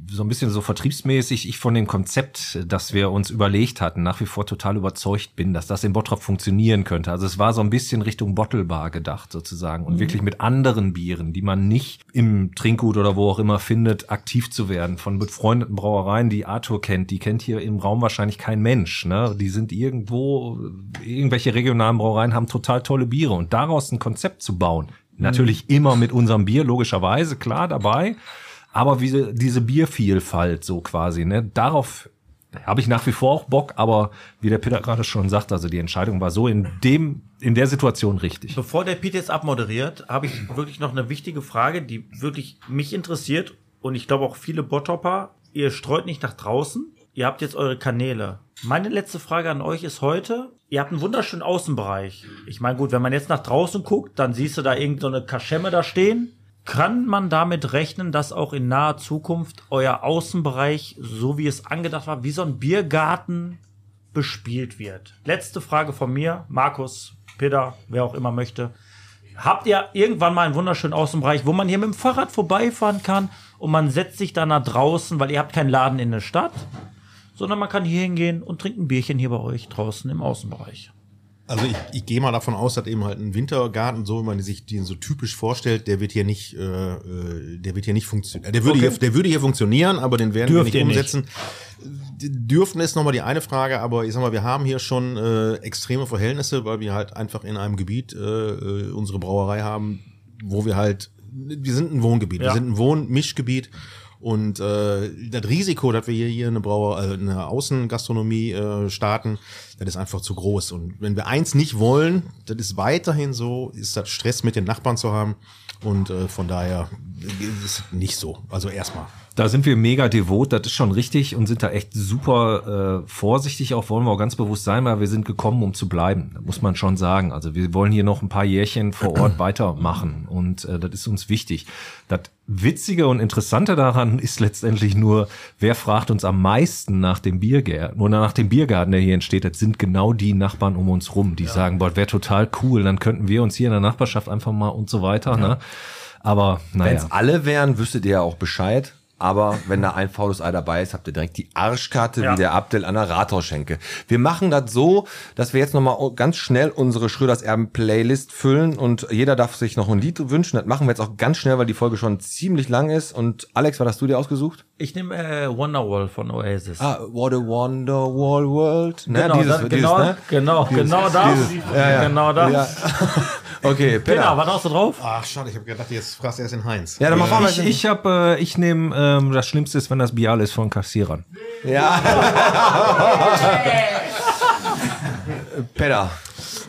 so ein bisschen so vertriebsmäßig ich von dem Konzept, das wir uns überlegt hatten, nach wie vor total überzeugt bin, dass das in Bottrop funktionieren könnte. Also es war so ein bisschen Richtung Bottlebar gedacht sozusagen und Mhm. wirklich mit anderen Bieren, die man nicht im Trinkgut oder wo auch immer findet, aktiv zu werden. Von befreundeten Brauereien, die Arthur kennt, die kennt hier im Raum wahrscheinlich kein Mensch. Ne? Die sind irgendwo, irgendwelche regionalen Brauereien haben total tolle Biere und daraus ein Konzept zu bauen, Natürlich immer mit unserem Bier, logischerweise, klar dabei. Aber wie diese Biervielfalt so quasi, ne, darauf habe ich nach wie vor auch Bock, aber wie der Peter gerade schon sagt, also die Entscheidung war so in dem, in der Situation richtig. Bevor der Pete jetzt abmoderiert, habe ich wirklich noch eine wichtige Frage, die wirklich mich interessiert und ich glaube auch viele Bottopper. Ihr streut nicht nach draußen. Ihr habt jetzt eure Kanäle. Meine letzte Frage an euch ist heute, ihr habt einen wunderschönen Außenbereich. Ich meine, gut, wenn man jetzt nach draußen guckt, dann siehst du da irgendeine so Kaschemme da stehen. Kann man damit rechnen, dass auch in naher Zukunft euer Außenbereich, so wie es angedacht war, wie so ein Biergarten bespielt wird? Letzte Frage von mir, Markus, Peter, wer auch immer möchte. Habt ihr irgendwann mal einen wunderschönen Außenbereich, wo man hier mit dem Fahrrad vorbeifahren kann und man setzt sich da nach draußen, weil ihr habt keinen Laden in der Stadt, sondern man kann hier hingehen und trinkt ein Bierchen hier bei euch draußen im Außenbereich. Also ich, ich gehe mal davon aus, dass eben halt ein Wintergarten, so wie man sich den so typisch vorstellt, der wird hier nicht, äh, äh, der wird hier nicht funktionieren. Der würde Okay. hier, der würde hier funktionieren, aber den werden Dürft wir nicht nicht. umsetzen. Die Dürften ist nochmal die eine Frage, aber ich sag mal, wir haben hier schon äh, extreme Verhältnisse, weil wir halt einfach in einem Gebiet äh, äh, unsere Brauerei haben, wo wir halt, wir sind ein Wohngebiet, Ja. wir sind ein Wohnmischgebiet Und äh, das Risiko, dass wir hier, hier eine Brauer, äh, eine Außengastronomie äh, starten, das ist einfach zu groß. Und wenn wir eins nicht wollen, das ist weiterhin so, ist das Stress mit den Nachbarn zu haben. Und äh, von daher ist es nicht so. Also erstmal. Da sind wir mega devot, das ist schon richtig und sind da echt super äh, vorsichtig auch, wollen wir auch ganz bewusst sein, weil wir sind gekommen, um zu bleiben. Das muss man schon sagen. Also wir wollen hier noch ein paar Jährchen vor Ort weitermachen und äh, das ist uns wichtig. Das Witzige und Interessante daran ist letztendlich nur, wer fragt uns am meisten nach dem Biergarten oder nach dem Biergarten, der hier entsteht. Das sind genau die Nachbarn um uns rum, die sagen, boah, wäre total cool, dann könnten wir uns hier in der Nachbarschaft einfach mal und so weiter. Ne? Aber Wenn naja. es alle wären, wüsstet ihr ja auch Bescheid. Aber wenn da ein faules Ei dabei ist, habt ihr direkt die Arschkarte Ja. wie der Abdel an der Rathausschenke. Wir machen das so, dass wir jetzt nochmal ganz schnell unsere Schröders Erben Playlist füllen und jeder darf sich noch ein Lied wünschen. Das machen wir jetzt auch ganz schnell, weil die Folge schon ziemlich lang ist. Und Alex, was hast du dir ausgesucht? Ich nehme äh, Wonderwall von Oasis. Ah, What a Wonderwall World. Ne, genau, genau, ne? genau, genau das. Ja, ja. Genau das. Ja. Okay, Peter. Genau, was hast du drauf? Ach, schade, ich habe gedacht, jetzt fragst du erst den Heinz. Ja, dann mach mal. Ich, ich habe, äh, ich nehme, ähm, das Schlimmste ist, wenn das Bial ist von Kassierern. Ja. Peter.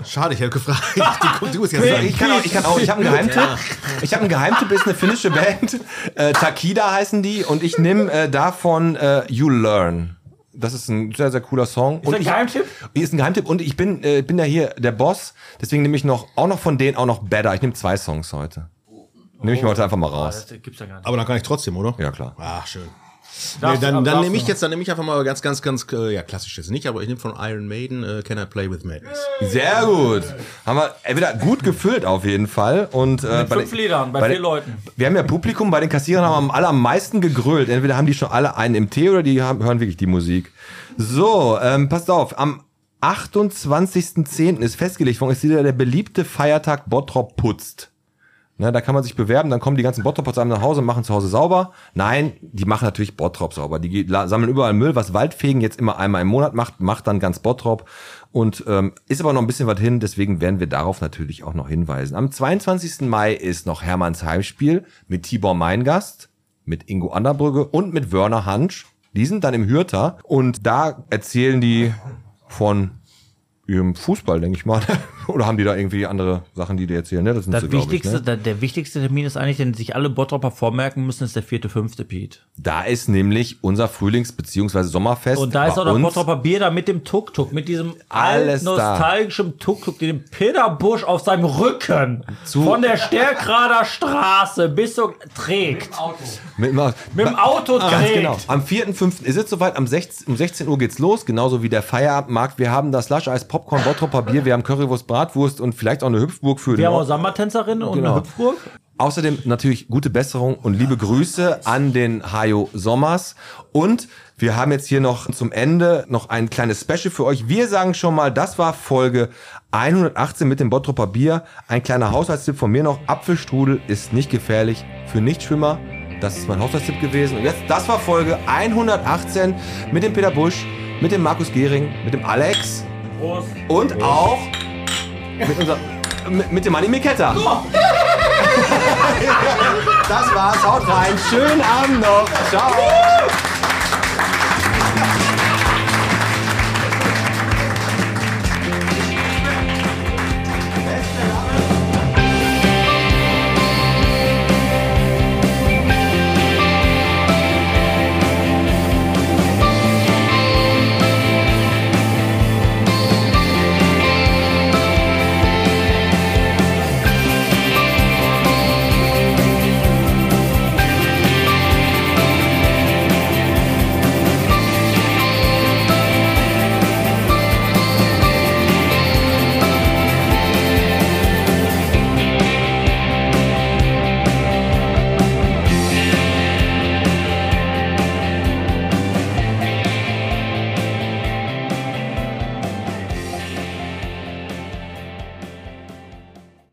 Schade, ich habe gefragt. Du, du musst jetzt sagen. Ich kann auch, ich kann auch, ich habe einen Geheimtipp. Ich habe einen Geheimtipp, ist eine finnische Band. Äh, Takida heißen die und ich nehme äh, davon äh, You Learn. Das ist ein sehr, sehr cooler Song. Ist das ein ich, Geheimtipp? Ist ein Geheimtipp und ich bin, äh, bin ja hier der Boss, deswegen nehme ich noch, auch noch von denen auch noch Better. Ich nehme zwei Songs heute. Nehme ich mir heute einfach mal raus. Das gibt's ja gar nicht. Aber dann kann ich trotzdem, oder? Ja, klar. Ach, schön. Nee, dann dann nehme ich jetzt, dann nehme ich einfach mal ganz, ganz, ganz, äh, ja, klassisch jetzt nicht, aber ich nehme von Iron Maiden äh, Can I Play with Madness. Sehr gut. Haben wir äh, wieder gut gefüllt auf jeden Fall. Und, äh, Mit bei fünf den- Liedern, bei bei vier den- Leuten. Wir haben ja Publikum, bei den Kassierern haben alle am meisten gegrölt. Entweder haben die schon alle einen im Tee oder die haben, hören wirklich die Musik. So, ähm, passt auf, am 28.10. ist festgelegt worden, ist wieder der beliebte Feiertag Bottrop putzt. Ne, da kann man sich bewerben, dann kommen die ganzen Bottroper zu einem nach Hause und machen zu Hause sauber. Nein, die machen natürlich Bottrop sauber. Die sammeln überall Müll, was Waldfegen jetzt immer einmal im Monat macht, macht dann ganz Bottrop. Und ähm, ist aber noch ein bisschen was hin, deswegen werden wir darauf natürlich auch noch hinweisen. Am 22. Mai ist noch Hermanns Heimspiel mit Tibor Meingast, mit Ingo Anderbrügge und mit Werner Hansch. Die sind dann im Hürter und da erzählen die von ihrem Fußball, denke ich mal. Oder haben die da irgendwie andere Sachen, die die erzählen? Ne? Das, sind Das sie, wichtigste, ich, ne? der, der wichtigste Termin ist eigentlich, den sich alle Bottropper vormerken müssen, ist der vierte, fünfte Pete. Da ist nämlich unser Frühlings- bzw. Sommerfest. Und da ist auch das uns. Bottropper Bier da mit dem Tuk-Tuk, mit diesem Alles nostalgischen Tuk-Tuk, den Peter Busch auf seinem Rücken von der Stärkrader Straße bis so trägt. Mit, dem- Mit dem Auto Ganz trägt. genau. Am 4.5. ist es soweit. Am 16, um 16 Uhr geht's los. Genauso wie der Feierabendmarkt. Wir haben das Lush Eis Popcorn Bottropper Bier. Wir haben Currywurst Bratwurst und vielleicht auch eine Hüpfburg für Wir haben auch Ort. Sammertänzerin und Genau. eine Hüpfburg. Außerdem natürlich gute Besserung und liebe Grüße an den Hajo Sommers. Und wir haben jetzt hier noch zum Ende noch ein kleines Special für euch. Wir sagen schon mal, das war Folge 118 mit dem Bottropper Bier. Ein kleiner Haushaltstipp von mir noch. Apfelstrudel ist nicht gefährlich für Nichtschwimmer. Das ist mein Haushaltstipp gewesen. Und jetzt, das war Folge 118 mit dem Peter Busch, mit dem Markus Gehring, mit dem Alex Prost. und auch mit, unser, mit, mit dem Manni Miketta. Das war's, haut rein. Schönen Abend noch. Ciao.